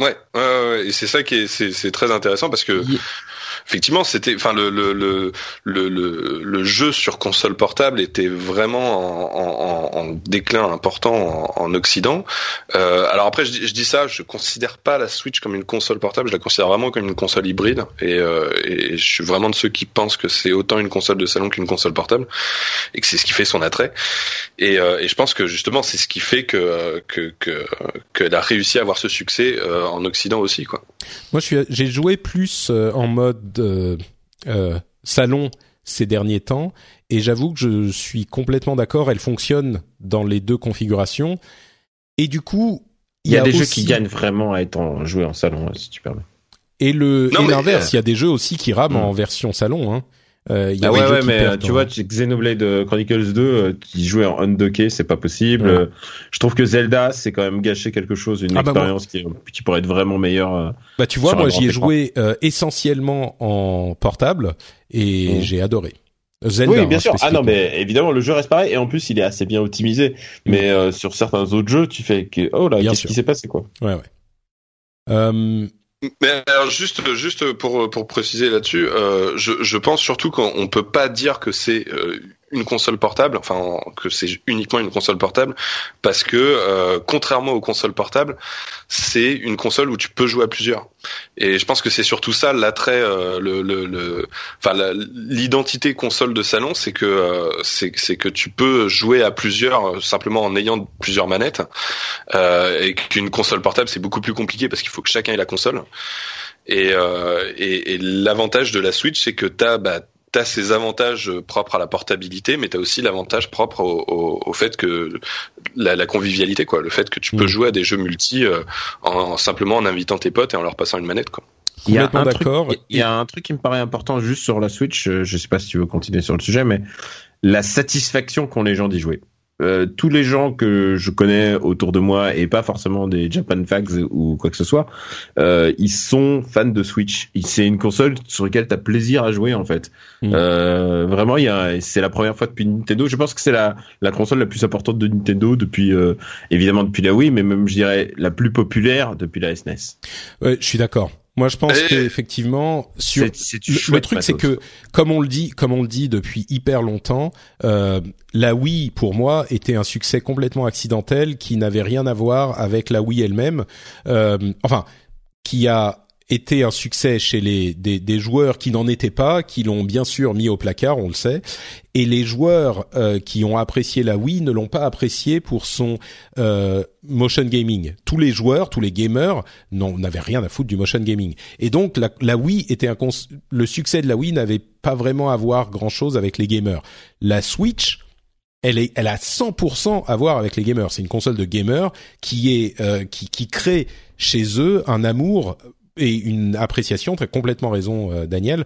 Ouais, ouais, et c'est ça qui est c'est c'est très intéressant parce que effectivement c'était enfin le le, le le le le jeu sur console portable était vraiment en, en, en déclin important en, en Occident. Euh, alors après je, dis- je dis ça, je considère pas la Switch comme une console portable, je la considère vraiment comme une console hybride et, euh, et je suis vraiment de ceux qui pensent que c'est autant une console de salon qu'une console portable et que c'est ce qui fait son attrait. Et, euh, et je pense que justement c'est ce qui fait que euh, que que qu'elle a réussi à avoir ce succès euh, en Occident aussi quoi. Moi, je suis, j'ai joué plus euh, en mode euh, euh, salon ces derniers temps, et j'avoue que je suis complètement d'accord. Elle fonctionne dans les deux configurations, et du coup, il y a, des jeux qui gagnent vraiment à être en, joués en salon, si tu permets. Et le Non, et mais, l'inverse, il y a des jeux aussi qui rament Hmm. en version salon. Hein. Euh, y Ah ouais, ouais, mais perdent tu vois, Xenoblade euh, Chronicles 2, euh, qui jouait en undocké, c'est pas possible. Ouais. Euh, Je trouve que Zelda, c'est quand même gâché quelque chose, une Ah bah expérience qui, qui pourrait être vraiment meilleure. euh. Bah tu vois, moi j'y ai joué euh, essentiellement en portable et Hmm. j'ai adoré. Zelda, oui, bien hein, sûr. Ah non, mais évidemment, le jeu reste pareil et en plus, il est assez bien optimisé. Mais euh, sur certains autres jeux, tu fais que oh là, Bien qu'est-ce qui s'est passé quoi Ouais, ouais. Euh, Mais alors juste juste pour pour préciser là-dessus, euh, je je pense surtout qu'on on peut pas dire que c'est euh, une console portable, enfin que c'est uniquement une console portable, parce que euh, contrairement aux consoles portables, c'est une console où tu peux jouer à plusieurs. Et je pense que c'est surtout ça l'attrait, euh, le le le, enfin l'identité console de salon, c'est que euh, c'est c'est que tu peux jouer à plusieurs euh, simplement en ayant plusieurs manettes, euh, et qu'une console portable c'est beaucoup plus compliqué parce qu'il faut que chacun ait la console. Et, euh, et, et l'avantage de la Switch, c'est que t'as bah, t'as ces avantages propres à la portabilité, mais t'as aussi l'avantage propre au, au, au fait que la, la convivialité, quoi, le fait que tu peux Mm. jouer à des jeux multi euh, en, en- simplement en invitant tes potes et en leur passant une manette, quoi. Il y a un truc-. Il y a un truc qui me paraît important juste sur la Switch. euh, Je sais pas si tu veux continuer sur le sujet, mais la satisfaction qu'ont les gens d'y jouer. Euh, tous les gens que je connais autour de moi et pas forcément des Japan Fags ou quoi que ce soit, euh, ils sont fans de Switch. C'est une console sur laquelle t'as plaisir à jouer en fait. Mm. Euh, vraiment, il y a, c'est la première fois depuis Nintendo. Je pense que c'est la la console la plus importante de Nintendo depuis évidemment depuis la Wii, mais même je dirais la plus populaire depuis la SNES. Ouais, je suis d'accord. Moi, je pense Et- qu'effectivement, sur C'est- c'est du le, truc, c'est que comme on le dit, comme on le dit depuis hyper longtemps, euh, la Wii pour moi était un succès complètement accidentel qui n'avait rien à voir avec la Wii elle-même. Euh, enfin, qui a été un succès chez les des, des joueurs qui n'en étaient pas, qui l'ont bien sûr mis au placard, on le sait, et les joueurs euh, qui ont apprécié la Wii ne l'ont pas apprécié pour son euh, motion gaming. Tous les joueurs, tous les gamers n'avaient rien à foutre du motion gaming. Et donc la, la Wii était un le succès de la Wii n'avait pas vraiment à voir grand chose avec les gamers. La Switch elle est, elle a 100% à voir avec les gamers. C'est une console de gamers qui est, euh, qui, qui crée chez eux un amour et une appréciation. Très complètement raison, euh, Daniel,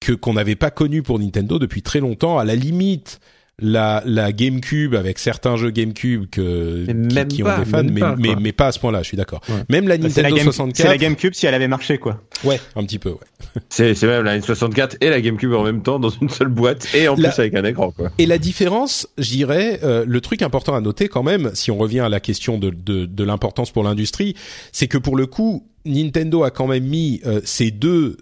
que qu'on n'avait pas connu pour Nintendo depuis très longtemps. À la limite, la, la GameCube avec certains jeux GameCube que Mais qui, même qui pas, ont des fans, mais, pas, mais pas à ce point-là. Je suis d'accord. Ouais. Même la Bah, C'est la, Nintendo Game- 64. c'est la GameCube si elle avait marché, quoi. Ouais, un petit peu. Ouais. C'est c'est même la N64 et la GameCube en même temps dans une seule boîte et en La- plus avec un écran quoi. Et la différence, je dirais, euh, le truc important à noter quand même, si on revient à la question de, de, de l'importance pour l'industrie, c'est que pour le coup, Nintendo a quand même mis euh, ces deux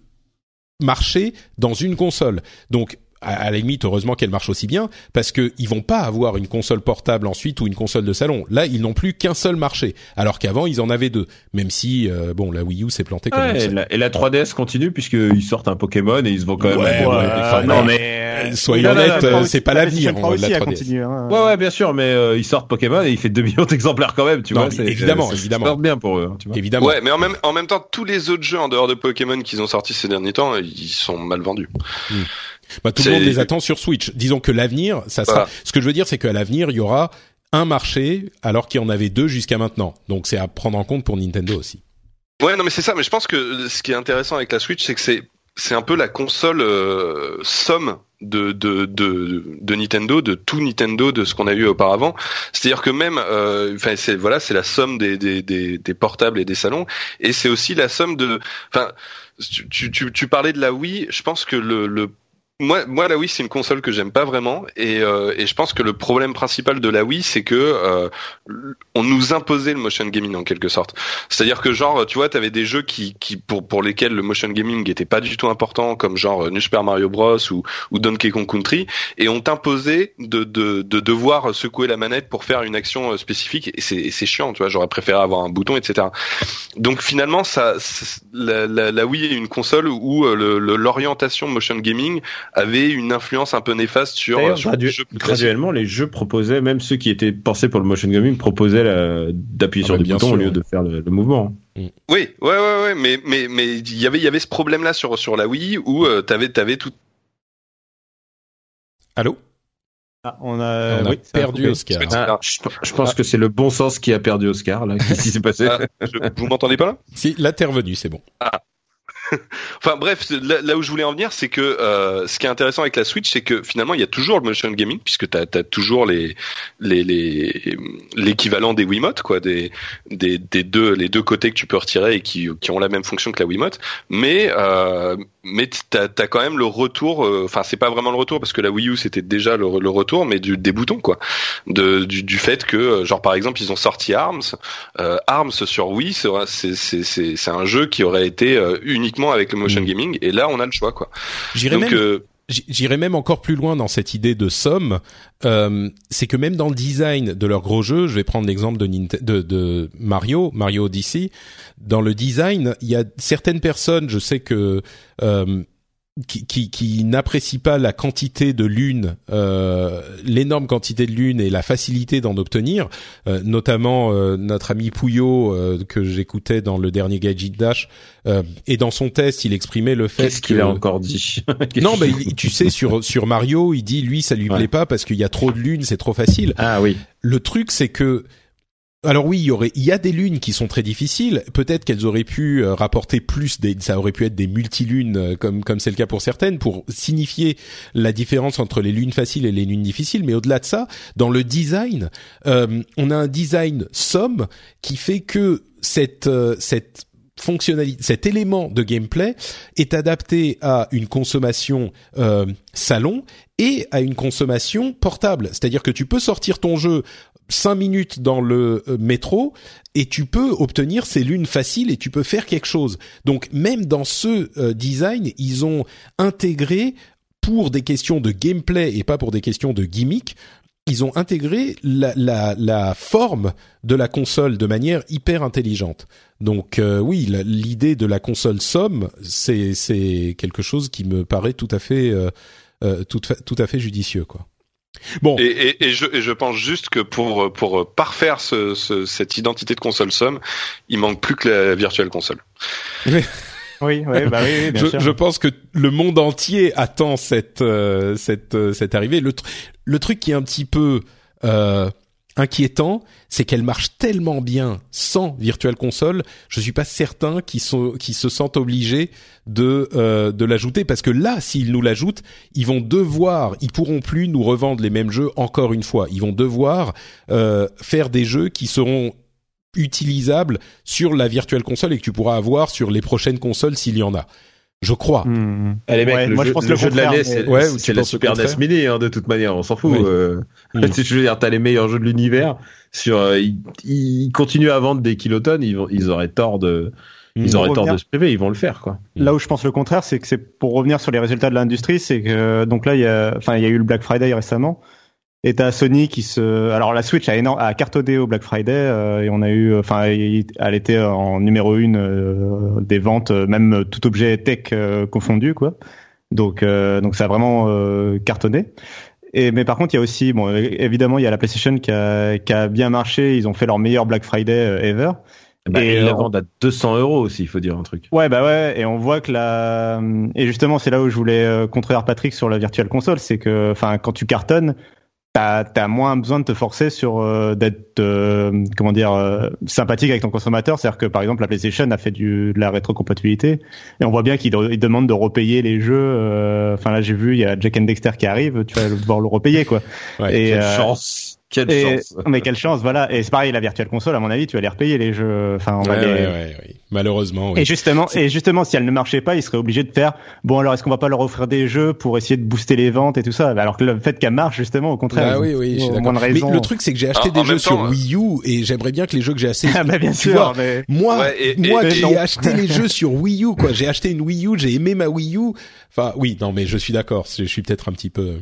marchés dans une console. Donc à, à la limite, heureusement qu'elle marche aussi bien, parce que ils vont pas avoir une console portable ensuite ou une console de salon. Là, ils n'ont plus qu'un seul marché, alors qu'avant ils en avaient deux. Même si, euh, bon, la Wii U s'est plantée comme Ouais, et, la, et la 3DS continue puisqu'ils sortent un Pokémon et ils se vont quand même. Ouais, ouais, enfin, non, mais euh, soyons honnêtes, euh, c'est pas l'avenir, PlayStation 3 euh, aussi, la elle 3DS. continue, hein. Ouais ouais bien sûr mais euh, ils sortent Pokémon et il fait 2 millions d'exemplaires quand même tu Non, vois. évidemment, ça- ça évidemment. se porte bien pour eux hein, tu vois. Évidemment. Ouais, mais en même, en même temps, tous les autres jeux en dehors de Pokémon qu'ils ont sortis ces derniers temps, ils sont mal vendus. Bah, tout le monde les attend sur Switch. Disons que l'avenir, ça sera. Voilà. Ce que je veux dire, c'est qu'à l'avenir, il y aura un marché alors qu'il y en avait deux jusqu'à maintenant. Donc c'est à prendre en compte pour Nintendo aussi. Ouais, non, mais c'est ça. Mais je pense que ce qui est intéressant avec la Switch, c'est que c'est c'est un peu la console euh, somme de, de de de Nintendo, de tout Nintendo, de ce qu'on a eu auparavant. C'est-à-dire que même, euh, enfin, c'est voilà, c'est la somme des, des des des portables et des salons, et c'est aussi la somme de, enfin, tu, tu tu tu parlais de la Wii. Je pense que le le moi, moi, la Wii, c'est une console que j'aime pas vraiment, et, euh, et je pense que le problème principal de la Wii, c'est que euh, on nous imposait le motion gaming en quelque sorte. C'est-à-dire que genre, tu vois, t'avais des jeux qui, qui pour pour lesquels le motion gaming était pas du tout important, comme genre euh, New Super Mario Bros ou ou Donkey Kong Country, et on t'imposait de, de de devoir secouer la manette pour faire une action euh, spécifique, et c'est chiant, tu vois. J'aurais préféré avoir un bouton, etc. Donc finalement, ça, la, la, la Wii est une console où l'orientation motion gaming avait une influence un peu néfaste sur, sur gradu- les jeux graduellement, les jeux proposaient, même ceux qui étaient pensés pour le motion gaming, proposaient d'appuyer Ah sur bah, des boutons sûr, au lieu ouais. de faire le, le mouvement. Oui, ouais, ouais, ouais, mais mais mais il y avait il y avait ce problème là sur sur la Wii où euh, t'avais t'avais tout. Allô? Ah, on a, On a oui, ça a perdu. Oscar. Ah, je, je pense que c'est le bon sens qui a perdu Oscar là. Qu'est-ce qui s'est passé? Ah, je- vous m'entendez pas là? Si, là t'es revenu, c'est bon. Enfin bref, là, où je voulais en venir, c'est que euh, ce qui est intéressant avec la Switch, c'est que finalement il y a toujours le motion gaming puisque t'as as toujours les les l'équivalent des Wiimote quoi, des des des deux les deux côtés que tu peux retirer et qui qui ont la même fonction que la Wiimote, mais euh, mais t'as as quand même le retour. euh, Enfin c'est pas vraiment le retour parce que la Wii U c'était déjà le, le retour, mais du, des boutons quoi, de du, du fait que euh, genre par exemple ils ont sorti Arms, euh, Arms sur Wii, c'est un jeu qui aurait été euh, uniquement avec le motion Mm. gaming et là on a le choix quoi. J'irais Donc même J- J'irais même encore plus loin dans cette idée de somme. Euh, c'est que même dans le design de leurs gros jeux, je vais prendre l'exemple de, de, de Mario, Mario Odyssey. Dans le design, il y a certaines personnes, je sais que euh, qui, qui, qui n'apprécient pas la quantité de lune, euh, l'énorme quantité de lune et la facilité d'en obtenir, euh, notamment euh, notre ami Pouillot euh, que j'écoutais dans le dernier Gadget Dash, euh, et dans son test, il exprimait le fait Qu'est-ce que qu'il a encore dit non, mais il- tu sais sur sur Mario, il dit lui ça lui Ouais. plaît pas parce qu'il y a trop de lunes, c'est trop facile. Ah oui. Le truc c'est que alors oui, il y aurait il y a des lunes qui sont très difficiles, peut-être qu'elles auraient pu euh, rapporter plus des ça aurait pu être des multilunes euh, comme comme c'est le cas pour certaines pour signifier la différence entre les lunes faciles et les lunes difficiles, mais au-delà de ça, dans le design, euh, on a un design somme qui fait que cette euh, cette fonctionnalité, cet élément de gameplay est adapté à une consommation euh, salon et à une consommation portable. C'est-à-dire que tu peux sortir ton jeu cinq minutes dans le euh, métro et tu peux obtenir ces lunes faciles et tu peux faire quelque chose. Donc même dans ce euh, design, ils ont intégré pour des questions de gameplay et pas pour des questions de gimmick, ils ont intégré la, la, la, forme de la console de manière hyper intelligente. Donc euh, oui, l'idée de la console somme, c'est c'est quelque chose qui me paraît tout à fait euh, euh tout, tout à fait judicieux quoi. Bon. Et, et, et, je, et, je, pense juste que pour pour parfaire ce, ce, cette identité de console somme, il manque plus que la virtuelle console. Oui, oui, bah oui, bien je, sûr. je, pense que le monde entier attend cette euh, cette euh, cette arrivée. Le, le truc qui est un petit peu euh, inquiétant, c'est qu'elle marche tellement bien sans Virtual Console. Je suis pas certain qu'ils se sentent obligés de euh, de l'ajouter parce que là, s'ils nous l'ajoutent, ils vont devoir, ils pourront plus nous revendre les mêmes jeux encore une fois. Ils vont devoir euh, faire des jeux qui seront utilisable sur la virtuelle console et que tu pourras avoir sur les prochaines consoles s'il y en a. Je crois. Mmh. Allez mec, ouais, le, moi, jeu, je pense le, jeu de l'année, c'est ouais, c'est la Super NES Mini hein, de toute manière, on s'en fout. Oui. Euh, mmh. Je veux dire, t'as les meilleurs jeux de l'univers. Sur, euh, ils, ils, continuent à vendre des kilotonnes, ils, vont, ils auraient tort de. Ils auraient tort de se priver, ils vont le faire, quoi. Là où je pense le contraire, c'est que c'est pour revenir sur les résultats de l'industrie, c'est que donc là il y a, enfin il y a eu le Black Friday récemment. Et t'as Sony qui se, alors la Switch a, énorme, a cartonné au Black Friday euh, et on a eu, enfin, elle était en numéro une euh, des ventes, euh, même tout objet tech euh, confondu, quoi. Donc, euh, donc ça a vraiment cartonné. Et mais par contre, il y a aussi, bon, évidemment, il y a la PlayStation qui a, qui a bien marché. Ils ont fait leur meilleur Black Friday ever. Bah, et ils la vendent à 200 euros aussi, il faut dire un truc. Ouais, bah ouais, et on voit que la, et justement, c'est là où je voulais contredire Patrick sur la virtuelle console, c'est que, enfin, quand tu cartonnes, t'as as moins besoin de te forcer sur euh, d'être euh, comment dire euh, sympathique avec ton consommateur. C'est à dire que par exemple la PlayStation a fait du, de la rétrocompatibilité. Et on voit bien qu'ils de, demandent de repayer les jeux enfin là j'ai vu il y a Jack and Dexter qui arrive tu vas devoir le repayer quoi. Ouais, et quelle chance quelle et, chance. mais quelle chance voilà. Et c'est pareil la virtuelle console à mon avis tu vas les repayer les jeux enfin on ouais, va les... ouais, ouais, malheureusement et justement et justement si elle ne marchait pas ils seraient obligés de faire bon alors est-ce qu'on va pas leur offrir des jeux pour essayer de booster les ventes et tout ça? Alors que le fait qu'elle marche justement au contraire ah oui oui je suis d'accord. mais le truc c'est que j'ai acheté Ah, des jeux sur Wii U et j'aimerais bien que les jeux que j'ai achetés ah bah bien tu sûr vois, mais moi Ouais, et- moi et- qui mais ai non. acheté les jeux sur Wii U quoi. J'ai acheté une Wii U j'ai aimé ma Wii U. Enfin oui non mais je suis d'accord je suis peut-être un petit peu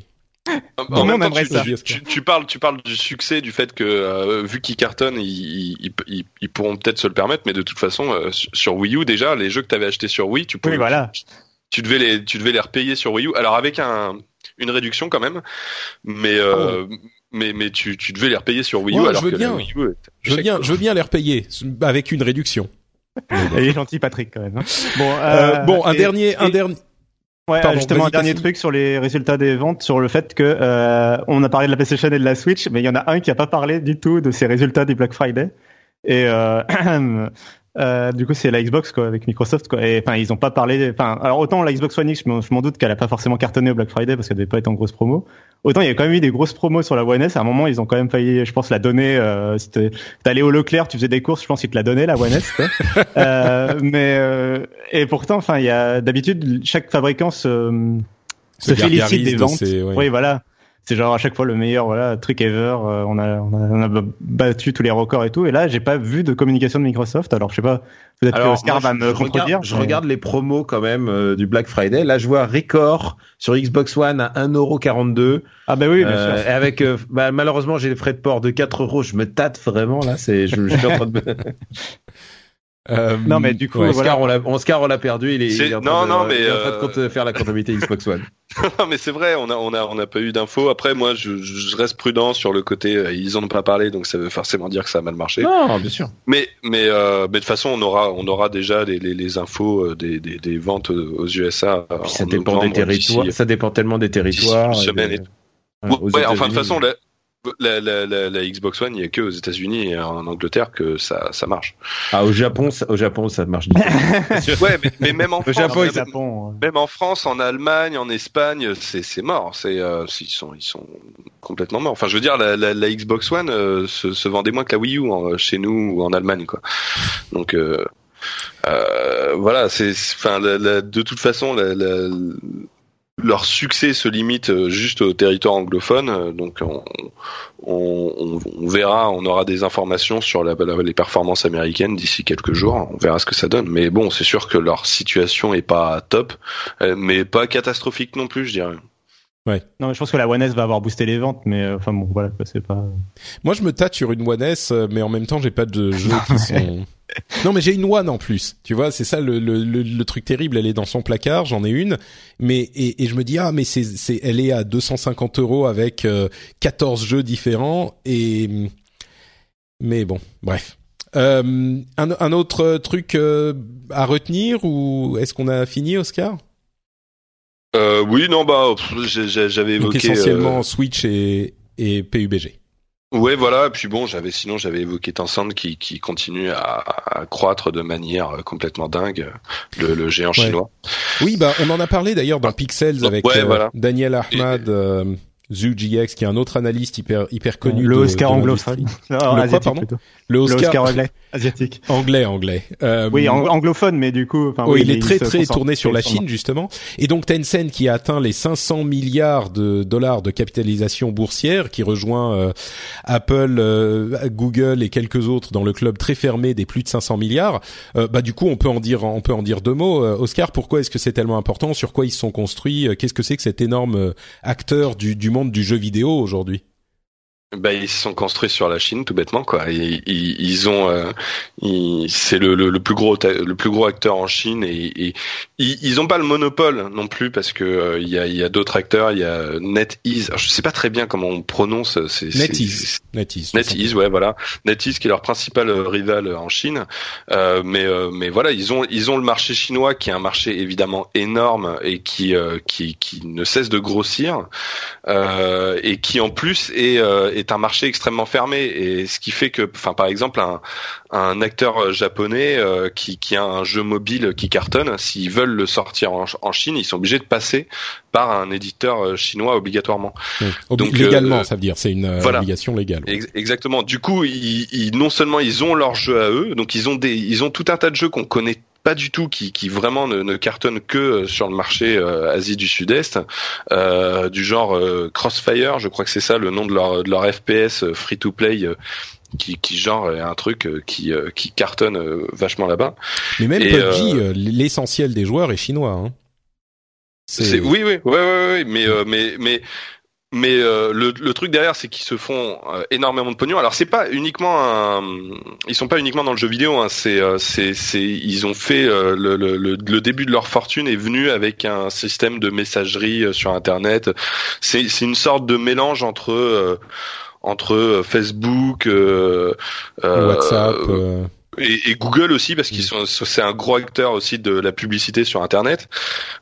En même temps, tu, ça. tu, tu- tu parles, tu parles du succès, du fait que euh, vu qu'ils cartonnent, ils, ils, ils, ils pourront peut-être se le permettre, mais de toute façon, euh, sur- Wii U déjà, les jeux que tu avais achetés sur Wii, tu pouvais, oui voilà tu devais les, tu devais les repayer sur Wii U. Alors avec un, une réduction quand même, mais euh, mais mais tu, tu devais les repayer sur Wii U. Ouais, alors je veux que bien. Wii U, je veux bien je veux bien les repayer avec une réduction il est gentil Patrick quand même hein. bon Euh, bon un et- dernier un dernier Ouais, Pardon, justement un dernier truc sur les résultats des ventes, sur le fait que euh, on a parlé de la PlayStation et de la Switch, mais il y en a un qui a pas parlé du tout de ces résultats du Black Friday. Et euh, euh, du coup, c'est la Xbox quoi, avec Microsoft quoi. Et enfin, ils ont pas parlé. Enfin, alors autant la Xbox One X, je m'en- doute qu'elle a pas forcément cartonné au Black Friday parce qu'elle devait pas être en grosse promo. Autant il y a quand même eu des grosses promos sur la One S. À un moment, ils ont quand même failli, je pense, la donner. Euh, si t'allais au Leclerc, tu faisais des courses, je pense qu'ils te la donnaient la One S. Quoi. euh, mais euh, et pourtant, enfin, il y a d'habitude chaque fabricant se se félicite des de ventes. ouais. Oui, voilà. C'est genre à chaque fois le meilleur voilà truc ever. euh, on, a, on, a, on a battu tous les records et tout. Et là, j'ai pas vu de communication de Microsoft. Alors je sais pas. Peut-être que Oscar va je- me contredire. regarde, je mais- regarde les promos quand même euh, du Black Friday. Là, je vois record sur Xbox One à 1,42€. Ah bah oui, bien Euh, sûr. et avec euh, bah, malheureusement j'ai les frais de port de 4 euros. Je me tâte vraiment là. C'est je, je suis en train de me... Euh, Non, mais du coup, Ouais, voilà. Oscar, on l'a Oscar on l'a perdu. Il est, il C'est- est en train non, de, non, mais, il est en train de euh, compte- faire la comptabilité Xbox One. Non, mais c'est vrai, on a on a on n'a pas eu d'infos. Après, moi, je, je reste prudent sur le côté. euh, ils en ont pas parlé, donc ça veut forcément dire que ça a mal marché. Non, bien sûr. Mais mais euh, mais de toute façon, on aura on aura déjà les les, les infos euh, des, des des ventes aux USA. euh, ça en dépend des territoires. Ça dépend tellement des territoires. et semaine des- et tout. Ouais, enfin de toute façon, la, la, la, la, la Xbox One, il y a que aux États-Unis et en Angleterre que ça ça marche. Ah, au Japon, ça, au Japon, ça marche. Ouais, mais, mais même en France, Japon, même, ils- Japon. même en France, en Allemagne, en Espagne, c'est c'est mort. C'est euh, ils sont ils sont complètement morts. Enfin, je veux dire, la, la, la Xbox One euh, se, se vendait moins que la Wii U en- chez nous ou en Allemagne, quoi. Donc euh, euh, voilà, c'est, enfin, de toute façon, la, la, leur succès se limite euh, juste au territoire anglophone, euh, donc on, on, on verra, on aura des informations sur la, les performances américaines d'ici quelques jours, on verra ce que ça donne. Mais bon, c'est sûr que leur situation est pas top, euh, mais pas catastrophique non plus, je dirais. Ouais. Non, mais je pense que la One S va avoir boosté les ventes, mais enfin bon, voilà, c'est pas. Moi, je me tâte sur une One S, mais en même temps, j'ai pas de jeux qui sont non, mais j'ai une One en plus. Tu vois, c'est ça le, le, le, truc terrible. Elle est dans son placard, j'en ai une. Mais et, et, je me dis ah mais c'est c'est elle est à 250 euros avec euh, 14 jeux différents et mais bon bref. Euh, un, un, autre truc euh, à retenir ou est-ce qu'on a fini Oscar? Euh, Oui non bah j'avais évoqué Donc essentiellement Switch et, et PUBG. Ouais, voilà. Et puis bon, j'avais sinon j'avais évoqué Tencent qui qui continue à, à, croître de manière euh, complètement dingue, le, le géant chinois. Oui, bah on en a parlé d'ailleurs dans Pixels avec euh, Daniel Ahmad. Euh, ZooGX, qui est un autre analyste hyper hyper connu. Le Oscar anglophone. le quoi, pardon Le Oscar, anglais, asiatique. Anglais, anglais. Euh, oui, anglophone, mais du coup, enfin, oui, il est très très tourné sur la Chine justement. Et donc Tencent qui a atteint les 500 milliards de dollars de capitalisation boursière, qui rejoint euh, Apple, euh, Google et quelques autres dans le club très fermé des plus de 500 milliards. Euh, bah du coup, on peut en dire on peut en dire deux mots. Oscar, pourquoi est-ce que c'est tellement important? Sur quoi ils se sont construits? Qu'est-ce que c'est que cet énorme acteur du, du monde du jeu vidéo aujourd'hui bah, ils se sont construits sur la Chine tout bêtement quoi. Ils, ils, ont, euh, c'est le, le, plus gros le plus gros acteur en Chine et, et ils, ils ont pas le monopole non plus parce que euh, il y a, y a d'autres acteurs. Il y a NetEase. je sais pas très bien comment on prononce. C'est, NetEase. NetEase. NetEase, ouais voilà. NetEase qui est leur principal euh, rival en Chine. mais mais voilà, ils ont ils ont le marché chinois qui est un marché évidemment énorme et qui qui qui ne cesse de grossir et qui en plus est est un marché extrêmement fermé et ce qui fait que, enfin par exemple un, un acteur euh, japonais euh, qui, qui a un jeu mobile qui cartonne, s'ils veulent le sortir en, en, Chine, ils sont obligés de passer par un éditeur euh, chinois obligatoirement. Donc légalement, ça veut dire c'est une obligation légale. exactement. Du coup, ils, non seulement ils ont leur jeu à eux, donc ils ont des ils ont tout un tas de jeux qu'on connaît pas du tout, qui, qui vraiment ne, ne cartonne que sur le marché Asie du Sud-Est, euh, du genre Crossfire, je crois que c'est ça le nom de leur, de leur FPS free to play qui, qui genre est un truc euh, qui euh, qui cartonne euh, vachement là-bas. Mais même PUBG, l'essentiel des joueurs est chinois. Hein. C'est oui oui oui oui, mais mais mais mais le, le, truc derrière, c'est qu'ils se font énormément de pognon. Alors c'est pas uniquement un, ils sont pas uniquement dans le jeu vidéo. Hein. C'est c'est ils ont fait le, le, le, début de leur fortune est venu avec un système de messagerie sur Internet. C'est c'est une sorte de mélange entre entre euh, Facebook, euh, euh, WhatsApp. Et, et, Google aussi parce qu'ils sont c'est un gros acteur aussi de la publicité sur internet.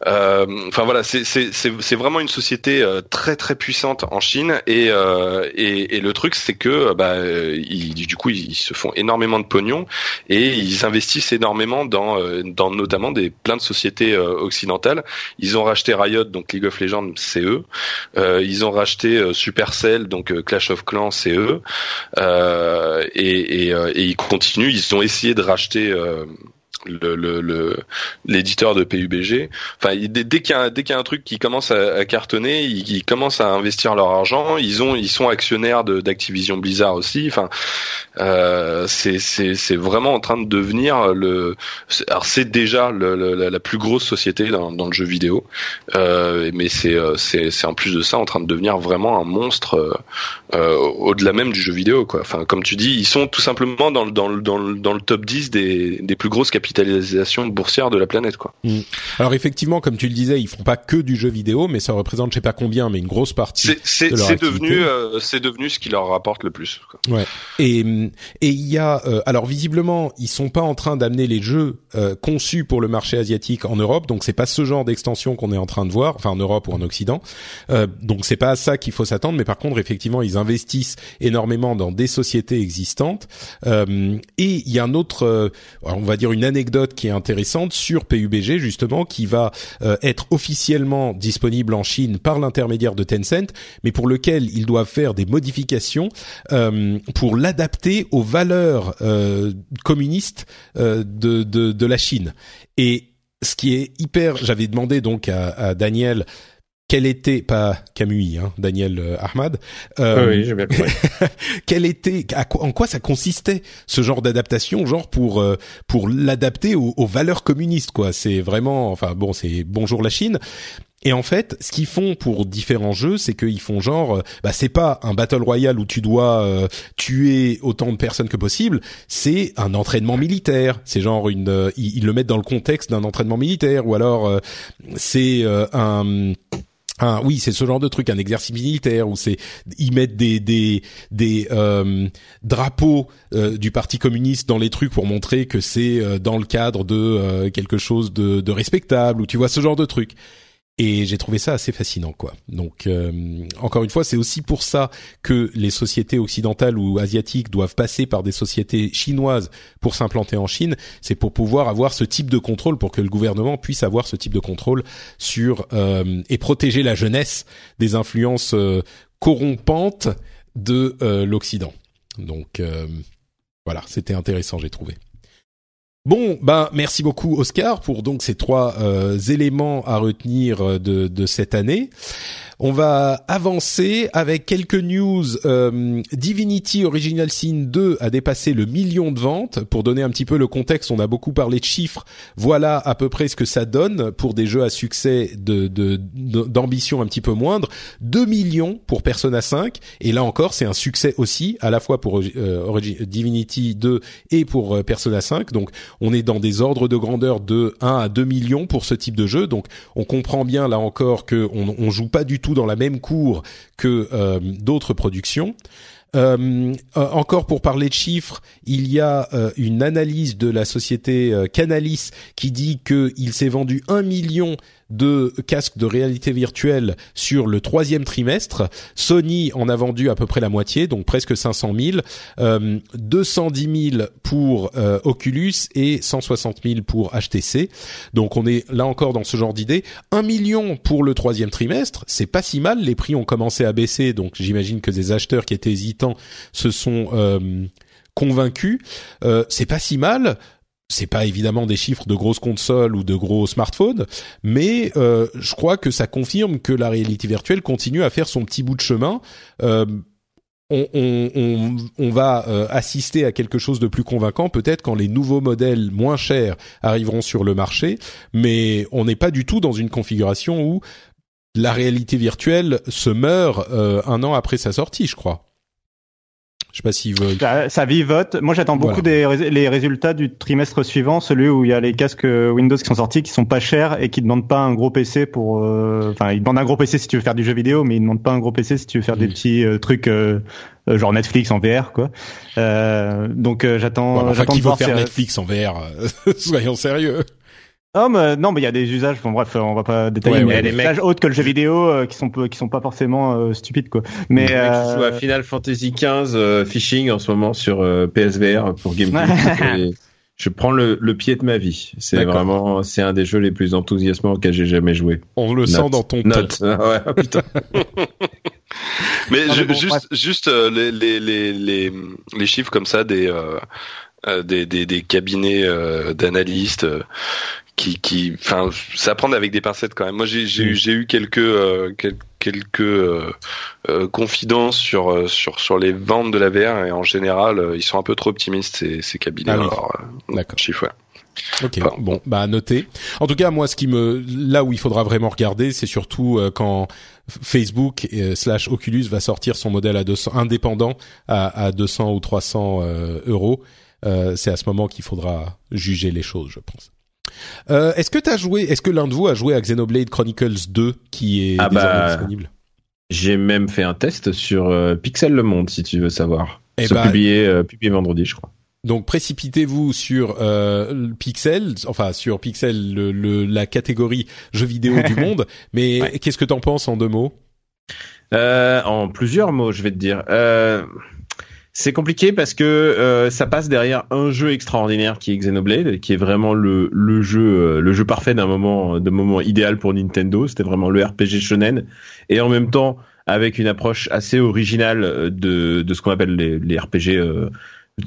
Euh, enfin voilà c'est c'est c'est vraiment une société euh, très très puissante en Chine. Et euh, et, et, le truc c'est que bah ils, du coup ils, se font énormément de pognon. Et ils investissent énormément dans dans notamment des plein de sociétés occidentales. Ils ont racheté Riot donc League of Legends c'est eux. Ils ont racheté Supercell donc Clash of Clans c'est eux. Et, et, et ils continuent. Ils ont essayer de racheter euh, le l'éditeur de PUBG. Enfin, dès, dès qu'il y qu'il y a un truc qui commence à, cartonner, ils, commencent à investir leur argent. Ils ont ils sont actionnaires de d'Activision Blizzard aussi. Enfin, euh, c'est c'est vraiment en train de devenir le. Alors c'est déjà le, la, la, plus grosse société dans, dans le jeu vidéo, euh, mais c'est euh, c'est c'est en plus de ça en train de devenir vraiment un monstre euh, euh au-delà même du jeu vidéo quoi. Enfin, comme tu dis, ils sont tout simplement dans le dans le dans le, dans le top 10 des des plus grosses capitales capitalisation boursière de la planète, quoi. Mm. Alors effectivement, comme tu le disais, ils font pas que du jeu vidéo, mais ça représente je sais pas combien, mais une grosse partie. C'est devenu, euh, c'est devenu ce qui leur rapporte le plus. Quoi. Ouais. Et et il y a, euh, alors visiblement, ils sont pas en train d'amener les jeux euh, conçus pour le marché asiatique en Europe, donc c'est pas ce genre d'extension qu'on est en train de voir, enfin en Europe ou en Occident. donc c'est pas à ça qu'il faut s'attendre, mais par contre effectivement, ils investissent énormément dans des sociétés existantes. et il y a un autre, on va dire une anecdote anecdote qui est intéressante sur PUBG justement, qui va euh, être officiellement disponible en Chine par l'intermédiaire de Tencent, mais pour lequel ils doivent faire des modifications euh, pour l'adapter aux valeurs euh, communistes de, de, la Chine. Et ce qui est hyper, j'avais demandé donc à Daniel quel était pas Camus, hein, Daniel euh, Ahmad. Euh, oui, j'ai bien compris. quel était, en quoi ça consistait ce genre d'adaptation, genre pour euh, pour l'adapter aux, aux, valeurs communistes, quoi? C'est vraiment, enfin bon, c'est bonjour la Chine. Et en fait, ce qu'ils font pour différents jeux, c'est qu'ils font genre, euh, bah c'est pas un battle royale où tu dois euh, tuer autant de personnes que possible, c'est un entraînement militaire. C'est genre une, ils, ils, le mettent dans le contexte d'un entraînement militaire, ou alors c'est un ah oui, c'est ce genre de truc, un exercice militaire où c'est ils mettent des euh, drapeaux euh, du Parti communiste dans les trucs pour montrer que c'est euh, dans le cadre de quelque chose de, de respectable ou tu vois ce genre de truc. Et j'ai trouvé ça assez fascinant, quoi. Donc, euh, encore une fois, c'est aussi pour ça que les sociétés occidentales ou asiatiques doivent passer par des sociétés chinoises pour s'implanter en Chine. C'est pour pouvoir avoir ce type de contrôle, pour que le gouvernement puisse avoir ce type de contrôle sur euh, et protéger la jeunesse des influences euh, corrompantes de euh, l'Occident. Donc, euh, voilà, c'était intéressant, j'ai trouvé. Bon, ben merci beaucoup Oscar pour donc ces trois euh, éléments à retenir euh, de, de cette année. On va avancer avec quelques news. Euh, Divinity Original Sin 2 a dépassé le million de ventes. Pour donner un petit peu le contexte, on a beaucoup parlé de chiffres. Voilà à peu près ce que ça donne pour des jeux à succès d'ambition un petit peu moindre. 2 millions pour Persona 5. Et là encore, c'est un succès aussi, à la fois pour euh, Divinity 2 et pour euh, Persona 5. Donc on est dans des ordres de grandeur de 1 à 2 millions pour ce type de jeu. Donc on comprend bien là encore que on, on joue pas du tout dans la même cour que euh, d'autres productions. Euh, euh, encore pour parler de chiffres, il y a une analyse de la société Canalis qui dit qu'il s'est vendu un million de casques de réalité virtuelle sur le troisième trimestre. Sony en a vendu à peu près la moitié, donc presque 500 000, euh, 210 000 pour euh, Oculus et 160 000 pour HTC. Donc on est là encore dans ce genre d'idée. Un million pour le troisième trimestre, c'est pas si mal. Les prix ont commencé à baisser, donc j'imagine que des acheteurs qui étaient hésitants se sont euh, convaincus. Euh, c'est pas si mal c'est pas évidemment des chiffres de grosses consoles ou de gros smartphones, mais euh, je crois que ça confirme que la réalité virtuelle continue à faire son petit bout de chemin. Euh, on, va euh, assister à quelque chose de plus convaincant peut-être quand les nouveaux modèles moins chers arriveront sur le marché, mais on n'est pas du tout dans une configuration où la réalité virtuelle se meurt un an après sa sortie, je crois. Je sais pas s'ils veulent. Ça, ça vivote. Moi, j'attends beaucoup Voilà. des les résultats du trimestre suivant, celui où il y a les casques Windows qui sont sortis, qui sont pas chers et qui demandent pas un gros PC pour. euh, Enfin, ils demandent un gros PC si tu veux faire du jeu vidéo, mais ils demandent pas un gros PC si tu veux faire des petits euh, trucs euh, euh, genre Netflix en VR, quoi. Euh, donc euh, j'attends. Enfin, j'attends qui de veut faire Netflix en VR Soyons sérieux. Oh, mais, non, mais il y a des usages. Bon, bref, on va pas détailler. Ouais, mais ouais, il y a des usages autres que le jeu vidéo euh, qui sont qui sont pas forcément euh, stupides, quoi. Mais euh, Final Fantasy XV euh, phishing en ce moment sur euh, PSVR pour GameCube. Et je prends le, le pied de ma vie. C'est vraiment, c'est un des jeux les plus enthousiasmants auxquels j'ai jamais joué. On le Note. sent dans ton. Note. Ah ouais, ah, putain. Mais, Non, ju- mais bon, juste, bref. juste euh, les, les, les, les, les chiffres comme ça des, euh, euh, des, des, des cabinets euh, d'analystes euh, qui, qui, enfin, ça prendre avec des pincettes quand même. Moi, j'ai, j'ai, Mm. eu- j'ai eu quelques, euh, quel- quelques euh, euh, confidences sur, euh, sur, sur les ventes de la VR et en général, euh, ils sont un peu trop optimistes ces, ces cabinets. Ah oui. Alors, euh, D'accord. chiffre, ouais. Ok, bon, bah à noter. En tout cas, moi, ce qui me, là où il faudra vraiment regarder, c'est surtout euh, quand Facebook euh, slash Oculus va sortir son modèle à 200 indépendant à, à 200 ou 300 euh, euros. Euh, c'est à ce moment qu'il faudra juger les choses, je pense. Euh, est-ce que t'as joué, est-ce que l'un de vous a joué à Xenoblade Chronicles 2 qui est Ah bah, disponible? J'ai même fait un test sur euh, Pixel Le Monde, si tu veux savoir. Eh C'est bah- publié, euh, publié vendredi, je crois. Donc précipitez-vous sur euh, Pixel, enfin sur Pixel, le, le- la catégorie jeux vidéo du monde. Mais Ouais. qu'est-ce que t'en penses en deux mots? Euh, en plusieurs mots, je vais te dire. Euh, C'est compliqué parce que euh, ça passe derrière un jeu extraordinaire qui est Xenoblade, qui est vraiment le, le jeu euh, le jeu parfait d'un moment d'un moment idéal pour Nintendo. C'était vraiment le RPG shonen et en même temps avec une approche assez originale euh, de, de ce qu'on appelle les, les RPG.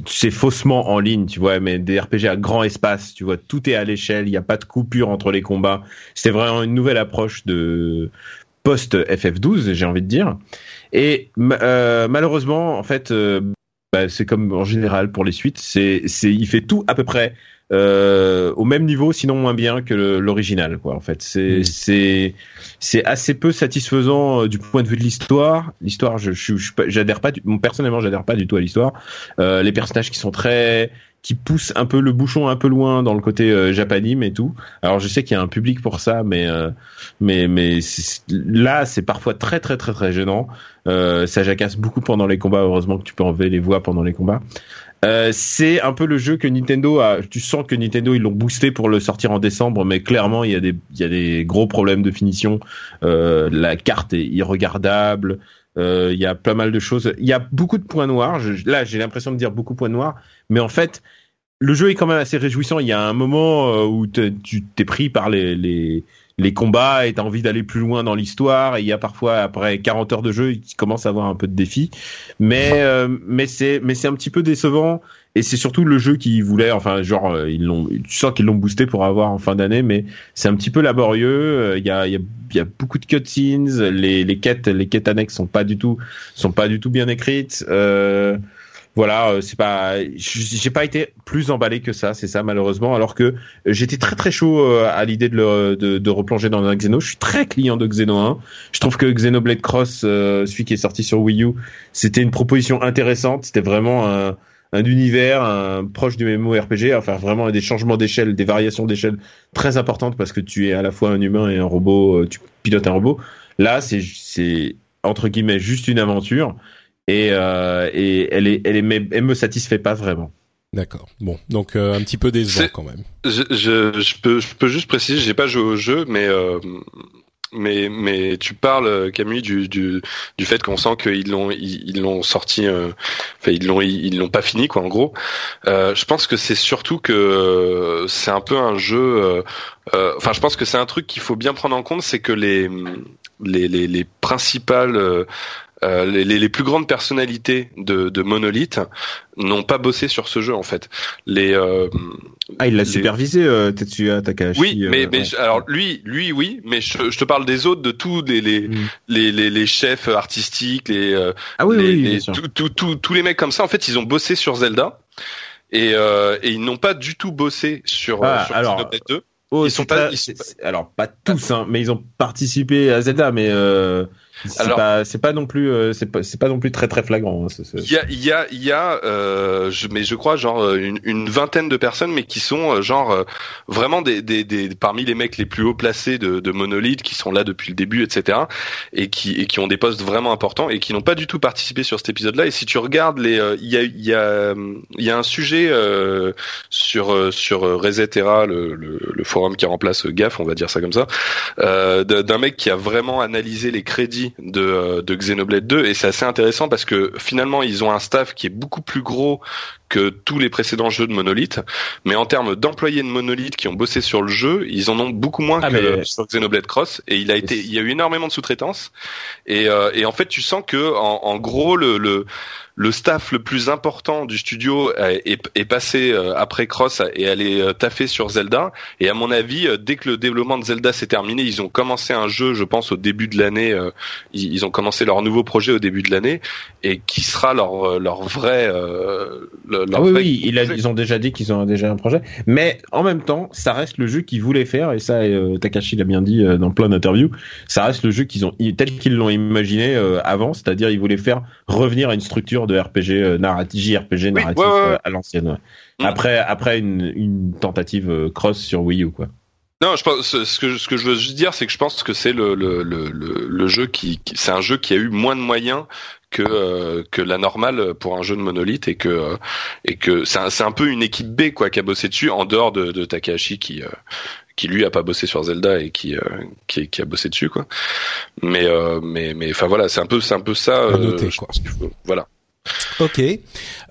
c'est faussement en ligne, tu vois, mais des RPG à grand espace, tu vois, tout est à l'échelle, il n'y a pas de coupure entre les combats. C'était vraiment une nouvelle approche de post FF12, j'ai envie de dire. Et malheureusement, en fait, bah, c'est comme en général pour les suites, c'est, c'est, il fait tout à peu près euh, au même niveau, sinon moins bien que l'original, quoi. En fait, c'est, mm. c'est, c'est assez peu satisfaisant euh, du point de vue de l'histoire. L'histoire, je, je, j'adhère pas, personnellement, j'adhère pas du tout à l'histoire. Euh, les personnages qui sont très qui pousse un peu le bouchon un peu loin dans le côté euh, japanime et tout. Alors je sais qu'il y a un public pour ça, mais euh, mais mais là c'est parfois très très très très gênant. Euh, ça jacasse beaucoup pendant les combats. Heureusement que tu peux enlever les voix pendant les combats. Euh, c'est un peu le jeu que Nintendo a. Tu sens que Nintendo ils l'ont boosté pour le sortir en décembre, mais clairement il y a des il y a des gros problèmes de finition. Euh, la carte est irregardable. Euh, il y a pas mal de choses. Il y a beaucoup de points noirs. là, j'ai l'impression de dire beaucoup de points noirs, mais en fait, le jeu est quand même assez réjouissant. Il y a un moment euh, où tu t'es pris par les, les, les combats et t'as envie d'aller plus loin dans l'histoire. Et il y a parfois, après 40 heures de jeu, il commence à avoir un peu de défi. Mais, euh, mais c'est, mais c'est un petit peu décevant. Et c'est surtout le jeu qui voulait, enfin, genre, ils l'ont, tu sens qu'ils l'ont boosté pour avoir en fin d'année, mais c'est un petit peu laborieux. Il y a, il y a il y a beaucoup de cutscenes, les, les quêtes, les quêtes annexes sont pas du tout, sont pas du tout bien écrites. Euh, voilà, euh, c'est pas, j'ai pas été plus emballé que ça, c'est ça malheureusement. Alors que j'étais très très chaud euh, à l'idée de, de, de, replonger dans un Xeno. Je suis très client de Xeno 1. Je trouve que Xenoblade Cross, euh, celui qui est sorti sur Wii U, c'était une proposition intéressante. C'était vraiment un, un univers un, proche du MMORPG, enfin vraiment des changements d'échelle, des variations d'échelle très importantes parce que tu es à la fois un humain et un robot, tu pilotes un robot. Là, c'est c'est entre guillemets juste une aventure et euh, et elle est elle est elle me satisfait pas vraiment. D'accord. Bon, donc euh, un petit peu décevant quand même. Je, je, je, peux je peux juste préciser, j'ai pas joué au jeu, mais euh, mais mais tu parles Camille du du, du fait qu'on sent qu'ils l'ont ils l'ont sorti euh, enfin ils l'ont ils l'ont pas fini quoi en gros euh, je pense que c'est surtout que c'est un peu un jeu euh, euh, enfin je pense que c'est un truc qu'il faut bien prendre en compte c'est que les les les, les principales euh, les, les, plus grandes personnalités de, de Monolith n'ont pas bossé sur ce jeu en fait. Les euh, ah il l'a supervisé euh, Tetsuya Takahashi. Oui, mais, euh, mais alors lui lui oui, mais je, je, te parle des autres de tous les les, mm. les, les, les, chefs artistiques, les ah oui, oui, tous les mecs comme ça en fait ils ont bossé sur Zelda et, et ils n'ont pas du tout bossé sur, ah, sur alors, 2. ils sont pas, alors pas tous, hein, mais ils ont participé à Zelda, mais euh, c'est pas, c'est pas non plus, euh, c'est pas, c'est pas non plus très très flagrant. Hein, il y a, il y a, il y a, euh, je, mais je crois genre euh, une, une, vingtaine de personnes, mais qui sont euh, genre vraiment des, des, des, parmi les mecs les plus haut placés de, de Monolith, qui sont là depuis le début, etc. Et qui, et qui ont des postes vraiment importants et qui n'ont pas du tout participé sur cet épisode-là. Et si tu regardes les, il y a, il y a, il y a un sujet sur sur Resetera, le, le, le, forum qui remplace GAF, on va dire ça comme ça, d'un mec qui a vraiment analysé les crédits de, euh, de Xenoblade 2 et c'est assez intéressant parce que finalement ils ont un staff qui est beaucoup plus gros que tous les précédents jeux de Monolith, mais en termes d'employés de Monolith qui ont bossé sur le jeu, ils en ont beaucoup moins ah, que sur Xenoblade Cross et il a été, il y a eu énormément de sous-traitance. Et, euh, et en fait tu sens que en, en gros le, le le staff le plus important du studio est, est passé euh, après Cross et est euh, taffé sur Zelda. Et à mon avis, euh, dès que le développement de Zelda s'est terminé, ils ont commencé un jeu, je pense, au début de l'année. Ils ont commencé leur nouveau projet au début de l'année et qui sera leur leur vrai. Leur ah oui, oui, ils ont déjà dit qu'ils ont déjà un projet. Mais en même temps, ça reste le jeu qu'ils voulaient faire et ça, Takashi l'a bien dit dans plein d'interviews. Ça reste le jeu qu'ils ont tel qu'ils l'ont imaginé avant, c'est-à-dire ils voulaient faire revenir à une structure de RPG euh, narratif, JRPG narratif euh, à l'ancienne. Mm. Après, après une, une tentative euh, cross sur Wii U, quoi. Non, je pense ce que ce que je veux juste dire, c'est que je pense que c'est le le, le, le jeu qui, c'est un jeu qui a eu moins de moyens que que la normale pour un jeu de monolithe et que et que c'est un, c'est un peu une équipe B quoi qui a bossé dessus en dehors de, de Takahashi qui qui lui a pas bossé sur Zelda et qui qui, qui, a bossé dessus quoi. Mais mais mais enfin voilà, c'est un peu c'est un peu ça. noter, quoi. voilà. Ok.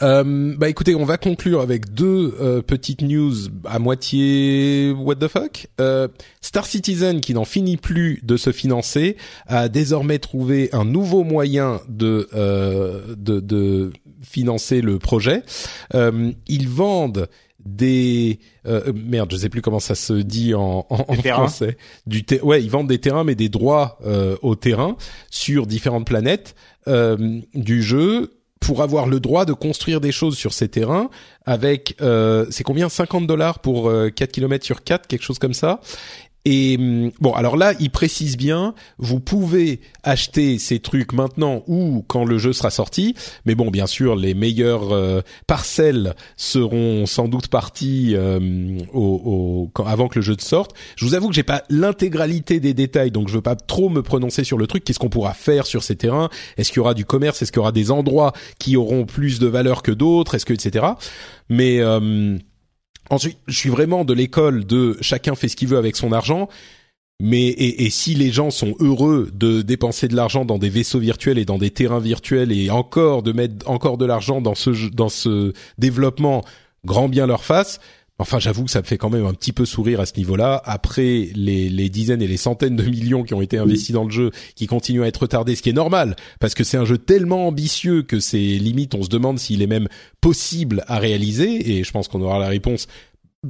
Euh, bah écoutez, on va conclure avec deux euh, petites news à moitié what the fuck. Euh, Star Citizen, qui n'en finit plus de se financer, a désormais trouvé un nouveau moyen de euh, de, de financer le projet. Euh, ils vendent des euh, merde, je sais plus comment ça se dit en, en, en français. Du ter- ouais, ils vendent des terrains, mais des droits euh, au terrain sur différentes planètes euh, du jeu pour avoir le droit de construire des choses sur ces terrains avec euh, c'est combien? 50 dollars pour euh, 4 km sur 4 quelque chose comme ça et hum, bon, alors là, il précise bien, vous pouvez acheter ces trucs maintenant ou quand le jeu sera sorti. Mais bon, bien sûr, les meilleures euh, parcelles seront sans doute parties euh, au, au- avant que le jeu sorte. Je vous avoue que j'ai pas l'intégralité des détails, donc je veux pas trop me prononcer sur le truc. Qu'est-ce qu'on pourra faire sur ces terrains? Est-ce qu'il y aura du commerce? Est-ce qu'il y aura des endroits qui auront plus de valeur que d'autres? Est-ce que etc. Mais euh, Ensuite, je suis vraiment de l'école de chacun fait ce qu'il veut avec son argent. Mais et, et si les gens sont heureux de dépenser de l'argent dans des vaisseaux virtuels et dans des terrains virtuels et encore de mettre encore de l'argent dans ce dans ce développement, grand bien leur face. Enfin, j'avoue que ça me fait quand même un petit peu sourire à ce niveau-là. Après les, les dizaines et les centaines de millions qui ont été investis dans le jeu, qui continuent à être retardés, ce qui est normal, parce que c'est un jeu tellement ambitieux que c'est limite, on se demande s'il est même possible à réaliser. Et je pense qu'on aura la réponse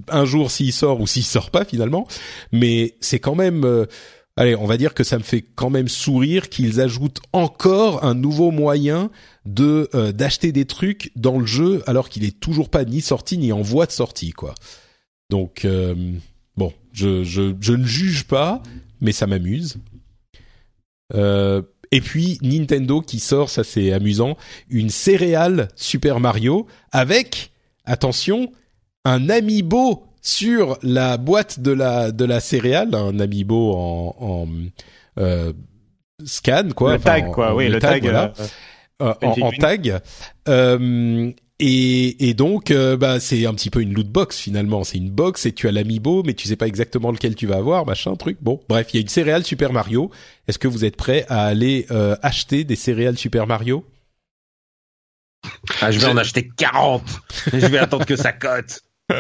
un jour s'il sort ou s'il sort pas finalement. Mais c'est quand même, euh, allez, on va dire que ça me fait quand même sourire qu'ils ajoutent encore un nouveau moyen de euh, d'acheter des trucs dans le jeu alors qu'il est toujours pas ni sorti ni en voie de sortie quoi. Donc euh, bon, je, je ne juge pas, mais ça m'amuse. Euh, et puis Nintendo qui sort, ça c'est amusant, une céréale Super Mario avec attention un amiibo sur la boîte de la de la céréale, un amiibo en, en euh, scan quoi, le enfin, tag, en- quoi. en- oui, le tag. voilà euh, euh, en, tag. Euh, et, et donc, euh, bah, c'est un petit peu une loot box finalement. C'est une box et tu as l'amiibo, mais tu sais pas exactement lequel tu vas avoir, machin, truc. Bon, bref, il y a une céréale Super Mario. Est-ce que vous êtes prêts à aller euh, acheter des céréales Super Mario? Ah, je vais en acheter 40. je vais attendre que ça cote.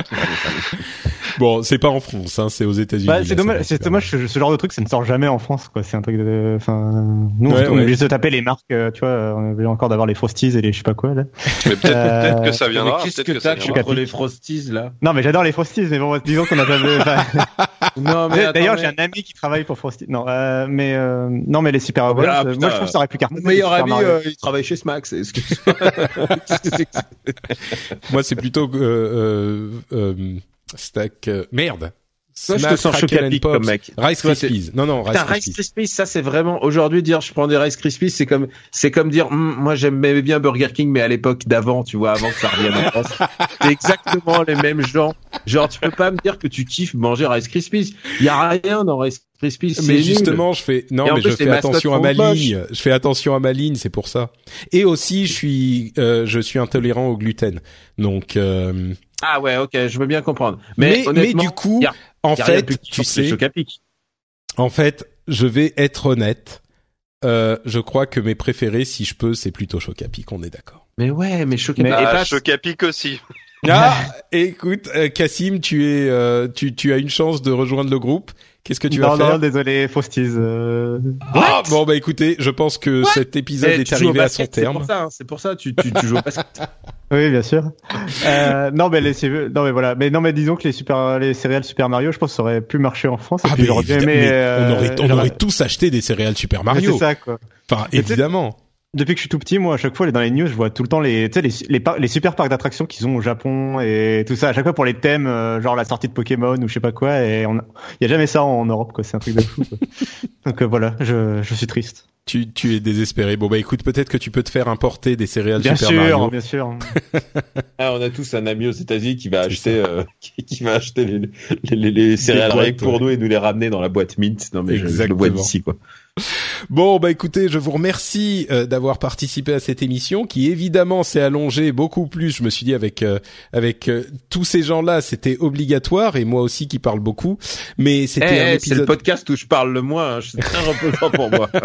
Bon, c'est pas en France, hein, c'est aux États-Unis. Bah, c'est dommage, c'est dommage que ce genre de truc, ça ne sort jamais en France, quoi. C'est un truc de, enfin, nous, Ouais, on ouais. est obligé de taper les marques, euh, tu vois, on est obligé encore d'avoir les Frosties et les je sais pas quoi, là. Mais peut-être Euh, peut-être que ça viendra. Mais qu'est-ce Peut-être que que ça t'as contre les Frosties là? Non, mais j'adore les Frosties, mais bon, disons qu'on a jamais, enfin, Non d'ailleurs, j'ai un ami qui travaille pour Frosties. Non, euh, mais, euh, non, mais les Super Bowl, Ah, euh, moi, je trouve que ça aurait pu cartonner. Mon meilleur ami, euh, il travaille chez Smax. Excuse-moi. Moi, c'est plutôt euh, euh, stack. euh, merde. Ça, je te sens Crackle choqué and à pic Pops. comme mec. Rice Krispies. Non, non, Rice Putain, Rice Krispies. Krispies, ça c'est vraiment aujourd'hui dire je prends des Rice Krispies, c'est comme c'est comme dire Hum, moi j'aimais bien Burger King mais à l'époque d'avant, tu vois, avant que ça revienne en France. C'est exactement les mêmes gens. Genre tu peux pas me dire que tu kiffes manger Rice Krispies. Il y a rien dans Rice Krispies, Mais nul. justement, je fais non, mais plus, je fais attention à ma ligne. Je fais attention à ma ligne, c'est pour ça. Et aussi, je suis, euh, je suis intolérant au gluten. Donc, euh, Ah ouais, OK, je veux bien comprendre. mais Mais du coup, y a- en y a fait, plus tu sais, en fait, je vais être honnête. Euh, je crois que mes préférés, si je peux, c'est plutôt Chocapic. On est d'accord. Mais ouais, mais choc à Mais- pic. Et Ah, pas- choc à pic aussi. Ah, écoute, euh, Cassim, tu es, euh, tu, tu as une chance de rejoindre le groupe. Qu'est-ce que tu vas non, faire non, désolé, Frosties. Euh... Ah, bon bah écoutez, je pense que cet épisode Eh, est arrivé à son basket, C'est terme. pour ça, hein, c'est pour ça, tu, tu, tu joues au basket. Oui, bien sûr. Euh, non, mais les, non, mais voilà. Mais non, mais disons que les super, les céréales Super Mario, je pense, que ça aurait pu marcher en France. Et Ah, puis mais aimé. mais euh, on aurait, on aurait tous acheté des céréales Super Mario. C'est ça, quoi. Enfin, évidemment. Depuis que je suis tout petit, moi, à chaque fois, dans les news, je vois tout le temps les, tu sais, les, les, par- les super parcs d'attractions qu'ils ont au Japon et tout ça. À chaque fois pour les thèmes, euh, genre la sortie de Pokémon ou je sais pas quoi. Et il y a jamais ça en Europe, quoi. C'est un truc de fou. quoi. Donc euh, voilà, je, je suis triste. Tu, tu es désespéré. Bon bah écoute, peut-être que tu peux te faire importer des céréales Bien Super sûr, Mario. bien sûr. Ah, on a tous un ami aux États-Unis qui va acheter, euh, qui, qui va acheter les, les, les, les céréales boîtes, pour ouais. nous et nous les ramener dans la boîte mint. Non, mais je, je le vois Exactement. d'ici, quoi. Bon bah écoutez, je vous remercie euh, d'avoir participé à cette émission qui évidemment s'est allongée beaucoup plus. Je me suis dit avec euh, avec euh, tous ces gens-là, c'était obligatoire et moi aussi qui parle beaucoup. Mais Eh, c'était un eh, c'est le épisode. podcast où je parle le moins. hein. C'est très reposant pour moi.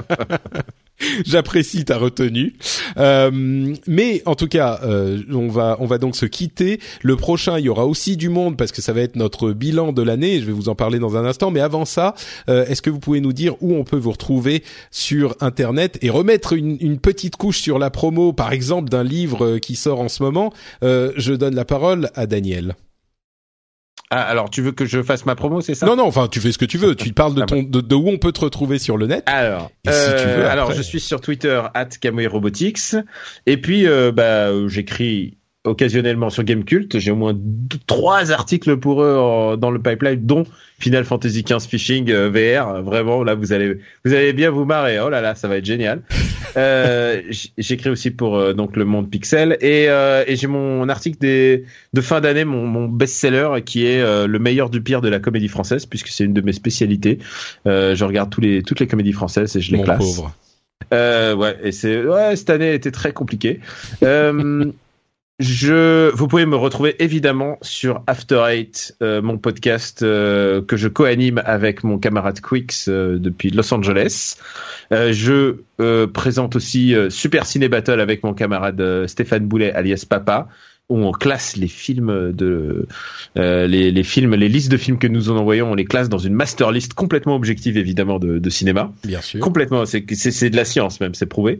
J'apprécie ta retenue. Euh, mais en tout cas, euh, on va on va donc se quitter. Le prochain, il y aura aussi du monde parce que ça va être notre bilan de l'année. Je vais vous en parler dans un instant. Mais avant ça, euh, est-ce que vous pouvez nous dire où on peut vous retrouver sur Internet et remettre une, une petite couche sur la promo, par exemple, d'un livre qui sort en ce moment? Je donne la parole à Daniel. Ah, alors tu veux que je fasse ma promo, c'est ça? Non, non, enfin tu fais ce que tu veux. Tu parles de Ah ton de, de où on peut te retrouver sur le net. Alors, Et si tu veux, alors je suis sur Twitter Robotics et puis euh, bah euh, j'écris occasionnellement sur Gamecult. J'ai au moins deux- trois articles pour eux en- dans le pipeline, dont Final Fantasy XV Phishing euh, VR. Vraiment, là vous allez vous allez bien vous marrer. Oh là là, ça va être génial. euh, j'écris aussi pour euh, donc le Monde Pixel et, euh, et j'ai mon article des de fin d'année, mon, mon best-seller qui est euh, le meilleur du pire de la comédie française, puisque c'est une de mes spécialités. Euh, je regarde tous les toutes les comédies françaises et je les Mon classe. pauvre. Euh, ouais, et c'est ouais, cette année était très compliquée. Je, vous pouvez me retrouver évidemment sur After Eight, euh, mon podcast euh, que je co-anime avec mon camarade Quix euh, depuis Los Angeles. Je présente aussi Super Ciné Battle avec mon camarade Stéphane Boulet alias Papa où on classe les films de euh, les, les films les listes de films que nous en envoyons on les classe dans une master list complètement objective évidemment de, de cinéma Bien sûr. Complètement, c'est c'est c'est de la science même, c'est prouvé.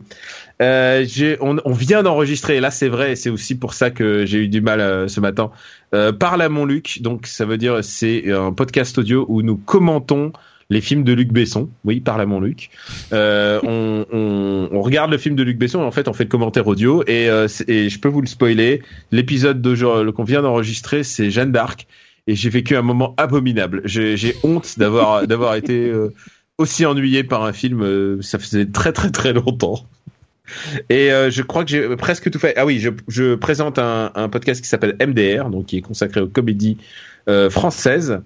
Euh, j'ai- on, on vient d'enregistrer, là c'est vrai, et c'est aussi pour ça que j'ai eu du mal euh, ce matin. Euh, Parle à mon Luc, donc ça veut dire c'est un podcast audio où nous commentons les films de Luc Besson. Oui, Parle à mon Luc. Euh, on, on, on regarde le film de Luc Besson et en fait on fait le commentaire audio et, euh, et je peux vous le spoiler. L'épisode qu'on vient d'enregistrer, c'est Jeanne d'Arc et j'ai vécu un moment abominable. J'ai j'ai honte d'avoir d'avoir été euh, aussi ennuyé par un film. euh, ça faisait très très très longtemps. Et euh, je crois que j'ai presque tout fait. Ah oui, je, je présente un, un podcast qui s'appelle MDR, donc qui est consacré aux comédies euh, françaises.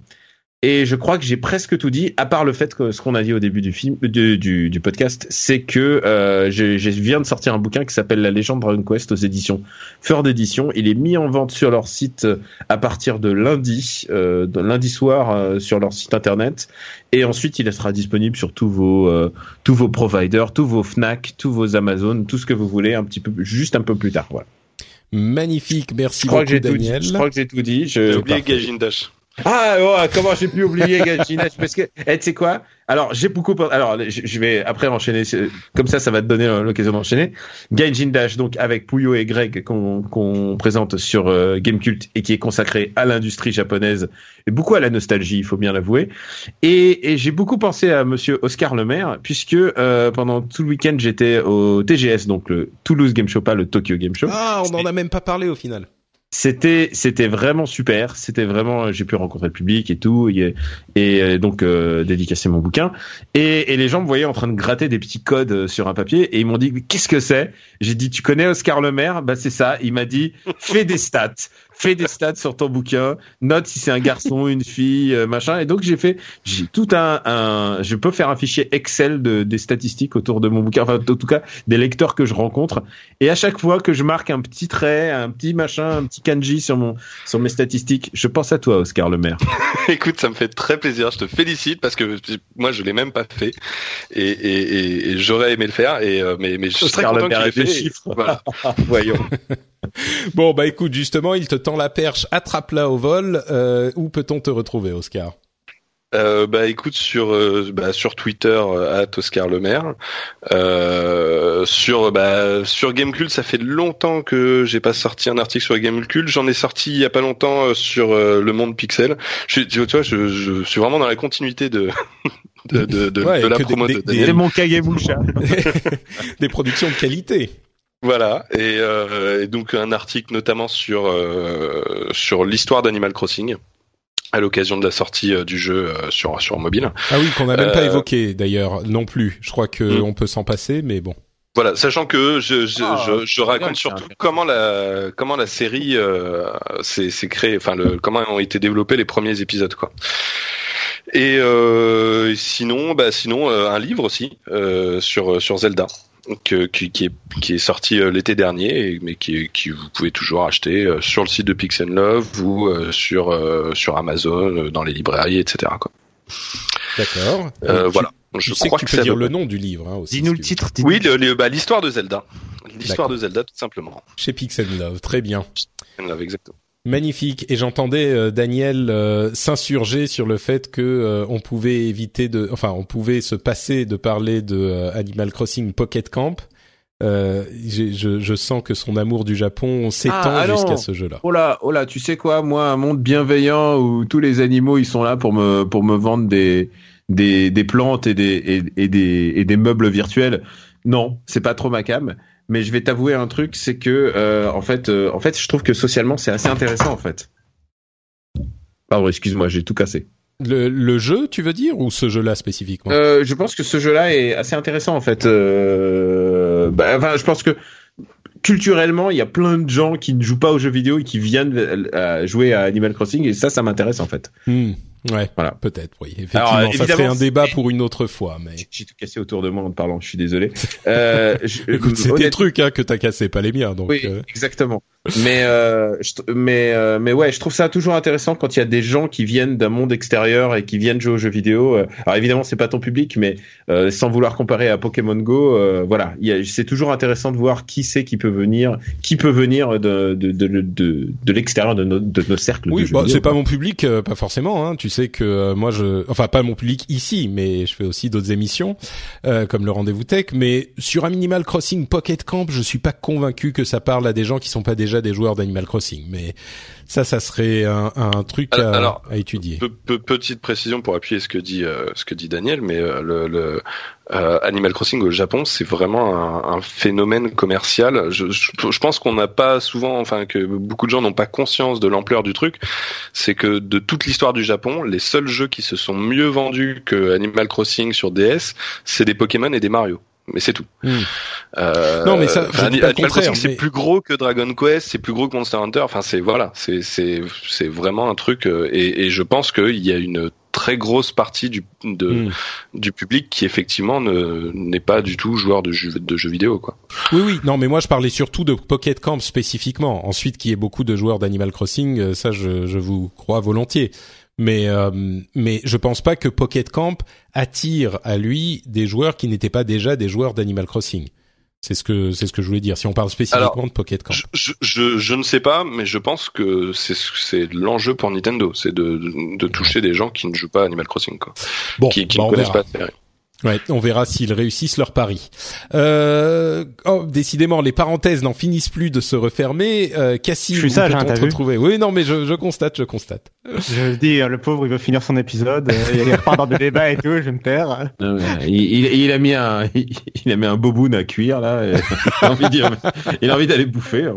Et je crois que j'ai presque tout dit, à part le fait que ce qu'on a dit au début du film, du, du, du podcast, c'est que euh, je, je viens de sortir un bouquin qui s'appelle La légende Dragon Quest aux éditions Feur d'édition. Il est mis en vente sur leur site euh, à partir de lundi, euh, de lundi soir euh, sur leur site internet. Et ensuite, il sera disponible sur tous vos euh, tous vos providers, tous vos Fnac, tous vos Amazon, tout ce que vous voulez, un petit peu juste un peu plus tard. Voilà. Magnifique, merci Je crois que beaucoup j'ai tout dit. Daniel. Je crois que j'ai tout dit. J'ai oublié. Gajin Dash. Ah ouais, comment j'ai pu oublier Gajinach Parce que, eh, tu sais quoi? Alors j'ai beaucoup. Alors je vais après enchaîner. Comme ça, ça va te donner euh, l'occasion d'enchaîner. Gaijin Dash, donc avec Puyo et Greg qu'on qu'on présente sur euh, Gamecult et qui est consacré à l'industrie japonaise et beaucoup à la nostalgie, il faut bien l'avouer. Et, et j'ai beaucoup pensé à Monsieur Oscar Lemaire puisque euh, pendant tout le week-end j'étais au TGS, donc le Toulouse Game Show, pas le Tokyo Game Show. Ah, on n'en a même pas parlé au final. C'était c'était vraiment super. C'était vraiment j'ai pu rencontrer le public et tout. Et, euh, donc euh, dédicacer mon bouquin. Et, les gens me voyaient en train de gratter des petits codes euh, sur un papier et ils m'ont dit qu'est-ce que c'est? J'ai dit tu connais Oscar Lemaire Bah c'est ça. Il m'a dit fais des stats, fais des stats sur ton bouquin, note si c'est un garçon, une fille, euh, machin. Et donc j'ai fait j'ai tout un, un je peux faire un fichier Excel de des statistiques autour de mon bouquin. Enfin en tout cas des lecteurs que je rencontre et à chaque fois que je marque un petit trait, un petit machin, un petit kanji sur mon sur mes statistiques, je pense à toi, Oscar Le Maire. Écoute, ça me fait très plaisir. Je te félicite parce que moi, je l'ai même pas fait et, et, et, et j'aurais aimé le faire. Et euh, mais mais je suis Oscar Le content que Maire avec fait. les chiffres. Voilà. Voyons. Bon, bah écoute, justement, il te tend la perche, attrape-la au vol. Euh, où peut-on te retrouver, Oscar? Euh, bah écoute sur euh, bah, sur Twitter euh, at Oscar Lemaire euh, sur bah sur Gamecult ça fait longtemps que j'ai pas sorti un article sur Gamecult j'en ai sorti il y a pas longtemps euh, sur euh, le monde Pixel je suis tu vois je, je suis vraiment dans la continuité de de de, de, Ouais, de la des- promo des- de des- Kagemusha. Des productions de qualité. Voilà, et, euh, et donc un article notamment sur euh, sur l'histoire d'Animal Crossing à l'occasion de la sortie euh, du jeu euh, sur sur mobile. Ah oui, qu'on n'a même pas Euh, évoqué d'ailleurs non plus. Je crois que Mm. on peut s'en passer, mais bon. Voilà, sachant que je je, Ah, je, je raconte bien, surtout comment la comment la série euh, s'est s'est créée, enfin le comment ont été développés les premiers épisodes quoi. Et euh, sinon, bah sinon euh, un livre aussi euh, sur sur Zelda. Que, qui, qui est qui est sorti euh, l'été dernier mais qui qui vous pouvez toujours acheter euh, sur le site de Pix Love ou euh, sur euh, sur Amazon euh, dans les librairies etc quoi. D'accord. Euh, voilà. Je crois que tu peux dire le nom du livre hein, aussi. Dis-nous le titre. Oui, bah, l'histoire de Zelda. L'histoire de Zelda, tout simplement. Chez Pixel Love, très bien. Pixel Love, exactement. Magnifique. Et j'entendais euh, Daniel euh, s'insurger sur le fait que euh, on pouvait éviter de, enfin, on pouvait se passer de parler de Animal Crossing Pocket Camp. Je, je, sens que son amour du Japon s'étend ah, jusqu'à ce jeu-là. Oh là, oh là, tu sais quoi, moi, un monde bienveillant où tous les animaux ils sont là pour me pour me vendre des des, des plantes et des et, et des et des meubles virtuels. Non, c'est pas trop ma cam mais je vais t'avouer un truc, c'est que euh, en fait, euh, en fait, je trouve que socialement, c'est assez intéressant en fait. Pardon, excuse-moi, j'ai tout cassé. Le, le, jeu, tu veux dire, ou ce jeu-là spécifiquement? Euh, Je pense que ce jeu-là est assez intéressant en fait. Euh, bah, enfin, je pense que culturellement, il y a plein de gens qui ne jouent pas aux jeux vidéo et qui viennent jouer à Animal Crossing, et ça, ça m'intéresse en fait. Hmm. Ouais, voilà, peut-être, oui. Effectivement, ça serait un débat pour une autre fois, mais j'ai tout cassé autour de moi en te parlant. Je suis désolé. Euh, Écoute, c'est tes trucs hein, que t'as cassé, pas les miens, donc. Oui, euh. exactement. Mais euh, mais euh, mais ouais, je trouve ça toujours intéressant quand il y a des gens qui viennent d'un monde extérieur et qui viennent jouer aux jeux vidéo. Euh. Alors évidemment, c'est pas ton public, mais euh, sans vouloir comparer à Pokémon Go, voilà, c'est toujours intéressant de voir qui c'est qui peut venir, qui peut venir de de de de, de l'extérieur de nos de nos cercles. Oui, bah, c'est pas mon public, pas forcément. Hein. Tu sais que moi, je, enfin pas mon public ici, mais je fais aussi d'autres émissions comme le Rendez-vous Tech. Mais sur un Minimal Crossing Pocket Camp, je suis pas convaincu que ça parle à des gens qui sont pas déjà des joueurs d'Animal Crossing, mais ça, ça serait un, un truc à, à, étudier. petite précision pour appuyer ce que dit euh, ce que dit Daniel, mais euh, le, le euh, Animal Crossing au Japon, c'est vraiment un, un, phénomène commercial. Je, je, pense qu'on n'a pas souvent, enfin que beaucoup de gens n'ont pas conscience de l'ampleur du truc. C'est que de toute l'histoire du Japon, les seuls jeux qui se sont mieux vendus que Animal Crossing sur DS, c'est des Pokémon et des Mario mais c'est tout. Hmm. Euh, non, mais ça, Animal Crossing, c'est plus gros que Dragon Quest, c'est plus gros que Monster Hunter. Enfin, c'est voilà, c'est c'est c'est vraiment un truc. Euh, et, et je pense qu'il y a une très grosse partie du de, hmm. du public qui effectivement ne n'est pas du tout joueur de jeux de jeux vidéo quoi. Oui oui, non mais moi je parlais surtout de Pocket Camp spécifiquement. Ensuite qu'il y ait beaucoup de joueurs d'Animal Crossing, euh, ça je je vous crois volontiers mais euh, mais je pense pas que Pocket Camp attire à lui des joueurs qui n'étaient pas déjà des joueurs d'Animal Crossing. C'est ce que c'est ce que je voulais dire. Si on parle spécifiquement de Pocket Camp, je, je, je, ne sais pas, mais je pense que c'est c'est l'enjeu pour Nintendo, c'est de, de, toucher des gens qui ne jouent pas à Animal Crossing, quoi. Bon, qui, qui bah, ne connaissent pas Ouais, on verra s'ils réussissent leur pari. Euh, oh, décidément, les parenthèses n'en finissent plus de se refermer. Euh, Cassie, je suis sage, hein, te retrouver Oui, non, mais je, je, constate, je constate. Je dis, le pauvre, il veut finir son épisode. Euh, il repart dans des débats et tout. Je vais me taire. il, il, a mis un, il, a mis un boboon à cuire là. Et il a envie, il a envie d'aller bouffer. Hein.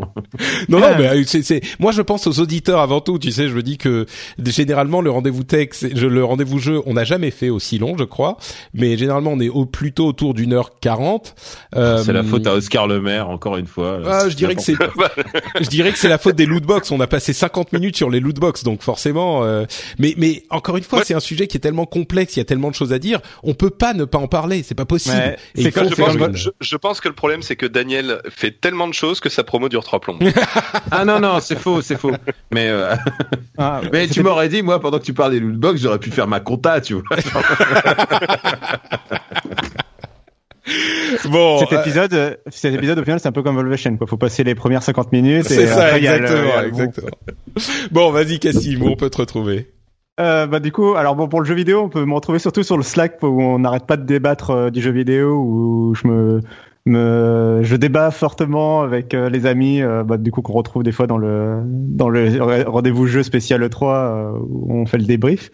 Non, non, mais euh, c'est, c'est, moi, je pense aux auditeurs avant tout. Tu sais, je me dis que généralement, le rendez-vous texte, le rendez-vous jeu, on n'a jamais fait aussi long, je crois, mais généralement on est au plutôt autour d'une heure quarante. Euh, c'est la faute à Oscar Le Maire encore une fois. Ah, je dirais que c'est je dirais que c'est la faute des lootbox. On a passé 50 minutes sur les lootbox, donc forcément. Euh... Mais mais encore une fois, c'est un sujet qui est tellement complexe, il y a tellement de choses à dire, on peut pas ne pas en parler. C'est pas possible. je, pense, je, je, pense que le problème c'est que Daniel fait tellement de choses que sa promo dure trois plombs. ah non non, c'est faux, c'est faux. Mais euh... ah, mais tu m'aurais dit moi pendant que tu parles des lootbox, j'aurais pu faire ma compta, tu vois. bon, cet euh, épisode, cet épisode au final, c'est un peu comme Volvation, quoi. Faut passer les premières 50 minutes. C'est ça, exactement, exactement. Bon, vas-y, Cassim, où on peut te retrouver euh, bah du coup, alors bon pour le jeu vidéo, on peut me retrouver surtout sur le Slack où on n'arrête pas de débattre euh, du jeu vidéo où je me me je débat fortement avec euh, les amis bah, du coup qu'on retrouve des fois dans le dans le rendez-vous jeu spécial 3 où on fait le débrief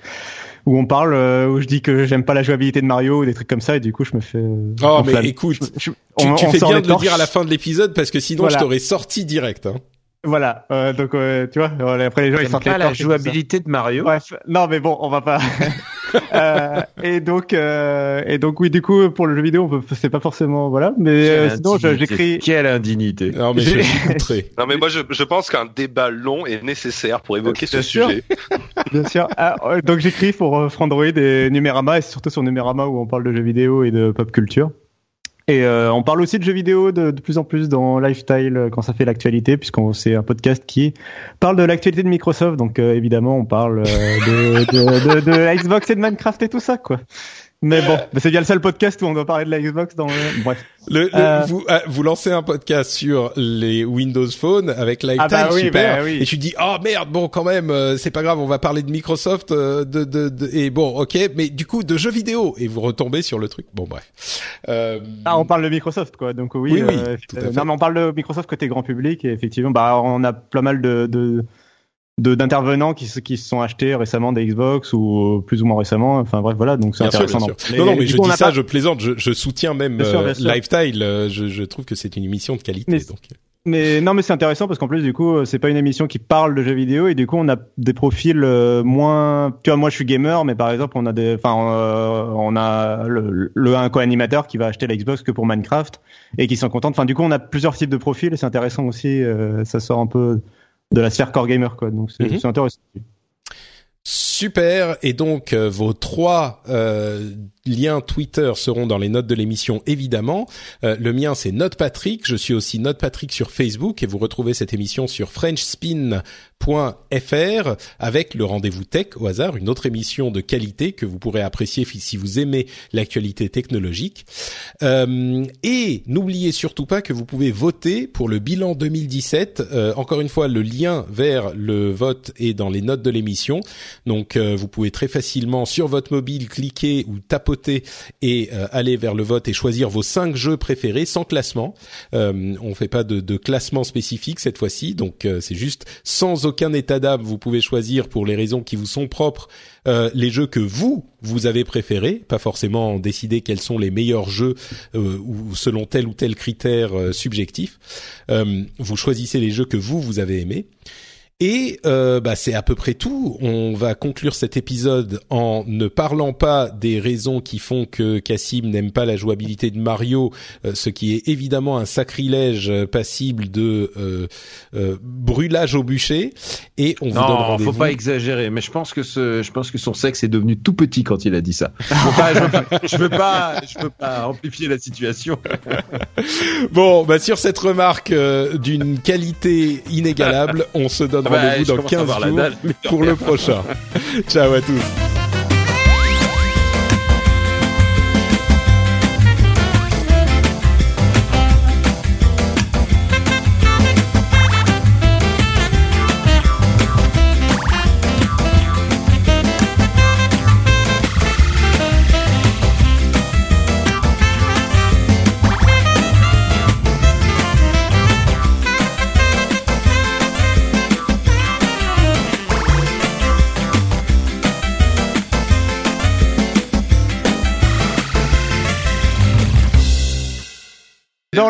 où on parle, euh, où je dis que j'aime pas la jouabilité de Mario ou des trucs comme ça, et du coup je me fais. Euh, oh mais écoute, tu, tu fais bien de le dire à la fin de l'épisode parce que sinon je t'aurais sorti direct. Hein. Voilà, euh, donc euh, tu vois, après les gens ils sortent pas la jouabilité de Mario. Bref, non mais bon, on va pas. euh, et donc euh, et donc oui, du coup pour le jeu vidéo, on peut, c'est pas forcément voilà, mais euh, sinon j'écris. Quelle indignité. Non mais je Non mais moi je, je pense qu'un débat long est nécessaire pour évoquer ce sujet. Bien sûr. Ah, donc j'écris pour euh, Frandroid et Numérama et surtout sur Numérama où on parle de jeux vidéo et de pop culture. Et euh, on parle aussi de jeux vidéo de, plus en plus dans Lifestyle euh, quand ça fait l'actualité, puisqu'on c'est un podcast qui parle de l'actualité de Microsoft. Donc euh, évidemment, on parle de, de, de, Xbox et de Minecraft et tout ça, quoi. Mais bon, mais c'est bien le seul podcast où on doit parler de la Xbox dans le... Bref. Le, le- Euh. vous, ah, vous lancez un podcast sur les Windows Phone avec Lifetime, Ah bah oui, super. bah oui. Et tu dis, oh merde, bon quand même, euh, c'est pas grave, on va parler de Microsoft, euh, de, de, de- et bon, ok, mais du coup de jeux vidéo, et vous retombez sur le truc. Bon bref. Euh, Ah, on parle de Microsoft, quoi. Donc oui, Oui, oui, euh, tout à fait. non, mais on parle de Microsoft côté grand public et effectivement, bah, on a pas mal de, de- d'intervenants qui se, qui se sont achetés récemment des Xbox ou plus ou moins récemment. Enfin bref, voilà. Donc c'est sûr, intéressant. sûr. Non, non, mais du je coup, on dis ça, pas- je plaisante, je, je soutiens même Bien sûr, euh, bien sûr. Lifestyle. euh, je, je trouve que c'est une émission de qualité. Mais- donc. Mais non, mais c'est intéressant parce qu'en plus, du coup, c'est pas une émission qui parle de jeux vidéo et du coup, on a des profils euh, moins. Tu vois, moi, je suis gamer, mais par exemple, on a des, enfin, euh, on a le, le un co-animateur qui va acheter la Xbox que pour Minecraft et qui sont contents. Enfin, du coup, on a plusieurs types de profils et c'est intéressant aussi. euh, ça sort un peu de la sphère core gamer, quoi. Donc, c'est Mhm. c'est intéressant. Super. Et donc euh, vos trois euh, liens Twitter seront dans les notes de l'émission évidemment. Euh, le mien c'est Note Patrick. Je suis aussi Note Patrick sur Facebook et vous retrouvez cette émission sur FrenchSpin.fr avec le rendez-vous tech au hasard, une autre émission de qualité que vous pourrez apprécier si vous aimez l'actualité technologique. Euh, et n'oubliez surtout pas que vous pouvez voter pour le bilan 2017. Euh, encore une fois, le lien vers le vote est dans les notes de l'émission. Donc vous pouvez très facilement sur votre mobile cliquer ou tapoter et euh, aller vers le vote et choisir vos cinq jeux préférés sans classement. Euh, on fait pas de, classement spécifique cette fois-ci, donc euh, c'est juste sans aucun état d'âme. Vous pouvez choisir pour les raisons qui vous sont propres euh, les jeux que vous vous avez préférés, pas forcément décider quels sont les meilleurs jeux ou selon tel ou tel critère subjectif. Vous choisissez les jeux que vous vous avez aimés. Et euh, bah, c'est à peu près tout. On va conclure cet épisode en ne parlant pas des raisons qui font que Cassim n'aime pas la jouabilité de Mario, euh, ce qui est évidemment un sacrilège euh, passible de euh, euh, brûlage au bûcher. Et on vous donne rendez-vous. faut pas exagérer. Mais je pense que ce, je pense que son sexe est devenu tout petit quand il a dit ça. Je veux pas, je veux pas, amplifier la situation. Bon, bah sur cette remarque d'une qualité inégalable, on se donne rendez-vous je dans commence à 15 avoir la jours pour le prochain. Ciao à tous.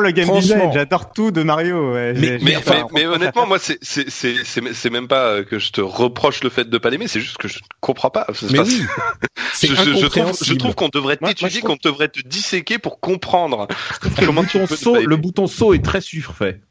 Le game design, j'adore tout de Mario. ouais. Mais- honnêtement, moi, c'est c'est c'est c'est c'est même pas euh, que je te reproche le fait de pas l'aimer, c'est juste que je comprends pas. Mais oui, je, trouve, je incompréhensible. trouve qu'on devrait t'étudier, qu'on devrait te disséquer pour comprendre Le comment saut, bouton saut est très surfait.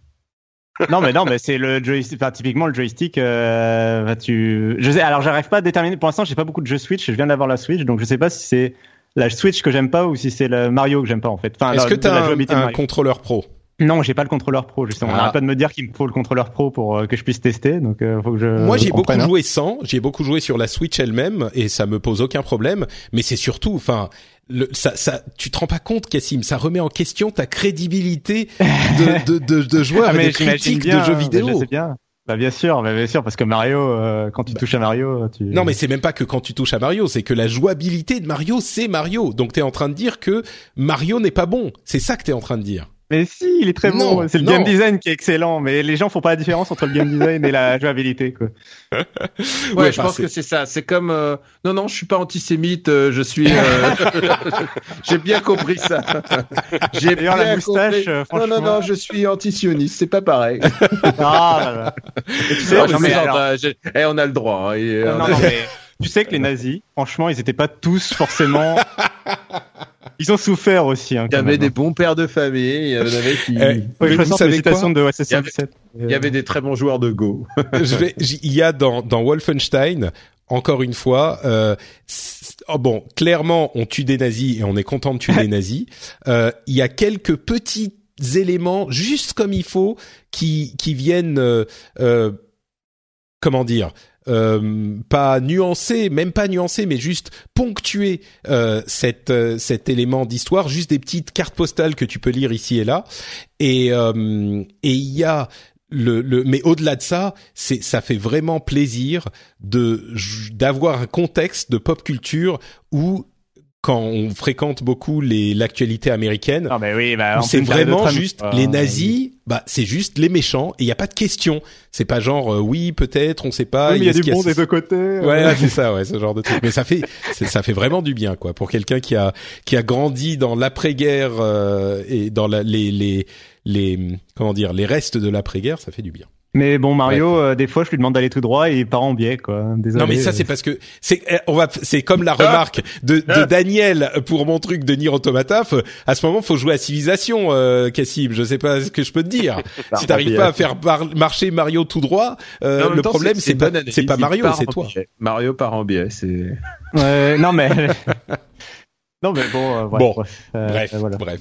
Non mais non mais c'est le joystick enfin, typiquement le joystick euh, bah, tu je sais alors j'arrive pas à déterminer pour l'instant j'ai pas beaucoup de jeux Switch je viens d'avoir la Switch donc je sais pas si c'est la Switch que j'aime pas ou si c'est le Mario que j'aime pas en fait enfin Est-ce que tu la as un, contrôleur pro? Non, j'ai pas le contrôleur pro justement. On Ah. n'arrête pas de me dire qu'il me faut le contrôleur pro pour euh, que je puisse tester donc euh, faut que je Moi, j'ai beaucoup hein. joué sans. J'ai beaucoup joué sur la Switch elle-même et ça me pose aucun problème. Mais c'est surtout, enfin, le, ça, ça, tu te rends pas compte, Cassim, ça remet en question ta crédibilité de, de, de, de joueur Ah, et mais de j'imagine critique bien, de jeux vidéo. Je sais bien. Bah bien sûr, bah, bien sûr parce que Mario euh, quand tu touches à Mario, tu Non, mais c'est même pas que quand tu touches à Mario, c'est que la jouabilité de Mario, c'est Mario. Donc t'es en train de dire que Mario n'est pas bon. C'est ça que t'es en train de dire. Mais si, il est très Non, bon. C'est le non. game design qui est excellent, mais les gens font pas la différence entre le game design et la jouabilité, quoi. Ouais, Ouais, je pense que c'est ça. C'est comme euh, non non, je suis pas antisémite. euh, je suis. euh, J'ai bien compris ça. J'ai D'ailleurs, bien la moustache, compris. euh, Non non non, je suis antisioniste. C'est pas pareil. Ah, tu sais, Non, mais alors- euh, eh, on a le droit. hein, et, euh, non, non, mais tu sais que les nazis, franchement, ils étaient pas tous forcément. Ils ont souffert aussi. Hein, Il y avait même, des hein. bons pères de famille. Il y en avait qui. Je vous savez quoi de OSS Il y avait- 117. Il y avait des très bons joueurs de Go. je vais, j- il y a dans, dans Wolfenstein, encore une fois, euh, oh bon, clairement, on tue des nazis et on est content de tuer des nazis. Euh, il y a quelques petits éléments, juste comme il faut, qui qui viennent, euh, euh, comment dire, euh, pas nuancer, même pas nuancer, mais juste ponctuer euh, cet euh, cet élément d'histoire, juste des petites cartes postales que tu peux lire ici et là. Et euh, et il y a le, le, mais au-delà de ça, c'est ça fait vraiment plaisir de d'avoir un contexte de pop culture où quand on fréquente beaucoup les l'actualité américaine, Non, mais oui, bah, c'est vraiment juste euh, les nazis, bah c'est juste les méchants et il y a pas de question. C'est pas genre euh, oui peut-être, on sait pas. Oui, mais il y a du bon des deux côtés. euh. Ouais, ouais, c'est ça, ouais, ce genre de truc. Mais ça fait, ça fait vraiment du bien, quoi, pour quelqu'un qui a qui a grandi dans l'après-guerre euh, et dans la, les les les comment dire les restes de l'après-guerre, ça fait du bien. Mais bon, Mario, euh, des fois, je lui demande d'aller tout droit et il part en biais, quoi. Désolé. non, mais ça c'est parce que c'est eh, on va c'est comme la Ah. remarque de, de Daniel pour mon truc de Nier Automata. À ce moment, faut jouer à Civilisation, euh, Cassim. Je sais pas ce que je peux te dire. si t'arrives pas à faire par- marcher Mario tout droit, euh, le temps, problème c'est pas c'est pas Mario, part c'est en toi. biais. Mario part en biais, c'est. Ouais, non, mais. non, mais bon, euh, ouais, Bon, bref. euh, Bref, voilà. bref.